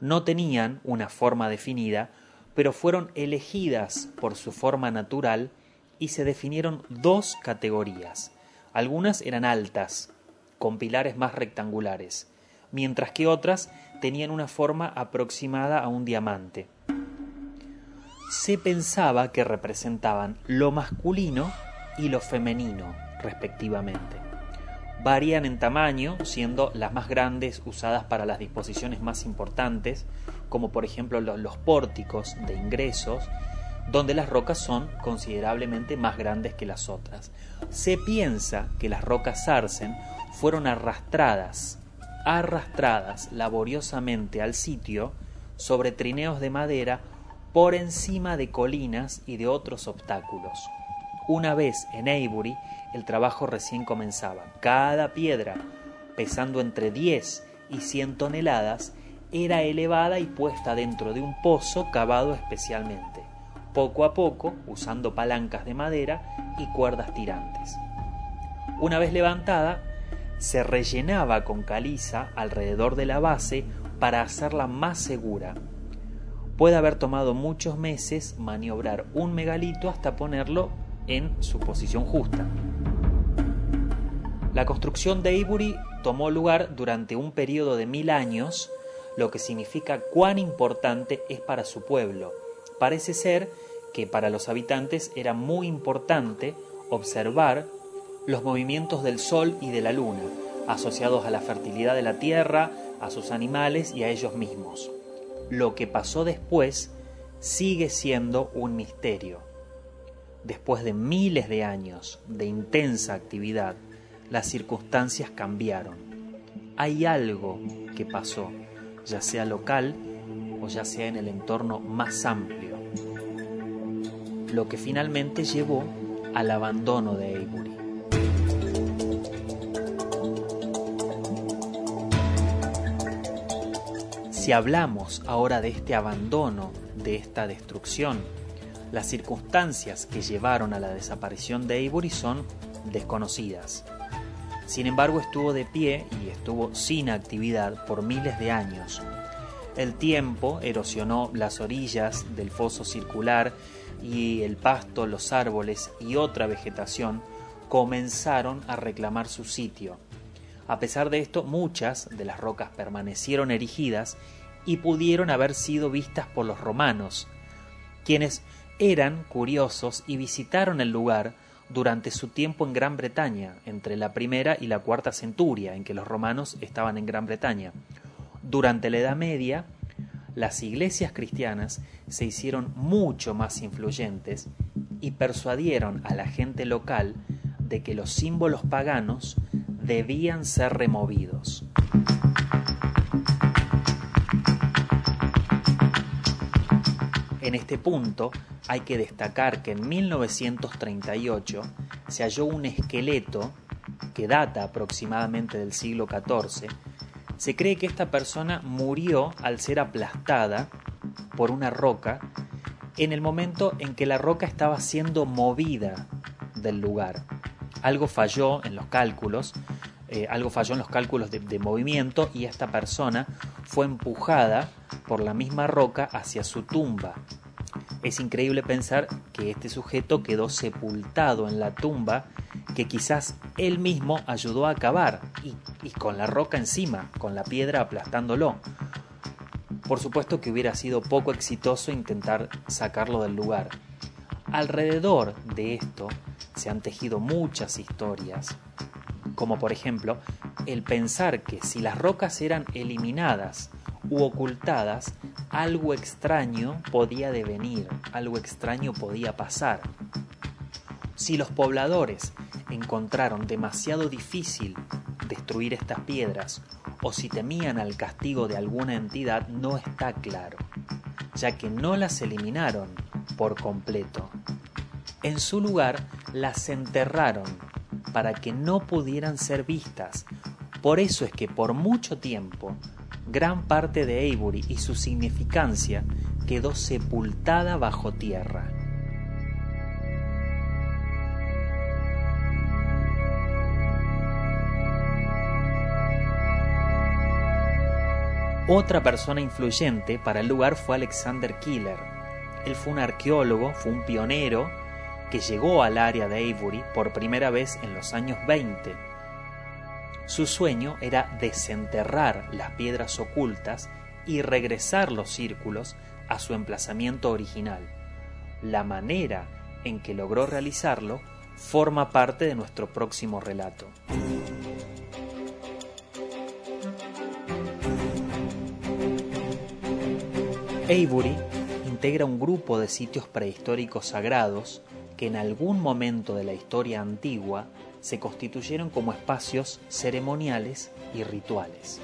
No tenían una forma definida, pero fueron elegidas por su forma natural y se definieron dos categorías. Algunas eran altas, con pilares más rectangulares, mientras que otras tenían una forma aproximada a un diamante. Se pensaba que representaban lo masculino y lo femenino, respectivamente. Varían en tamaño, siendo las más grandes usadas para las disposiciones más importantes, como por ejemplo los, pórticos de ingresos, donde las rocas son considerablemente más grandes que las otras. Se piensa que las rocas Sarsen fueron arrastradas, arrastradas laboriosamente al sitio sobre trineos de madera por encima de colinas y de otros obstáculos. Una vez en Avebury, el trabajo recién comenzaba. Cada piedra, pesando entre 10 y 100 toneladas, era elevada y puesta dentro de un pozo cavado especialmente poco a poco usando palancas de madera y cuerdas tirantes. Una vez levantada, se rellenaba con caliza alrededor de la base para hacerla más segura. Puede haber tomado muchos meses maniobrar un megalito hasta ponerlo en su posición justa. La construcción de Avebury tomó lugar durante un periodo de mil años, lo que significa cuán importante es para su pueblo. Parece ser que para los habitantes era muy importante observar los movimientos del Sol y de la Luna, asociados a la fertilidad de la tierra, a sus animales y a ellos mismos. Lo que pasó después sigue siendo un misterio. Después de miles de años de intensa actividad, las circunstancias cambiaron. Hay algo que pasó, ya sea local o ya sea en el entorno más amplio, lo que finalmente llevó al abandono de Avebury. Si hablamos ahora de este abandono, de esta destrucción, las circunstancias que llevaron a la desaparición de Avebury son desconocidas. Sin embargo, estuvo de pie y estuvo sin actividad por miles de años. El tiempo erosionó las orillas del foso circular y el pasto, los árboles y otra vegetación comenzaron a reclamar su sitio. A pesar de esto, muchas de las rocas permanecieron erigidas y pudieron haber sido vistas por los romanos, quienes eran curiosos y visitaron el lugar durante su tiempo en Gran Bretaña, entre la primera y la cuarta centuria, en que los romanos estaban en Gran Bretaña. Durante la Edad Media, las iglesias cristianas se hicieron mucho más influyentes y persuadieron a la gente local de que los símbolos paganos debían ser removidos. En este punto hay que destacar que en 1938 se halló un esqueleto que data aproximadamente del siglo XIV. Se cree que esta persona murió al ser aplastada por una roca en el momento en que la roca estaba siendo movida del lugar. Algo falló en los cálculos, eh, algo falló en los cálculos de, movimiento y esta persona fue empujada por la misma roca hacia su tumba. Es increíble pensar que este sujeto quedó sepultado en la tumba que quizás él mismo ayudó a cavar y, y con la roca encima, con la piedra aplastándolo. Por supuesto que hubiera sido poco exitoso intentar sacarlo del lugar. Alrededor de esto se han tejido muchas historias, como por ejemplo el pensar que si las rocas eran eliminadas u ocultadas, algo extraño podía devenir, algo extraño podía pasar. Si los pobladores encontraron demasiado difícil destruir estas piedras o si temían al castigo de alguna entidad no está claro, ya que no las eliminaron por completo. En su lugar las enterraron para que no pudieran ser vistas. Por eso es que por mucho tiempo gran parte de Avebury y su significancia quedó sepultada bajo tierra. Otra persona influyente para el lugar fue Alexander Killer. Él fue un arqueólogo, fue un pionero que llegó al área de Avebury por primera vez en los años 20. Su sueño era desenterrar las piedras ocultas y regresar los círculos a su emplazamiento original. La manera en que logró realizarlo forma parte de nuestro próximo relato. Avebury integra un grupo de sitios prehistóricos sagrados que en algún momento de la historia antigua se constituyeron como espacios ceremoniales y rituales.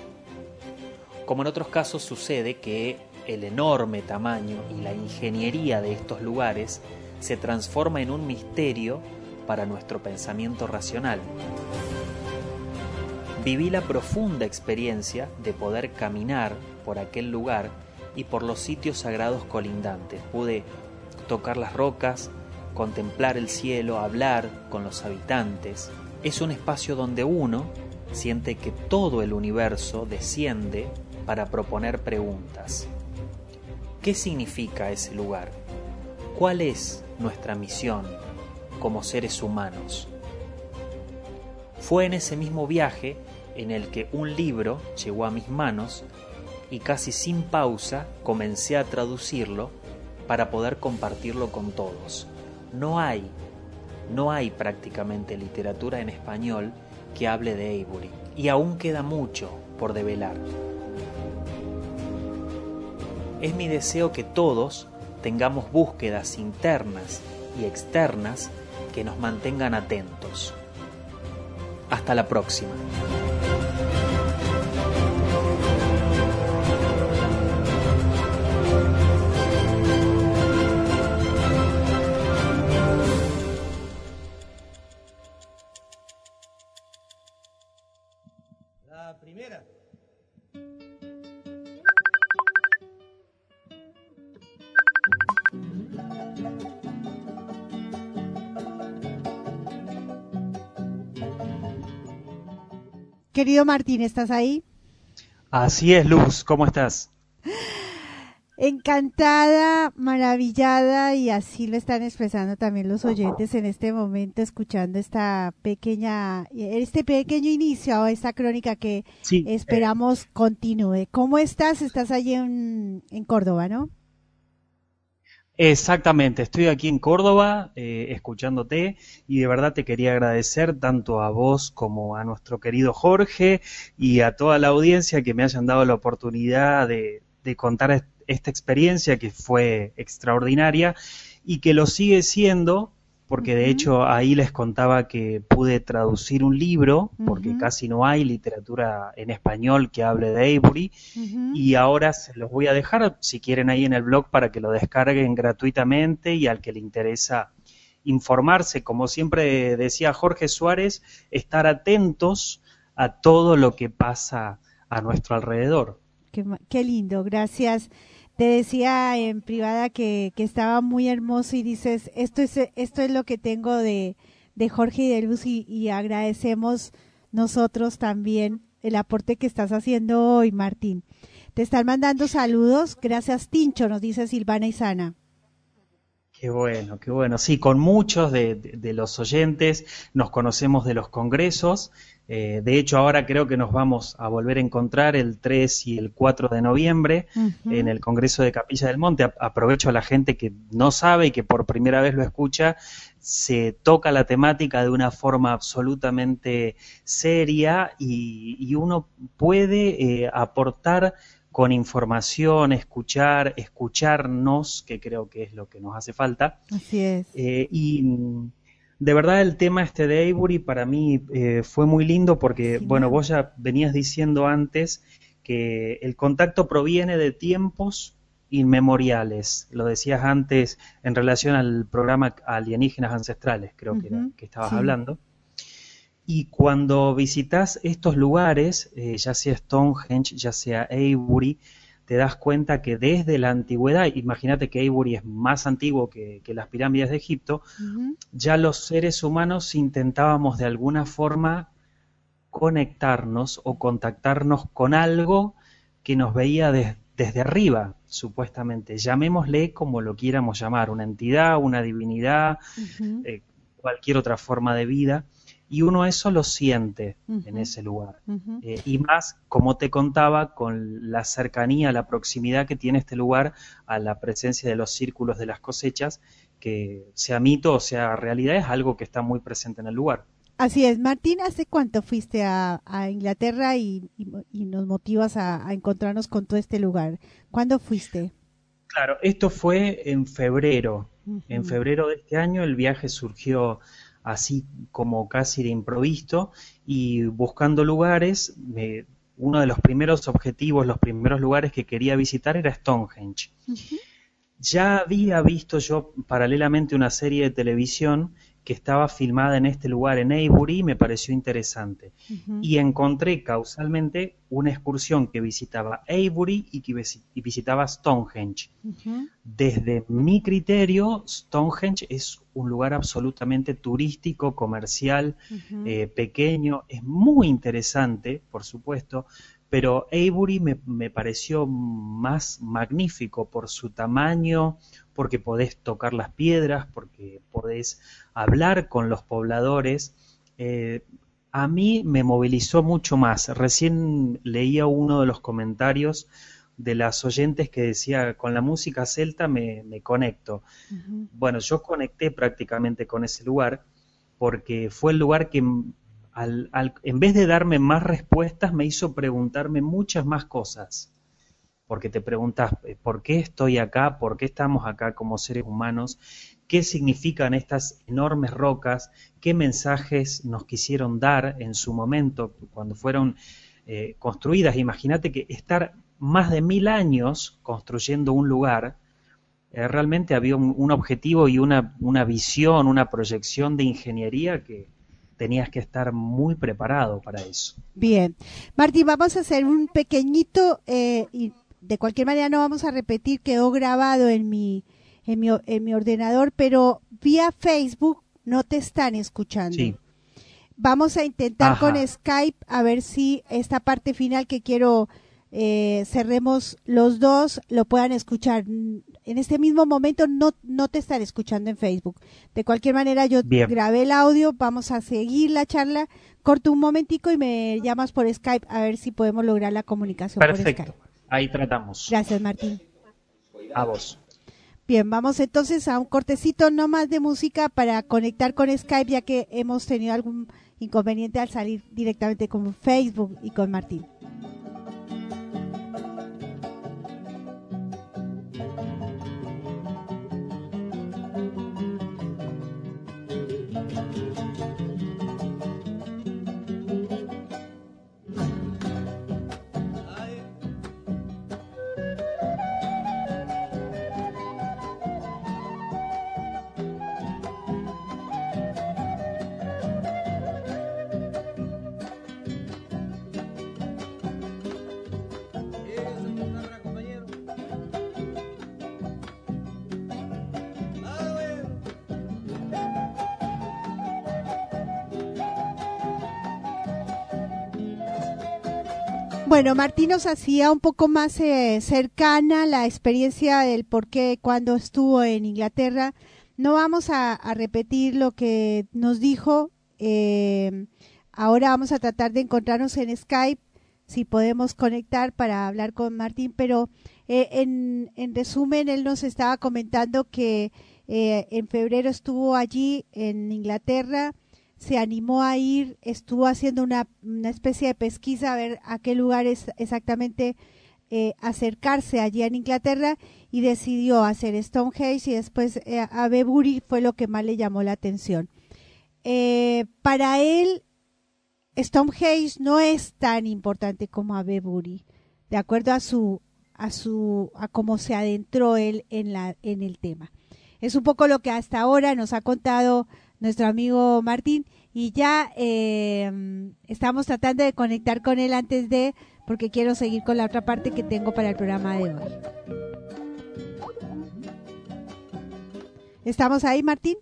Como en otros casos sucede que el enorme tamaño y la ingeniería de estos lugares se transforma en un misterio para nuestro pensamiento racional. Viví la profunda experiencia de poder caminar por aquel lugar y por los sitios sagrados colindantes. Pude tocar las rocas, contemplar el cielo, hablar con los habitantes. Es un espacio donde uno siente que todo el universo desciende para proponer preguntas. ¿Qué significa ese lugar? ¿Cuál es nuestra misión como seres humanos? Fue en ese mismo viaje en el que un libro llegó a mis manos y casi sin pausa comencé a traducirlo para poder compartirlo con todos. No hay, no hay prácticamente literatura en español que hable de Avebury y aún queda mucho por develar. Es mi deseo que todos tengamos búsquedas internas y externas que nos mantengan atentos. Hasta la próxima. Querido Martín, ¿estás ahí? Así es, Luz, ¿cómo estás? Encantada, maravillada y así lo están expresando también los oyentes en este momento escuchando esta pequeña, este pequeño inicio a esta crónica que Sí, esperamos continúe. ¿Cómo estás? Estás allí en, en Córdoba, ¿no? Exactamente, estoy aquí en Córdoba eh, escuchándote y de verdad te quería agradecer tanto a vos como a nuestro querido Jorge y a toda la audiencia que me hayan dado la oportunidad de, de contar est- esta experiencia que fue extraordinaria y que lo sigue siendo porque de hecho ahí les contaba que pude traducir un libro porque casi no hay literatura en español que hable de Avebury y ahora se los voy a dejar, si quieren, ahí en el blog para que lo descarguen gratuitamente y al que le interesa informarse, como siempre decía Jorge Suárez, estar atentos a todo lo que pasa a nuestro alrededor. Qué lindo, gracias. Te decía en privada que, estaba muy hermoso y dices, esto es, esto es lo que tengo de, de Jorge y de Luz y, agradecemos nosotros también el aporte que estás haciendo hoy, Martín. Te están mandando saludos. Gracias, Tincho, nos dice Silvana y Sana. Qué bueno, qué bueno. Sí, con muchos de- de los oyentes nos conocemos de los congresos. Eh, de hecho, ahora creo que nos vamos a volver a encontrar el 3 y el 4 de noviembre en el Congreso de Capilla del Monte. A- Aprovecho a la gente que no sabe y que por primera vez lo escucha, se toca la temática de una forma absolutamente seria y, y uno puede eh, aportar con información, escuchar, escucharnos, que creo que es lo que nos hace falta. Así es. Eh, y de verdad el tema este de Avebury para mí eh, fue muy lindo porque, bueno, vos ya venías diciendo antes que el contacto proviene de tiempos inmemoriales. Lo decías antes en relación al programa Alienígenas Ancestrales, creo que, era, que estabas sí. hablando. Y cuando visitas estos lugares, eh, ya sea Stonehenge, ya sea Avebury, te das cuenta que desde la antigüedad, imagínate que Avebury es más antiguo que, que las pirámides de Egipto, ya los seres humanos intentábamos de alguna forma conectarnos o contactarnos con algo que nos veía des- desde arriba, supuestamente. Llamémosle como lo quieramos llamar, una entidad, una divinidad, eh, cualquier otra forma de vida, y uno eso lo siente en ese lugar. Eh, y más, como te contaba, con la cercanía, la proximidad que tiene este lugar a la presencia de los círculos de las cosechas, que sea mito o sea realidad, es algo que está muy presente en el lugar. Así es. Martín, ¿hace cuánto fuiste a, a Inglaterra y, y- y nos motivas a, a encontrarnos con todo este lugar? ¿Cuándo fuiste? Claro, esto fue en febrero. En febrero de este año el viaje surgió así como casi de improviso y buscando lugares, uno de los primeros objetivos, los primeros lugares que quería visitar era Stonehenge. Ya había visto yo paralelamente una serie de televisión que estaba filmada en este lugar en Avebury y me pareció interesante. Y encontré causalmente una excursión que visitaba Avebury y que visitaba Stonehenge. Desde mi criterio, Stonehenge es un lugar absolutamente turístico, comercial, eh, pequeño, es muy interesante, por supuesto, pero Avebury me, me pareció más magnífico por su tamaño, porque podés tocar las piedras, porque podés hablar con los pobladores. Eh, a mí me movilizó mucho más. Recién leía uno de los comentarios de las oyentes que decía, con la música celta me, me conecto. Bueno, yo conecté prácticamente con ese lugar porque fue el lugar que al- en vez de darme más respuestas me hizo preguntarme muchas más cosas. Porque te preguntas, eh, ¿por qué estoy acá? ¿Por qué estamos acá como seres humanos? qué significan estas enormes rocas, qué mensajes nos quisieron dar en su momento cuando fueron eh, construidas. Imagínate que estar más de mil años construyendo un lugar, eh, realmente había un, un objetivo y una, una visión, una proyección de ingeniería que tenías que estar muy preparado para eso. Bien. Martín, vamos a hacer un pequeñito, eh, y de cualquier manera no vamos a repetir, quedó grabado en mi, en mi, en mi ordenador, pero vía Facebook no te están escuchando. Sí. Vamos a intentar Ajá. con Skype a ver si esta parte final que quiero eh, cerremos los dos lo puedan escuchar. En este mismo momento no, no te están escuchando en Facebook. De cualquier manera yo Bien. grabé el audio, vamos a seguir la charla. Corto un momentico y me llamas por Skype a ver si podemos lograr la comunicación por Perfecto. Skype. Ahí tratamos. Gracias Martín. A vos. Bien, vamos entonces a un cortecito no más de música para conectar con Skype ya que hemos tenido algún inconveniente al salir directamente con Facebook y con Martín. Bueno, Martín nos hacía un poco más eh, cercana la experiencia del por qué cuando estuvo en Inglaterra. No vamos a, a repetir lo que nos dijo. eh, ahora vamos a tratar de encontrarnos en Skype, si podemos conectar para hablar con Martín, pero eh, en, en resumen, él nos estaba comentando que eh, en febrero estuvo allí en Inglaterra, se animó a ir, estuvo haciendo una, una especie de pesquisa a ver a qué lugares exactamente eh, acercarse allí en Inglaterra y decidió hacer Stonehenge y después eh, a Bebury fue lo que más le llamó la atención. Eh, para él, Stonehenge no es tan importante como a Bebury, de acuerdo a su a su a cómo se adentró él en la en el tema. Es un poco lo que hasta ahora nos ha contado nuestro amigo Martín y ya eh, estamos tratando de conectar con él antes de porque quiero seguir con la otra parte que tengo para el programa de hoy. ¿Estamos ahí, Martín?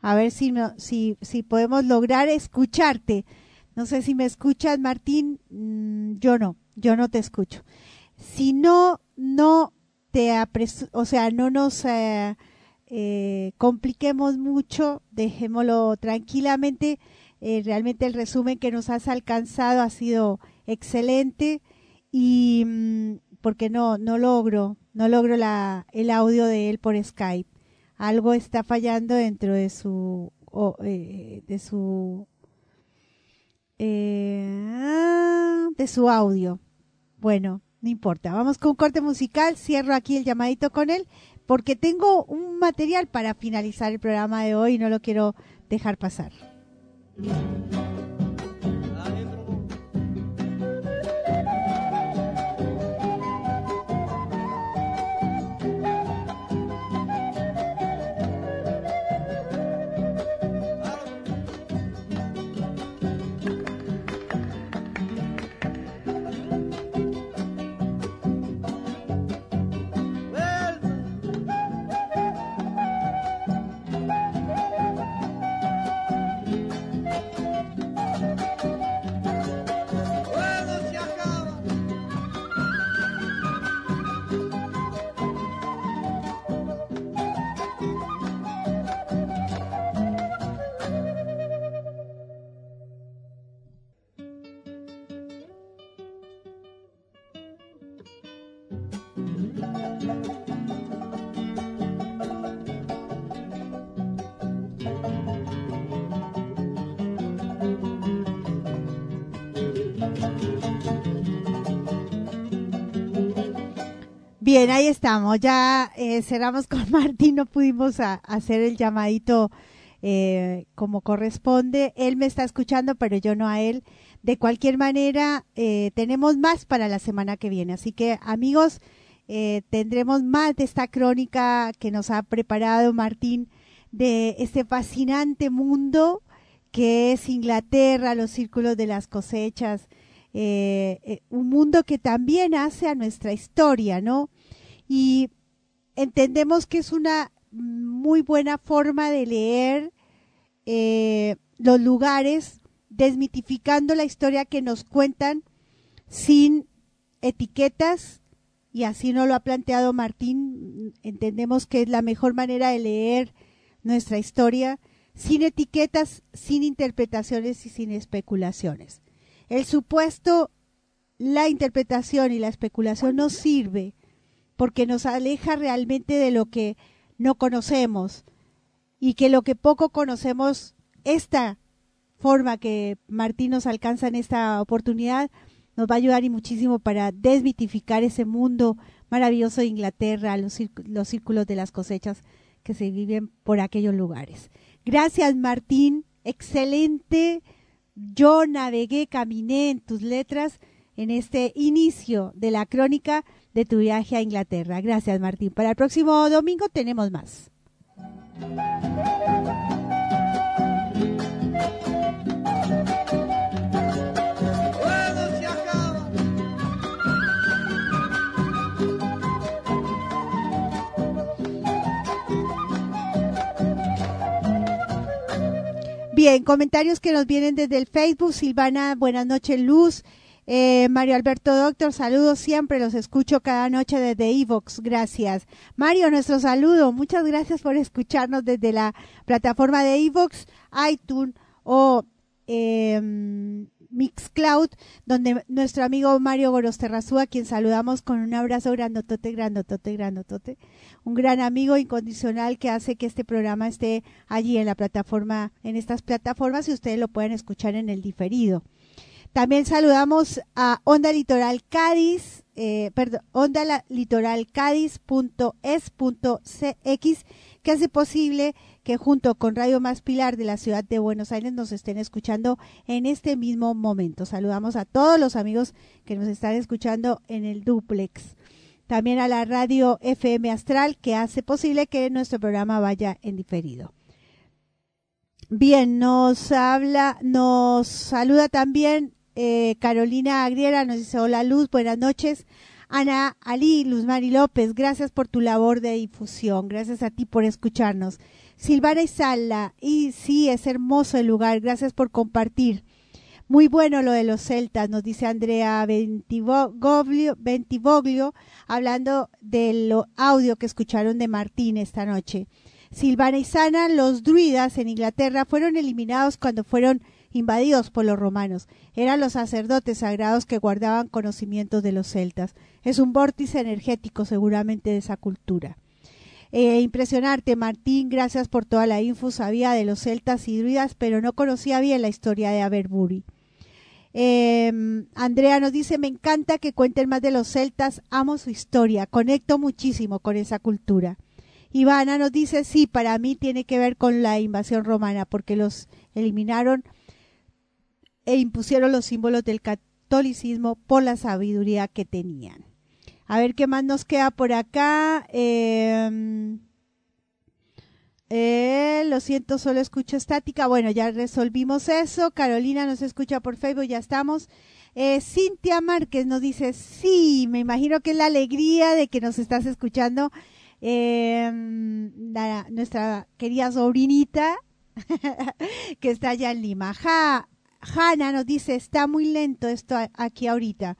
A ver si, no, si, si podemos lograr escucharte. No sé si me escuchas, Martín. Mm, yo no, yo no te escucho. Si no, no te apres o sea, no nos eh, eh, compliquemos mucho, dejémoslo tranquilamente. Eh, realmente el resumen que nos has alcanzado ha sido excelente y mm, porque no, no logro, no logro la, el audio de él por Skype. Algo está fallando dentro de su, eh, de su, de su audio. Bueno, no importa. Vamos con corte musical. Cierro aquí el llamadito con él porque tengo un material para finalizar el programa de hoy y no lo quiero dejar pasar. Bien, ahí estamos. Ya eh, cerramos con [laughs] Martín, no pudimos hacer el llamadito eh, como corresponde. Él me está escuchando, pero yo no a él. De cualquier manera, eh, tenemos más para la semana que viene. Así que, amigos, eh, tendremos más de esta crónica que nos ha preparado Martín de este fascinante mundo que es Inglaterra, los círculos de las cosechas, eh, eh, un mundo que también hace a nuestra historia, ¿no? Y entendemos que es una muy buena forma de leer eh, los lugares, desmitificando la historia que nos cuentan sin etiquetas, y así nos lo ha planteado Martín, entendemos que es la mejor manera de leer nuestra historia, sin etiquetas, sin interpretaciones y sin especulaciones. El supuesto, la interpretación y la especulación no sirve porque nos aleja realmente de lo que no conocemos y que lo que poco conocemos, esta forma que Martín nos alcanza en esta oportunidad, nos va a ayudar y muchísimo para desmitificar ese mundo maravilloso de Inglaterra, los, los círculos de las cosechas que se viven por aquellos lugares. Gracias Martín, excelente. Yo navegué, caminé en tus letras en este inicio de la crónica de tu viaje a Inglaterra. Gracias Martín. Para el próximo domingo tenemos más. Bien, comentarios que nos vienen desde el Facebook. Silvana, buenas noches, Luz. Eh, Mario Alberto Doctor, saludos siempre, los escucho cada noche desde Evox, gracias. Mario, nuestro saludo, muchas gracias por escucharnos desde la plataforma de Evox, iTunes o eh, Mixcloud, donde nuestro amigo Mario Gorosterrazú, a quien saludamos con un abrazo grandotote, grandotote, grandotote, un gran amigo incondicional que hace que este programa esté allí en la plataforma, en estas plataformas y ustedes lo pueden escuchar en el diferido. También saludamos a Onda Litoral Cádiz, eh, perdón, Onda Litoral Cádiz.es.cx, que hace posible que junto con Radio Más Pilar de la ciudad de Buenos Aires nos estén escuchando en este mismo momento. Saludamos a todos los amigos que nos están escuchando en el duplex. También a la radio FM Astral, que hace posible que nuestro programa vaya en diferido. Bien, nos habla, nos saluda también eh, Carolina Agriera, nos dice hola Luz, buenas noches. Ana Ali, Luz Mari López, gracias por tu labor de difusión, gracias a ti por escucharnos. Silvana y Sala, y sí, es hermoso el lugar, gracias por compartir. Muy bueno lo de los celtas, nos dice Andrea Bentivoglio, Bentivoglio hablando del audio que escucharon de Martín esta noche. Silvana y Sana, los druidas en Inglaterra fueron eliminados cuando fueron invadidos por los romanos. Eran los sacerdotes sagrados que guardaban conocimientos de los celtas. Es un vórtice energético seguramente de esa cultura. Eh, impresionarte, Martín, gracias por toda la info. Sabía de los celtas y druidas, pero no conocía bien la historia de Aberbury. Eh, Andrea nos dice, me encanta que cuenten más de los celtas, amo su historia, conecto muchísimo con esa cultura. Ivana nos dice, sí, para mí tiene que ver con la invasión romana, porque los eliminaron e impusieron los símbolos del catolicismo por la sabiduría que tenían. A ver qué más nos queda por acá. Eh, eh, lo siento, solo escucho estática. Bueno, ya resolvimos eso. Carolina nos escucha por Facebook, ya estamos. Eh, Cintia Márquez nos dice, sí, me imagino que es la alegría de que nos estás escuchando. La, nuestra querida sobrinita [laughs] que está allá en Lima. Ja, Hanna nos dice, está muy lento esto aquí ahorita.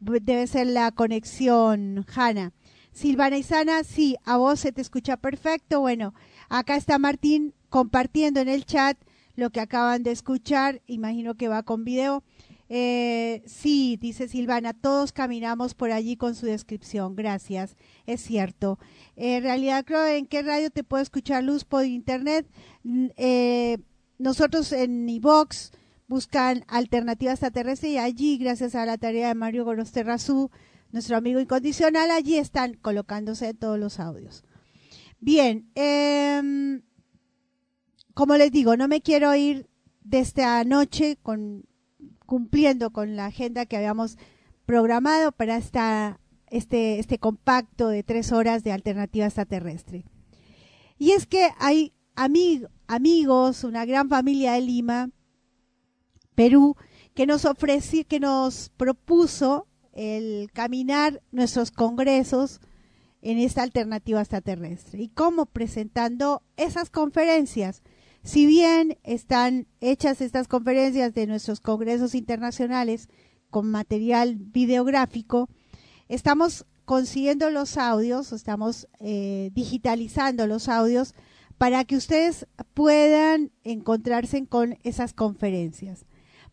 Debe ser la conexión, Hanna. Silvana y Sana, sí, a vos se te escucha perfecto. Bueno, acá está Martín compartiendo en el chat lo que acaban de escuchar. Imagino que va con video. Eh, sí, dice Silvana, todos caminamos por allí con su descripción. Gracias, es cierto. Eh, en realidad, creo, ¿en qué radio te puedo escuchar luz por internet? Eh, nosotros en iVox buscan alternativa extraterrestre y allí, gracias a la tarea de Mario Gorosterrazú, nuestro amigo incondicional, allí están colocándose todos los audios. Bien, em, como les digo, no me quiero ir de esta noche con, cumpliendo con la agenda que habíamos programado para esta, este, este compacto de tres horas de alternativa extraterrestre. Y es que hay amig- amigos, una gran familia de Lima, Perú, que nos ofreció, que nos propuso el caminar nuestros congresos en esta alternativa extraterrestre. ¿Y cómo? Presentando esas conferencias. Si bien están hechas estas conferencias de nuestros congresos internacionales con material videográfico, estamos consiguiendo los audios, estamos eh, digitalizando los audios para que ustedes puedan encontrarse con esas conferencias.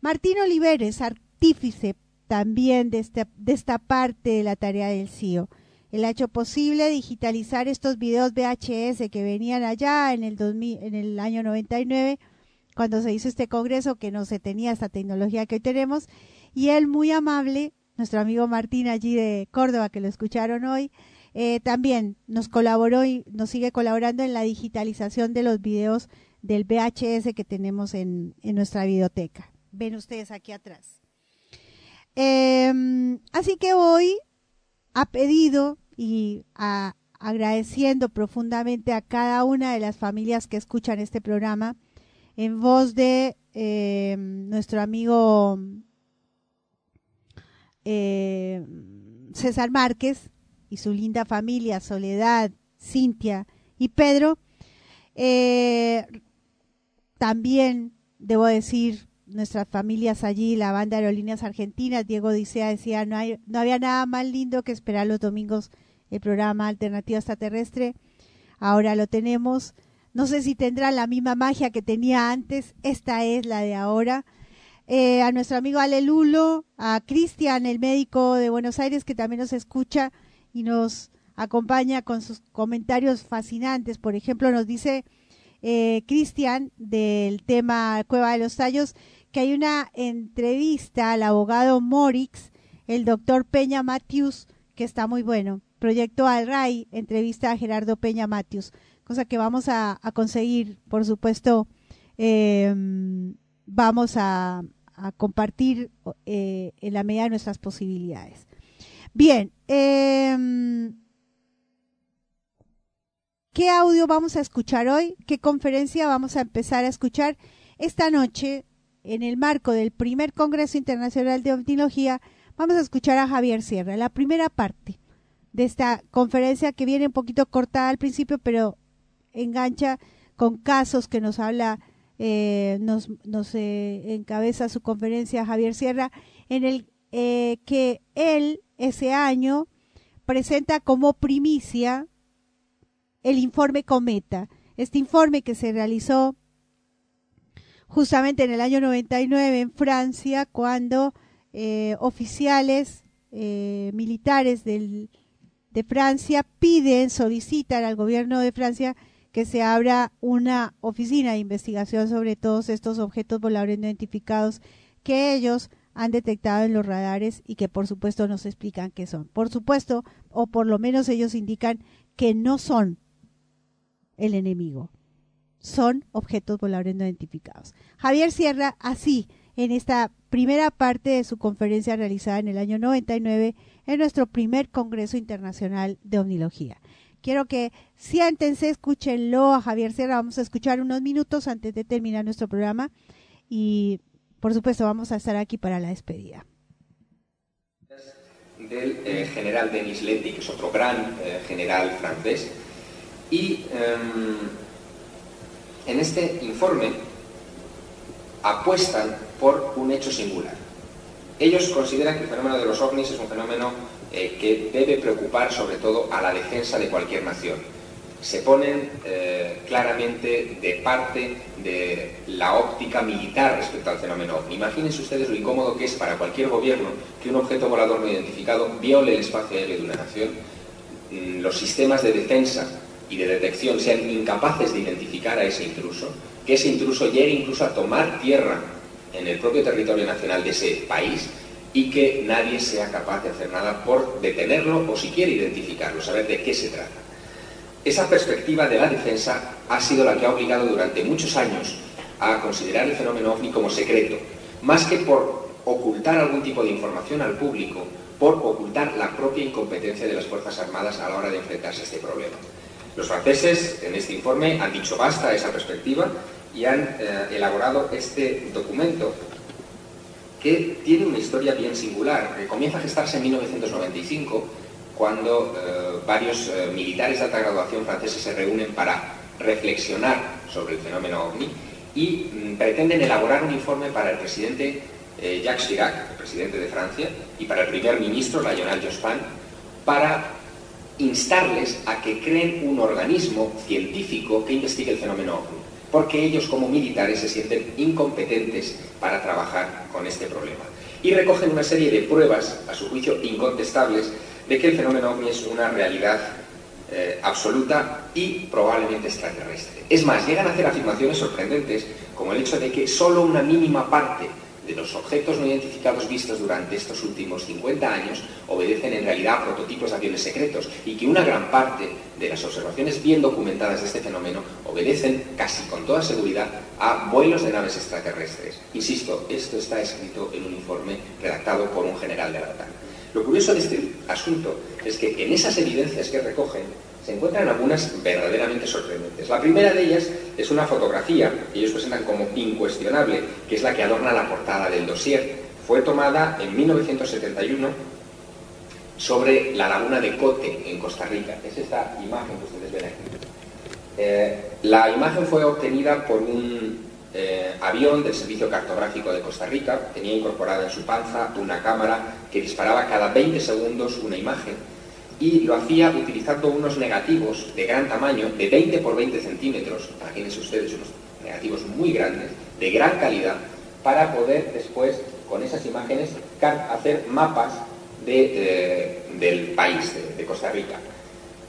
Martín Oliveres, artífice también de esta, de esta parte de la tarea del CIO. Él ha hecho posible digitalizar estos videos VHS que venían allá en el, 2000, en el año 99, cuando se hizo este congreso, que no se tenía esta tecnología que hoy tenemos. Y él, muy amable, nuestro amigo Martín allí de Córdoba, que lo escucharon hoy, eh, también nos colaboró y nos sigue colaborando en la digitalización de los videos del VHS que tenemos en, en nuestra videoteca. Ven ustedes aquí atrás. Eh, así que hoy ha pedido y a, agradeciendo profundamente a cada una de las familias que escuchan este programa, en voz de eh, nuestro amigo eh, César Márquez y su linda familia, Soledad, Cintia y Pedro, eh, también debo decir nuestras familias allí, la banda aerolíneas argentinas, Diego Odisea decía, no, hay, no había nada más lindo que esperar los domingos el programa Alternativa Extraterrestre. Ahora lo tenemos. No sé si tendrá la misma magia que tenía antes. Esta es la de ahora. Eh, a nuestro amigo Alelulo, a Cristian, el médico de Buenos Aires, que también nos escucha y nos acompaña con sus comentarios fascinantes. Por ejemplo, nos dice eh, Cristian del tema Cueva de los Tallos que hay una entrevista al abogado Morix, el doctor Peña Matthews, que está muy bueno. Proyecto Al Ray, entrevista a Gerardo Peña Matthews, cosa que vamos a, conseguir, por supuesto, eh, vamos a, compartir eh, en la medida de nuestras posibilidades. Bien, eh, ¿qué audio vamos a escuchar hoy? ¿Qué conferencia vamos a empezar a escuchar esta noche en el marco del primer Congreso Internacional de Optiología? Vamos a escuchar a Javier Sierra, la primera parte de esta conferencia que viene un poquito cortada al principio, pero engancha con casos que nos habla, eh, nos, nos eh, encabeza su conferencia Javier Sierra, en el eh, que él ese año presenta como primicia el informe Cometa. Este informe que se realizó justamente en el año 99 en Francia, cuando eh, oficiales eh, militares del, de Francia piden, solicitan al gobierno de Francia que se abra una oficina de investigación sobre todos estos objetos voladores no identificados que ellos han detectado en los radares y que por supuesto nos explican qué son. Por supuesto, o por lo menos ellos indican que no son el enemigo, son objetos voladores no identificados. Javier Sierra, así, en esta primera parte de su conferencia realizada en el año 99 en nuestro primer Congreso Internacional de Omnilogía. Quiero que siéntense, escúchenlo a Javier Sierra. Vamos a escuchar unos minutos antes de terminar nuestro programa y, por supuesto, vamos a estar aquí para la despedida. Del eh, general Denis Lety, que es otro gran eh, general francés, y eh, en este informe apuestan por un hecho singular. Ellos consideran que el fenómeno de los ovnis es un fenómeno eh, que debe preocupar sobre todo a la defensa de cualquier nación. Se ponen eh, claramente de parte de la óptica militar respecto al fenómeno ovni. Imagínense ustedes lo incómodo que es para cualquier gobierno que un objeto volador no identificado viole el espacio aéreo de una nación. Mm, Los sistemas de defensa y de detección sean incapaces de identificar a ese intruso, que ese intruso llegue incluso a tomar tierra en el propio territorio nacional de ese país, y que nadie sea capaz de hacer nada por detenerlo o siquiera identificarlo, saber de qué se trata. Esa perspectiva de la defensa ha sido la que ha obligado durante muchos años a considerar el fenómeno ovni como secreto, más que por ocultar algún tipo de información al público, por ocultar la propia incompetencia de las Fuerzas Armadas a la hora de enfrentarse a este problema. Los franceses en este informe han dicho basta a esa perspectiva y han eh, elaborado este documento que tiene una historia bien singular, que comienza a gestarse en 1995 cuando eh, varios eh, militares de alta graduación franceses se reúnen para reflexionar sobre el fenómeno ovni y mm, pretenden elaborar un informe para el presidente Jacques Chirac, el presidente de Francia, y para el primer ministro, Lionel Jospin, para instarles a que creen un organismo científico que investigue el fenómeno ovni, porque ellos como militares se sienten incompetentes para trabajar con este problema. Y recogen una serie de pruebas, a su juicio incontestables, de que el fenómeno ovni es una realidad eh, absoluta y probablemente extraterrestre. Es más, llegan a hacer afirmaciones sorprendentes, como el hecho de que solo una mínima parte de los objetos no identificados vistos durante estos últimos 50 años obedecen en realidad a prototipos de aviones secretos y que una gran parte de las observaciones bien documentadas de este fenómeno obedecen casi con toda seguridad a vuelos de naves extraterrestres. Insisto, esto está escrito en un informe redactado por un general de la OTAN. Lo curioso de este asunto es que en esas evidencias que recogen se encuentran algunas verdaderamente sorprendentes. La primera de ellas es una fotografía que ellos presentan como incuestionable, que es la que adorna la portada del dossier. Fue tomada en 1971 sobre la laguna de Cote, en Costa Rica. Es esta imagen que ustedes ven aquí. Eh, la imagen fue obtenida por un eh, avión del Servicio Cartográfico de Costa Rica. Tenía incorporada en su panza una cámara que disparaba cada 20 segundos una imagen y lo hacía utilizando unos negativos de gran tamaño, de 20 por 20 centímetros, imagínense ustedes unos negativos muy grandes, de gran calidad, para poder después, con esas imágenes, hacer mapas de, eh, del país, de, de Costa Rica.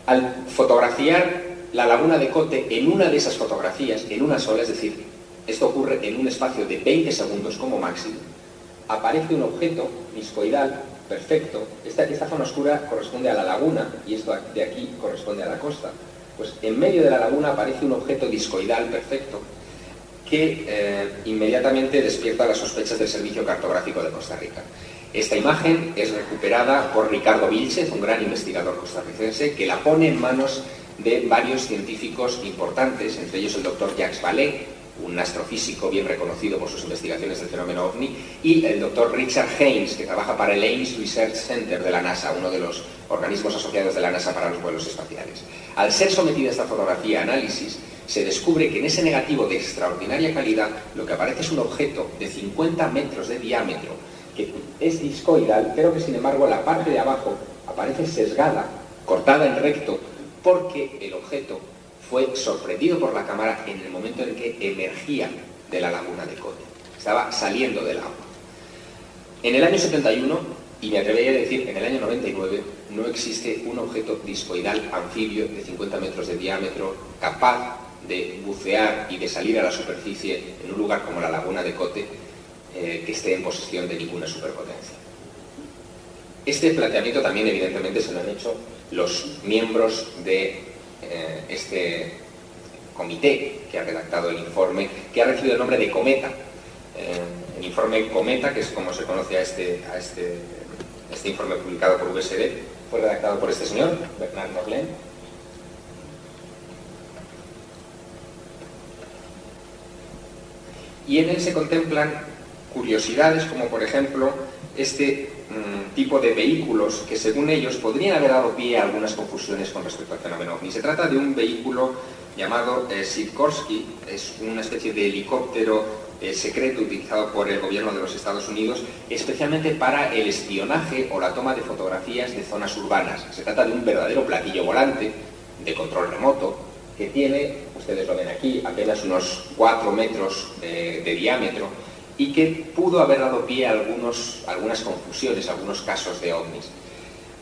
Al fotografiar la laguna de Cote en una de esas fotografías, en una sola, es decir, esto ocurre en un espacio de 20 segundos como máximo, aparece un objeto discoidal perfecto. Esta, zona oscura corresponde a la laguna y esto de aquí corresponde a la costa. Pues en medio de la laguna aparece un objeto discoidal perfecto que eh, inmediatamente despierta las sospechas del Servicio Cartográfico de Costa Rica. Esta imagen es recuperada por Ricardo Vilchez, un gran investigador costarricense, que la pone en manos de varios científicos importantes, entre ellos el doctor Jacques Vallée, un astrofísico bien reconocido por sus investigaciones del fenómeno ovni, y el doctor Richard Haynes, que trabaja para el Ames Research Center de la NASA, uno de los organismos asociados de la NASA para los vuelos espaciales. Al ser sometida esta fotografía a análisis, se descubre que en ese negativo de extraordinaria calidad lo que aparece es un objeto de 50 metros de diámetro, que es discoidal, pero que sin embargo la parte de abajo aparece sesgada, cortada en recto, porque el objeto fue sorprendido por la cámara en el momento en que emergía de la laguna de Cote. Estaba saliendo del agua. En el año 71, y me atrevería a decir en el año 99, no existe un objeto discoidal anfibio de 50 metros de diámetro capaz de bucear y de salir a la superficie en un lugar como la laguna de Cote eh, que esté en posesión de ninguna superpotencia. Este planteamiento también evidentemente se lo han hecho los miembros de eh, este comité que ha redactado el informe, que ha recibido el nombre de Cometa. Eh, el informe Cometa, que es como se conoce a este, a este, este informe publicado por USD, fue redactado por este señor, Bernard Morlen. Y en él se contemplan curiosidades como por ejemplo este mm, tipo de vehículos que según ellos podrían haber dado pie a algunas confusiones con respecto al fenómeno ovni. Se trata de un vehículo llamado eh, Sikorsky, es una especie de helicóptero eh, secreto utilizado por el gobierno de los Estados Unidos, especialmente para el espionaje o la toma de fotografías de zonas urbanas. Se trata de un verdadero platillo volante de control remoto que tiene, ustedes lo ven aquí, apenas unos 4 metros de diámetro y que pudo haber dado pie a algunos, algunas confusiones, algunos casos de ovnis.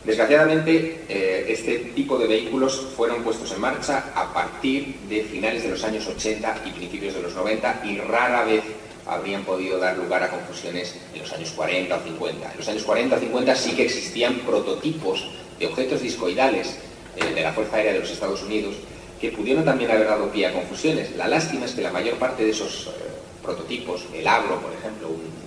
Desgraciadamente, eh, este tipo de vehículos fueron puestos en marcha a partir de finales de los años 80 y principios de los 90 y rara vez habrían podido dar lugar a confusiones en los años 40 o 50. En los años 40 o 50 sí que existían prototipos de objetos discoidales eh, de la Fuerza Aérea de los Estados Unidos que pudieron también haber dado pie a confusiones. La lástima es que la mayor parte de esos eh, prototipos, el agro, por ejemplo, un,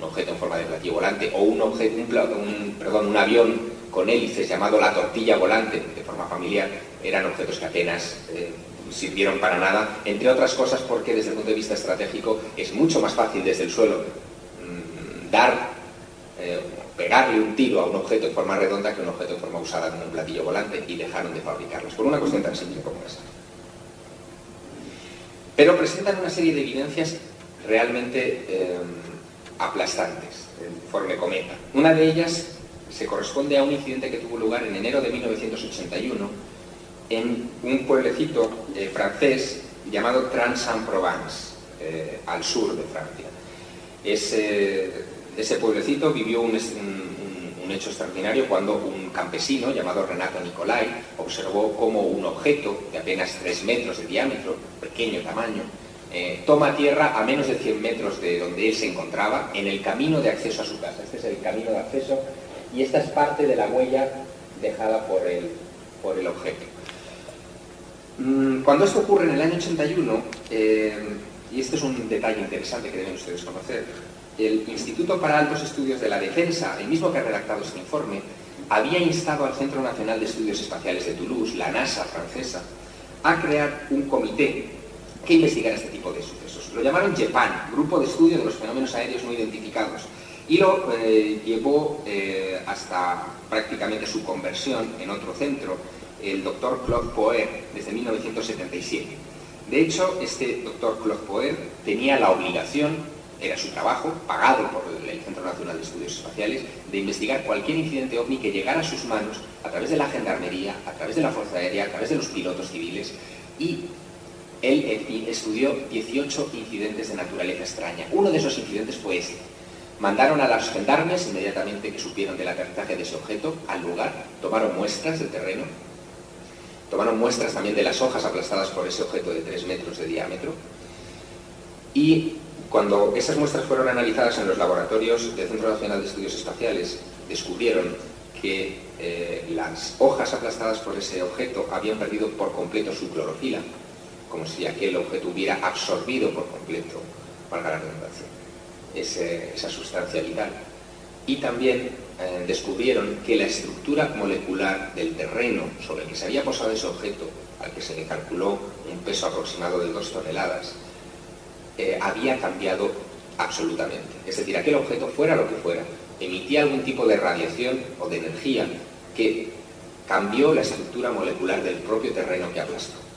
objeto en forma de platillo volante, o un, objeto, un- perdón, un avión con hélices llamado la tortilla volante, de forma familiar, eran objetos que apenas eh, sirvieron para nada, entre otras cosas porque desde el punto de vista estratégico es mucho más fácil desde el suelo mm, dar, eh, pegarle un tiro a un objeto en forma redonda que un objeto en forma usada como un platillo volante y dejaron de fabricarlos, por una cuestión tan simple como esa. Pero presentan una serie de evidencias realmente eh, aplastantes, el informe Cometa. Una de ellas se corresponde a un incidente que tuvo lugar en enero de 1981 en un pueblecito eh, francés llamado Trans-en-Provence, eh, al sur de Francia. Ese, pueblecito vivió un- un hecho extraordinario cuando un campesino llamado Renato Nicolai observó cómo un objeto de apenas 3 metros de diámetro, pequeño tamaño, eh, toma tierra a menos de 100 metros de donde él se encontraba en el camino de acceso a su casa. Este es el camino de acceso y esta es parte de la huella dejada por el, por el objeto. Mm, Cuando esto ocurre en el año 81, eh, y este es un detalle interesante que deben ustedes conocer, el Instituto para Altos Estudios de la Defensa, el mismo que ha redactado este informe, había instado al Centro Nacional de Estudios Espaciales de Toulouse, la NASA francesa, a crear un comité que investigara este tipo de sucesos. Lo llamaron GEPAN, Grupo de Estudio de los Fenómenos Aéreos No Identificados, y lo eh, llevó eh, hasta prácticamente su conversión en otro centro, el doctor Claude Poer, desde 1977. De hecho, este doctor Claude Poer tenía la obligación, era su trabajo, pagado por el Centro Nacional de Estudios Espaciales, de investigar cualquier incidente ovni que llegara a sus manos a través de la gendarmería, a través de la Fuerza Aérea, a través de los pilotos civiles y él fin, estudió 18 incidentes de naturaleza extraña. Uno de esos incidentes fue este. Mandaron a los gendarmes, inmediatamente que supieron del aterrizaje de ese objeto, al lugar, tomaron muestras del terreno, tomaron muestras también de las hojas aplastadas por ese objeto de 3 metros de diámetro, y cuando esas muestras fueron analizadas en los laboratorios del Centro Nacional de Estudios Espaciales, descubrieron que eh, las hojas aplastadas por ese objeto habían perdido por completo su clorofila, como si aquel objeto hubiera absorbido por completo, valga la redundancia, esa sustancia vital. Y también eh, descubrieron que la estructura molecular del terreno sobre el que se había posado ese objeto, al que se le calculó un peso aproximado de dos toneladas, eh, había cambiado absolutamente. Es decir, aquel objeto, fuera lo que fuera, emitía algún tipo de radiación o de energía que cambió la estructura molecular del propio terreno que aplastó.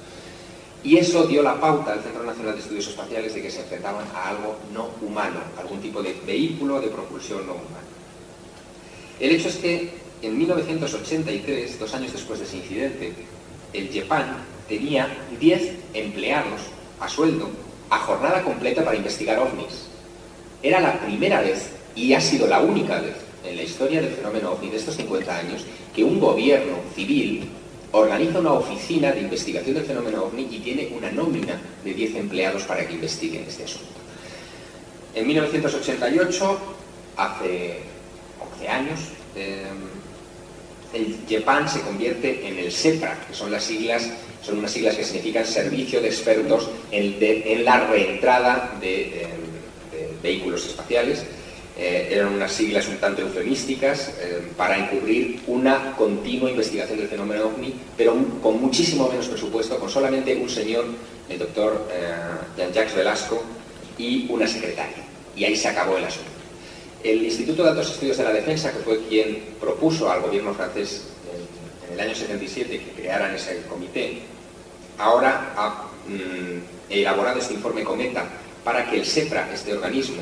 Y eso dio la pauta al Centro Nacional de Estudios Espaciales de que se enfrentaban a algo no humano, algún tipo de vehículo de propulsión no humano. El hecho es que en 1983, dos años después de ese incidente, el JEPAN tenía 10 empleados a sueldo, a jornada completa para investigar ovnis. Era la primera vez, y ha sido la única vez en la historia del fenómeno ovni de estos 50 años, que un gobierno civil organiza una oficina de investigación del fenómeno ovni y tiene una nómina de 10 empleados para que investiguen este asunto. En 1988, hace 11 años, eh, el JEPAN se convierte en el SEPRA, que son las siglas, son unas siglas que significan Servicio de Expertos en, la reentrada de, eh, de vehículos espaciales. Eh, eran unas siglas un tanto eufemísticas eh, para encubrir una continua investigación del fenómeno ovni, pero con muchísimo menos presupuesto, con solamente un señor, el doctor eh, Jean-Jacques Velasco, y una secretaria. Y ahí se acabó el asunto. El Instituto de Altos Estudios de la Defensa, que fue quien propuso al gobierno francés en, en el año 77 que crearan ese comité, ahora ha mm, elaborado este informe Cometa para que el SEPRA, este organismo,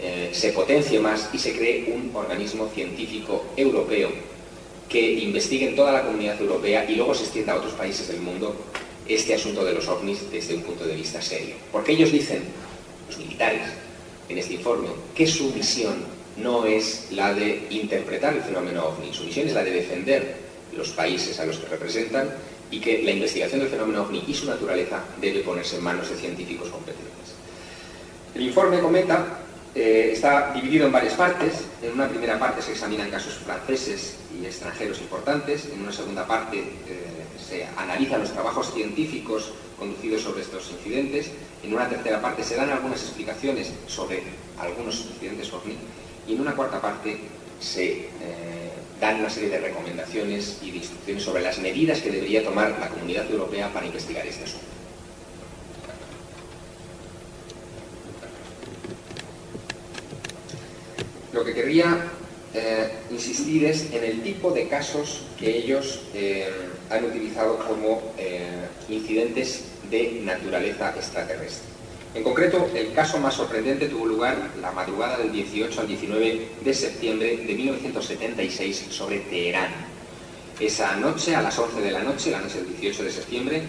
eh, se potencie más y se cree un organismo científico europeo que investigue en toda la comunidad europea y luego se extienda a otros países del mundo este asunto de los ovnis desde un punto de vista serio. Porque ellos dicen, los militares, en este informe, que su misión no es la de interpretar el fenómeno ovni, su misión es la de defender los países a los que representan y que la investigación del fenómeno ovni y su naturaleza debe ponerse en manos de científicos competentes. El informe Cometa eh, está dividido en varias partes. En una primera parte se examinan casos franceses y extranjeros importantes. En una segunda parte eh, se analizan los trabajos científicos conducidos sobre estos incidentes. En una tercera parte se dan algunas explicaciones sobre algunos incidentes OVNI. Y en una cuarta parte se eh, dan una serie de recomendaciones y de instrucciones sobre las medidas que debería tomar la comunidad europea para investigar este asunto. Lo que querría eh, insistir es en el tipo de casos que ellos eh, han utilizado como eh, incidentes de naturaleza extraterrestre. En concreto, el caso más sorprendente tuvo lugar la madrugada del 18 al 19 de septiembre de 1976 sobre Teherán. Esa noche, a las 11 de la noche, la noche del 18 de septiembre,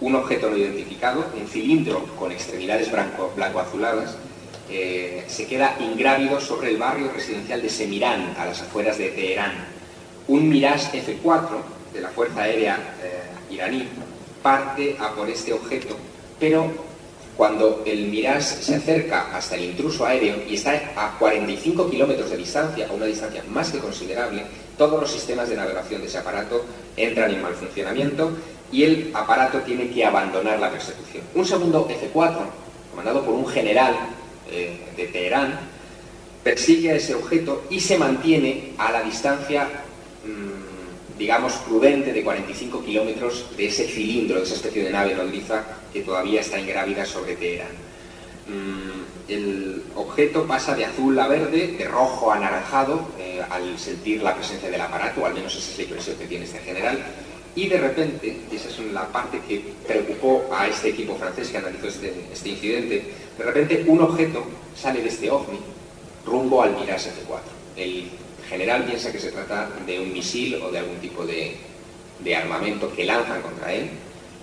un objeto no identificado, un cilindro con extremidades blanco- blanco-azuladas, eh, se queda ingrávido sobre el barrio residencial de Semirán, a las afueras de Teherán. Un Mirage F-4 de la Fuerza Aérea eh, iraní parte a por este objeto, pero cuando el Mirage se acerca hasta el intruso aéreo y está a 45 kilómetros de distancia, a una distancia más que considerable, todos los sistemas de navegación de ese aparato entran en mal funcionamiento y el aparato tiene que abandonar la persecución. Un segundo F-4, comandado por un general de Teherán, persigue a ese objeto y se mantiene a la distancia, mm, digamos, prudente de 45 kilómetros de ese cilindro, de esa especie de nave nodriza que todavía está ingrávida sobre Teherán. Mm, el objeto pasa de azul a verde, de rojo a anaranjado, eh, al sentir la presencia del aparato, o al menos esa es la impresión que tiene este general, y de repente, y esa es la parte que preocupó a este equipo francés que analizó este, este incidente, de repente un objeto sale de este ovni rumbo al Mirage F-4. El general piensa que se trata de un misil o de algún tipo de, de armamento que lanzan contra él,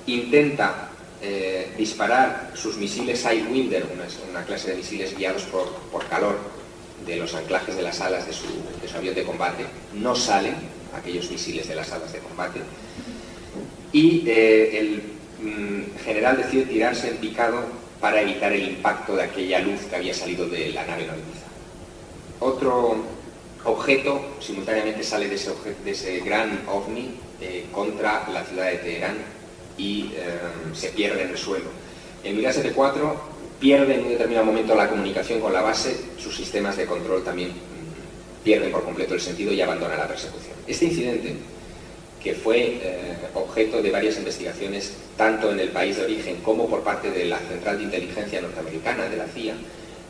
intenta eh, disparar sus misiles Sidewinder, una, una clase de misiles guiados por, por calor de los anclajes de las alas de su, de su avión de combate, no salen aquellos misiles de las alas de combate, y eh, el mm, general decide tirarse en picado para evitar el impacto de aquella luz que había salido de la nave nodriza. Otro objeto simultáneamente sale de ese, gran ovni eh, contra la ciudad de Teherán y eh, se pierde en el suelo. El Mirage F-4 pierde en un determinado momento la comunicación con la base, sus sistemas de control también mm, pierden por completo el sentido y abandona la persecución. Este incidente, que fue eh, objeto de varias investigaciones tanto en el país de origen como por parte de la Central de Inteligencia Norteamericana, de la CIA,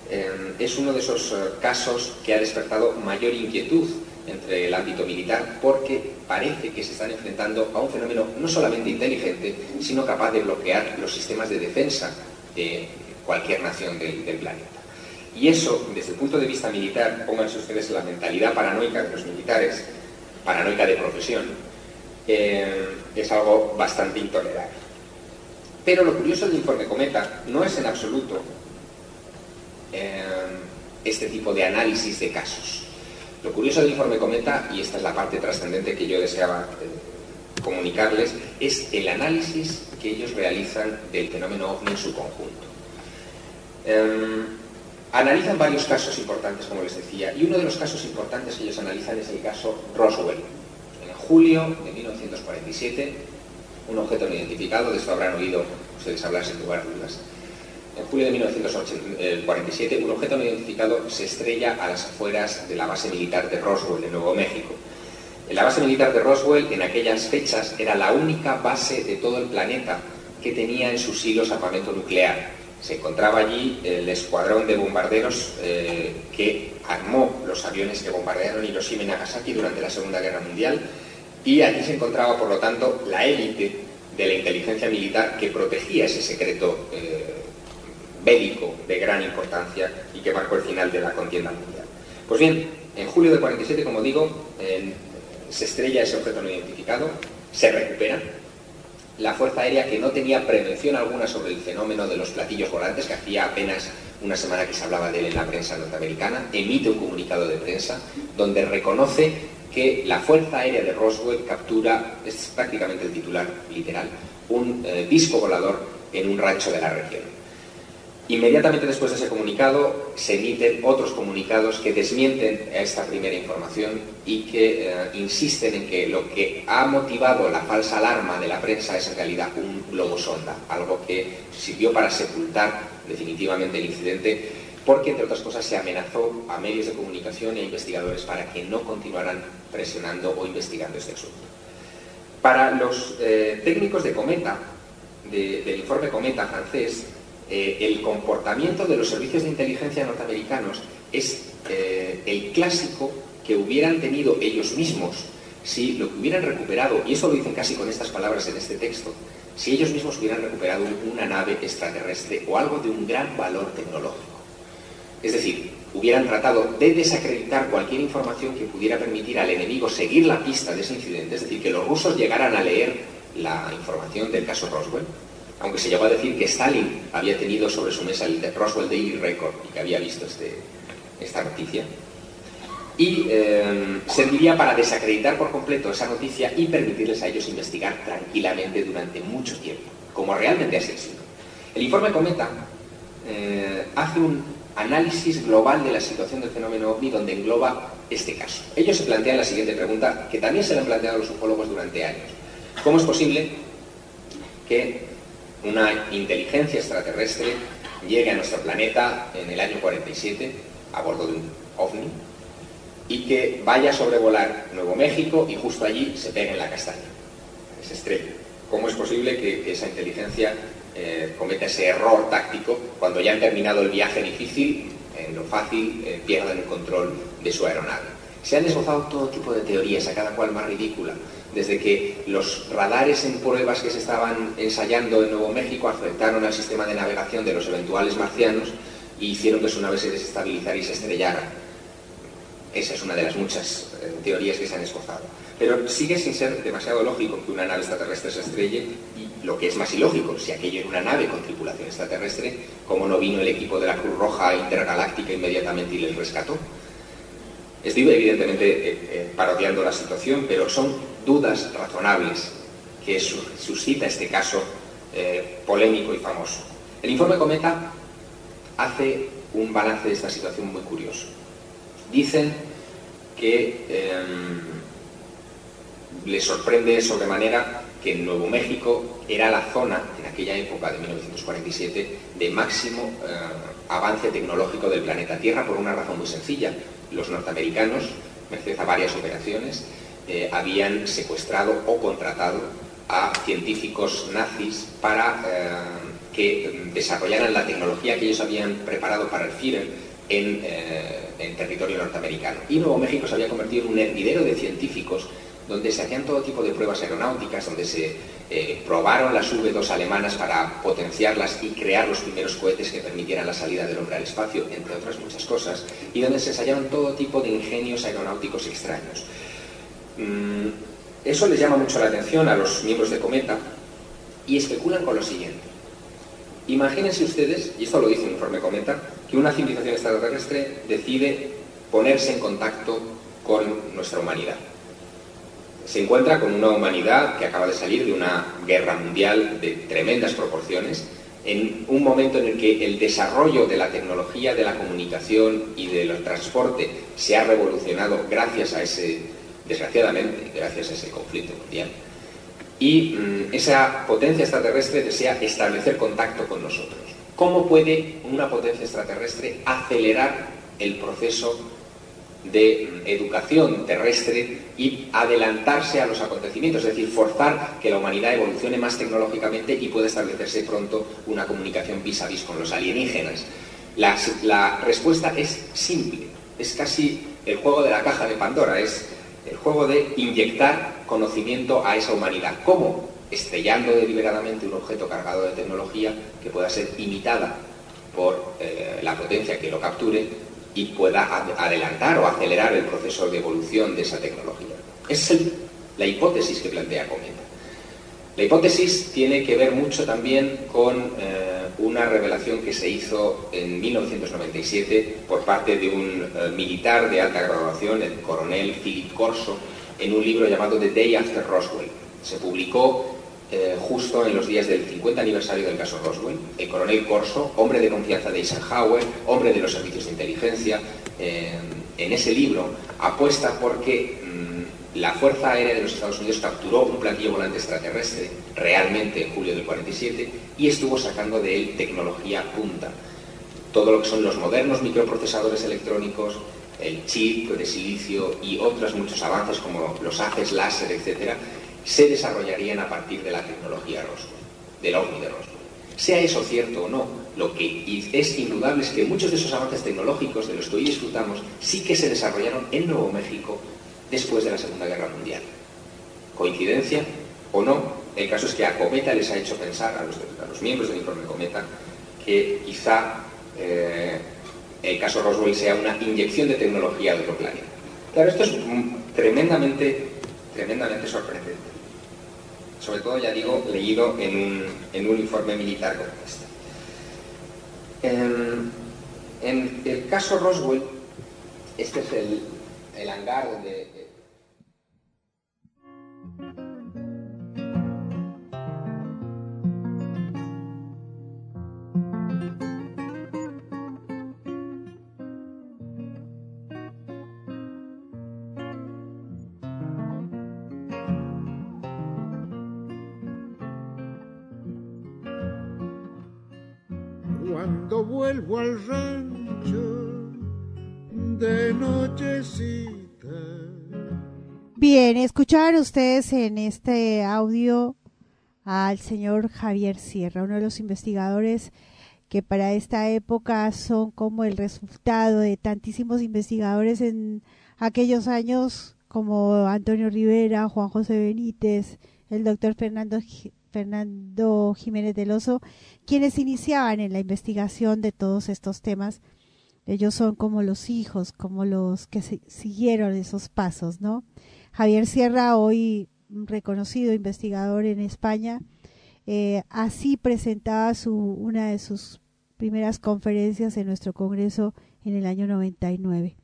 eh, es uno de esos eh, casos que ha despertado mayor inquietud entre el ámbito militar porque parece que se están enfrentando a un fenómeno no solamente inteligente, sino capaz de bloquear los sistemas de defensa de cualquier nación del, del planeta. Y eso, desde el punto de vista militar, pónganse ustedes la mentalidad paranoica de los militares, paranoica de profesión, eh, es algo bastante intolerable. Pero lo curioso del informe Cometa no es en absoluto eh, este tipo de análisis de casos. Lo curioso del informe Cometa, y esta es la parte trascendente que yo deseaba eh, comunicarles, es el análisis que ellos realizan del fenómeno OVNI en su conjunto. Analizan varios casos importantes, como les decía, y uno de los casos importantes que ellos analizan es el caso Roswell. Julio de 1947, un objeto no identificado, de esto habrán oído ustedes hablar sin lugar a dudas. En julio de 1947, un objeto no identificado se estrella a las afueras de la base militar de Roswell, en Nuevo México. La base militar de Roswell en aquellas fechas era la única base de todo el planeta que tenía en sus hilos armamento nuclear. Se encontraba allí el escuadrón de bombarderos eh, que armó los aviones que bombardearon Hiroshima y Nagasaki durante la Segunda Guerra Mundial y allí se encontraba, por lo tanto, la élite de la inteligencia militar que protegía ese secreto eh, bélico de gran importancia y que marcó el final de la contienda mundial. Pues bien, en julio del 47, como digo, se estrella ese objeto no identificado, se recupera. La Fuerza Aérea, que no tenía prevención alguna sobre el fenómeno de los platillos volantes, que hacía apenas una semana que se hablaba de él en la prensa norteamericana, emite un comunicado de prensa donde reconoce que la Fuerza Aérea de Roswell captura, es prácticamente el titular literal, un eh, disco volador en un rancho de la región. Inmediatamente después de ese comunicado se emiten otros comunicados que desmienten esta primera información y que eh, insisten en que lo que ha motivado la falsa alarma de la prensa es en realidad un globo sonda, algo que sirvió para sepultar definitivamente el incidente porque, entre otras cosas, se amenazó a medios de comunicación a investigadores para que no continuaran presionando o investigando este asunto. Para los eh, técnicos de Cometa, de- del informe Cometa francés, eh, el comportamiento de los servicios de inteligencia norteamericanos es eh, el clásico que hubieran tenido ellos mismos si lo que hubieran recuperado, y eso lo dicen casi con estas palabras en este texto, si ellos mismos hubieran recuperado una nave extraterrestre o algo de un gran valor tecnológico. Es decir, hubieran tratado de desacreditar cualquier información que pudiera permitir al enemigo seguir la pista de ese incidente, es decir, que los rusos llegaran a leer la información del caso Roswell, aunque se llegó a decir que Stalin había tenido sobre su mesa el Roswell Daily Record y que había visto este- esta noticia. Y eh, serviría para desacreditar por completo esa noticia y permitirles a ellos investigar tranquilamente durante mucho tiempo, como realmente ha sido. El informe Cometa eh, hace un análisis global de la situación del fenómeno ovni donde engloba este caso. Ellos se plantean la siguiente pregunta, que también se la han planteado los ufólogos durante años. ¿Cómo es posible que una inteligencia extraterrestre llegue a nuestro planeta en el año 47 a bordo de un ovni y que vaya a sobrevolar Nuevo México y justo allí se pegue en la castaña, se estrella? ¿Cómo es posible que, que esa inteligencia eh, cometa ese error táctico cuando ya han terminado el viaje difícil, en lo fácil eh, pierdan el control de su aeronave? Se han esbozado todo tipo de teorías, a cada cual más ridícula, desde que los radares en pruebas que se estaban ensayando en Nuevo México afectaron al sistema de navegación de los eventuales marcianos y hicieron que su nave se desestabilizara y se estrellara. Esa es una de las muchas eh, teorías que se han esbozado. Pero sigue sin ser demasiado lógico que una nave extraterrestre se estrelle y lo que es más ilógico, si aquello era una nave con tripulación extraterrestre, ¿cómo no vino el equipo de la Cruz Roja Intergaláctica inmediatamente y les rescató? Estoy evidentemente eh, eh, parodiando la situación, pero son dudas razonables que su- suscita este caso eh, polémico y famoso. El informe Cometa hace un balance de esta situación muy curioso. Dicen que em, les sorprende sobremanera que Nuevo México era la zona, en aquella época de 1947, de máximo eh, avance tecnológico del planeta Tierra por una razón muy sencilla. Los norteamericanos, merced a varias operaciones, eh, habían secuestrado o contratado a científicos nazis para eh, que mm, desarrollaran la tecnología que ellos habían preparado para el Führer en, en territorio norteamericano. Y Nuevo México se había convertido en un hervidero de científicos donde se hacían todo tipo de pruebas aeronáuticas, donde se eh, probaron las V2 alemanas para potenciarlas y crear los primeros cohetes que permitieran la salida del hombre al espacio, entre otras muchas cosas, y donde se ensayaron todo tipo de ingenios aeronáuticos extraños. Mm, eso les llama mucho la atención a los miembros de Cometa y especulan con lo siguiente. Imagínense ustedes, y esto lo dice un informe Cometa, que una civilización extraterrestre decide ponerse en contacto con nuestra humanidad. Se encuentra con una humanidad que acaba de salir de una guerra mundial de tremendas proporciones, en un momento en el que el desarrollo de la tecnología de la comunicación y del transporte se ha revolucionado gracias a ese, desgraciadamente, gracias a ese conflicto mundial. Y mm, esa potencia extraterrestre desea establecer contacto con nosotros. ¿Cómo puede una potencia extraterrestre acelerar el proceso de educación terrestre y adelantarse a los acontecimientos, es decir, forzar que la humanidad evolucione más tecnológicamente y pueda establecerse pronto una comunicación vis a vis con los alienígenas. La, la respuesta es simple, es casi el juego de la caja de Pandora, es el juego de inyectar conocimiento a esa humanidad. ¿Cómo? Estrellando deliberadamente un objeto cargado de tecnología que pueda ser imitada por eh, la potencia que lo capture y pueda ad- adelantar o acelerar el proceso de evolución de esa tecnología. Esa es la hipótesis que plantea Cometa. La hipótesis tiene que ver mucho también con eh, una revelación que se hizo en 1997 por parte de un eh, militar de alta graduación, el coronel Philip Corso, en un libro llamado The Day After Roswell. Se publicó eh, justo en los días del 50 aniversario del caso Roswell. El coronel Corso, hombre de confianza de Eisenhower, hombre de los servicios de inteligencia, eh, en ese libro apuesta porque mm, la Fuerza Aérea de los Estados Unidos capturó un platillo volante extraterrestre realmente en julio del 47 y estuvo sacando de él tecnología punta. Todo lo que son los modernos microprocesadores electrónicos, el chip de silicio y otros muchos avances como los haces láser, etcétera, se desarrollarían a partir de la tecnología Roswell, del ovni de Roswell. Sea eso cierto o no, lo que es indudable es que muchos de esos avances tecnológicos de los que hoy disfrutamos sí que se desarrollaron en Nuevo México después de la Segunda Guerra Mundial. ¿Coincidencia o no? El caso es que a Cometa les ha hecho pensar, a los, a los miembros del informe Cometa, que quizá eh, el caso Roswell sea una inyección de tecnología de otro planeta. Claro, esto es mm, tremendamente, tremendamente sorprendente. Sobre todo, ya digo, leído en un, en un informe militar como este. En, en el caso Roswell, este es el, el hangar donde Al rancho de nochecita. Bien, escucharon ustedes en este audio al señor Javier Sierra, uno de los investigadores que para esta época son como el resultado de tantísimos investigadores en aquellos años como Antonio Rivera, Juan José Benítez, el doctor Fernando, Fernando Jiménez del Oso, quienes iniciaban en la investigación de todos estos temas. Ellos son como los hijos, como los que siguieron esos pasos, ¿no? Javier Sierra, hoy reconocido investigador en España, eh, así presentaba su, una de sus primeras conferencias en nuestro Congreso en el año 99.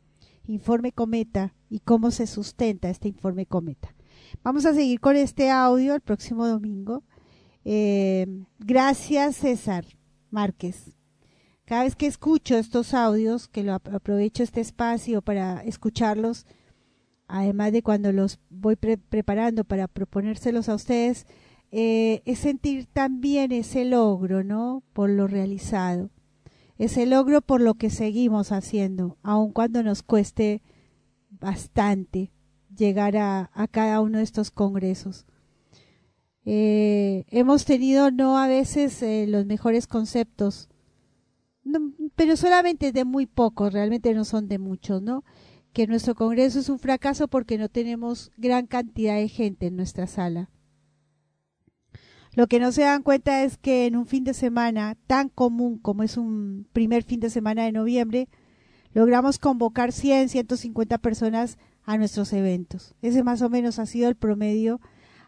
Informe Cometa y cómo se sustenta este informe Cometa. Vamos a seguir con este audio el próximo domingo. Eh, gracias César Márquez. Cada vez que escucho estos audios, que lo aprovecho este espacio para escucharlos, además de cuando los voy pre preparando para proponérselos a ustedes, eh, es sentir también ese logro, ¿no? Por lo realizado. Ese logro por lo que seguimos haciendo, aun cuando nos cueste bastante llegar a cada uno de estos congresos. Eh, hemos tenido no a veces eh, los mejores conceptos, pero solamente de muy pocos, realmente no son de muchos, ¿no? Que nuestro Congreso es un fracaso porque no tenemos gran cantidad de gente en nuestra sala. Lo que no se dan cuenta es que en un fin de semana tan común como es un primer fin de semana de noviembre, logramos convocar 100, 150 personas a nuestros eventos. Ese más o menos ha sido el promedio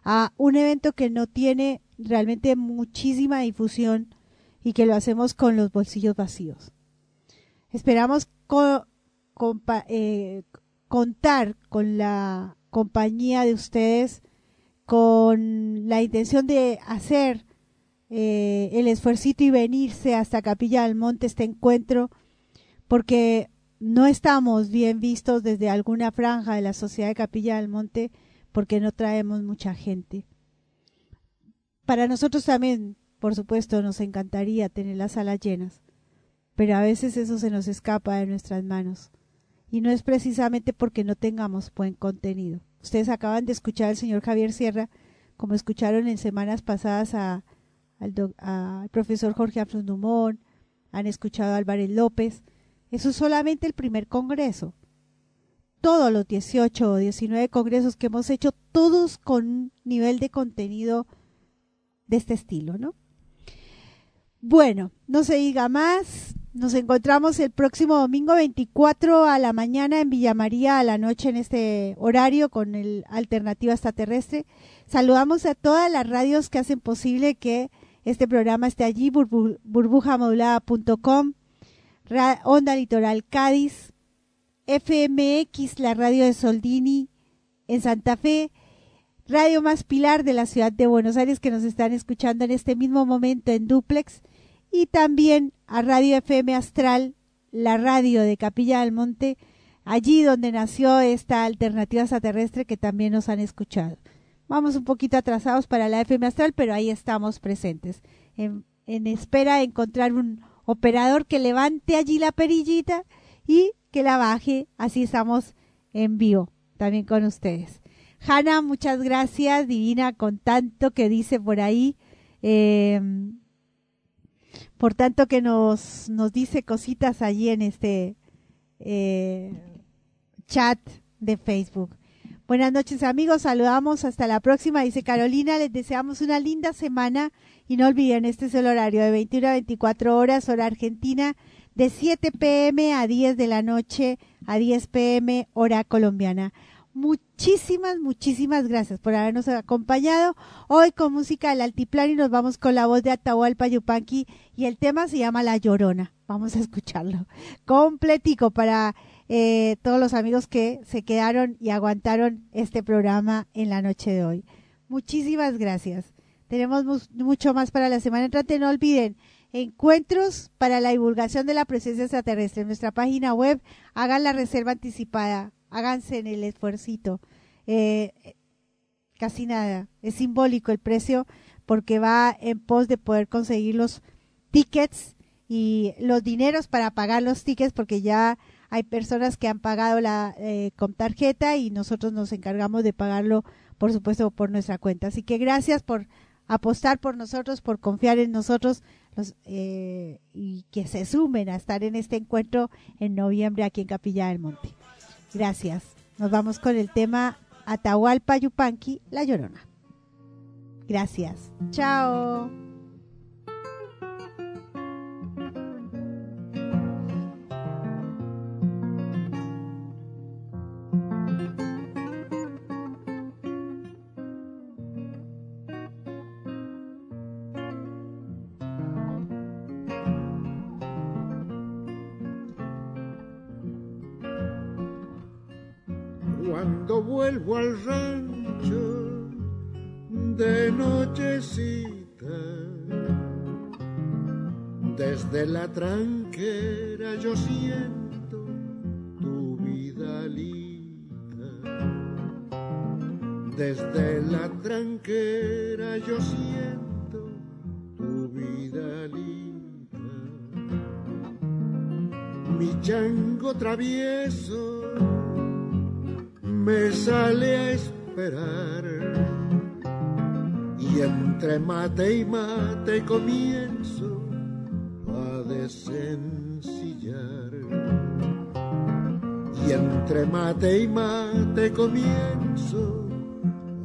a un evento que no tiene realmente muchísima difusión y que lo hacemos con los bolsillos vacíos. Esperamos co eh, contar con la compañía de ustedes, con la intención de hacer eh, el esfuercito y venirse hasta Capilla del Monte este encuentro, porque no estamos bien vistos desde alguna franja de la sociedad de Capilla del Monte porque no traemos mucha gente. Para nosotros también, por supuesto, nos encantaría tener las salas llenas, pero a veces eso se nos escapa de nuestras manos. Y no es precisamente porque no tengamos buen contenido. Ustedes acaban de escuchar al señor Javier Sierra, como escucharon en semanas pasadas a, al, profesor Jorge Afron Dumont, han escuchado a Álvarez López. Eso es solamente el primer congreso todos los 18 o 19 congresos que hemos hecho, todos con nivel de contenido de este estilo, ¿no? Bueno, no se diga más. Nos encontramos el próximo domingo 24 a la mañana en Villa María, a la noche en este horario con el Alternativa Extraterrestre. Saludamos a todas las radios que hacen posible que este programa esté allí, burbu burbujamodulada.com, Onda Litoral Cádiz, FMX, la radio de Soldini en Santa Fe, Radio Más Pilar de la ciudad de Buenos Aires que nos están escuchando en este mismo momento en duplex y también a Radio FM Astral, la radio de Capilla del Monte, allí donde nació esta alternativa extraterrestre que también nos han escuchado. Vamos un poquito atrasados para la FM Astral, pero ahí estamos presentes, en, en espera de encontrar un operador que levante allí la perillita y que la baje, así estamos en vivo también con ustedes. Hanna, muchas gracias, divina, con tanto que dice por ahí. Eh, por tanto que nos, nos dice cositas allí en este eh, chat de Facebook. Buenas noches amigos, saludamos hasta la próxima, dice Carolina, les deseamos una linda semana y no olviden, este es el horario de 21 a 24 horas, hora argentina, de 7 pm a 10 de la noche, a 10 pm, hora colombiana. Muchísimas, muchísimas gracias por habernos acompañado hoy con música del altiplano y nos vamos con la voz de Atahualpa Yupanqui y el tema se llama La Llorona. Vamos a escucharlo completico para eh, todos los amigos que se quedaron y aguantaron este programa en la noche de hoy. Muchísimas gracias. Tenemos mu mucho más para la semana entrante. No olviden, encuentros para la divulgación de la presencia extraterrestre en nuestra página web. Hagan la reserva anticipada háganse en el esfuercito. Eh, casi nada. Es simbólico el precio porque va en pos de poder conseguir los tickets y los dineros para pagar los tickets porque ya hay personas que han pagado la eh, con tarjeta y nosotros nos encargamos de pagarlo por supuesto por nuestra cuenta así que gracias por apostar por nosotros por confiar en nosotros eh, y que se sumen a estar en este encuentro en noviembre aquí en Capilla del Monte Gracias. Nos vamos con el tema Atahualpa Yupanqui, La Llorona. Gracias. Chao. Al rancho de nochecita, desde la tranquera yo siento tu vidalita. Desde la tranquera yo siento tu vidalita. Mi chango travieso me sale a esperar. Y entre mate y mate comienzo a desencillar y entre mate y mate comienzo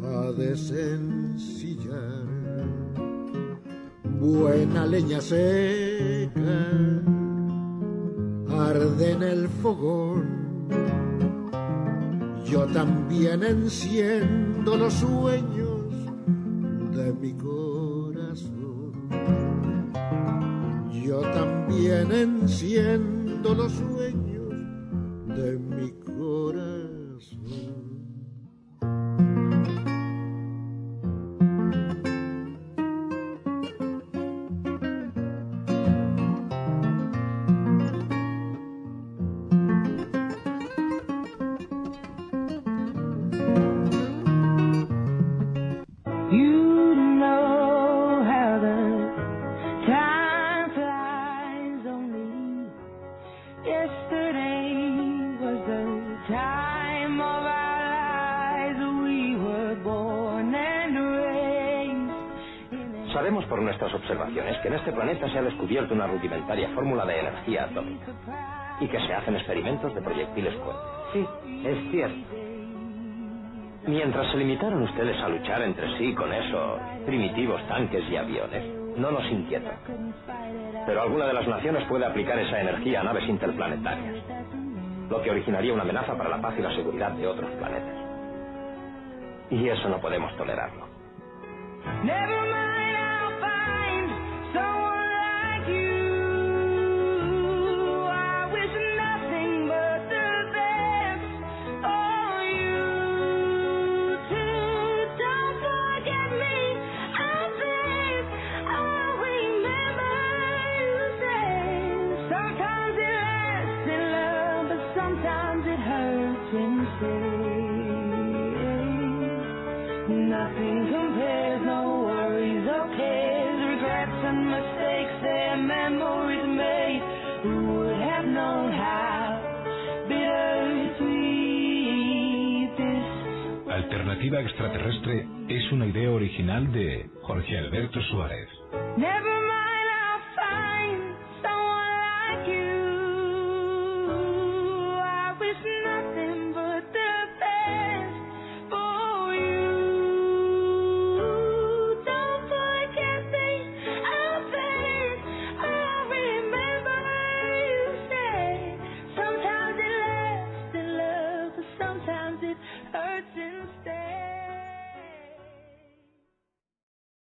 a desencillar buena leña seca arde en el fogón yo también enciendo los sueños de mi corazón. Yo también enciendo los sueños de mi corazón. Fórmula de energía atómica y que se hacen experimentos de proyectiles cohetes. Sí, es cierto. Mientras se limitaron ustedes a luchar entre sí con esos primitivos tanques y aviones, no nos inquieta. Pero alguna de las naciones puede aplicar esa energía a naves interplanetarias, lo que originaría una amenaza para la paz y la seguridad de otros planetas. Y eso no podemos tolerarlo. Alternativa extraterrestre es una idea original de Jorge Alberto Suárez.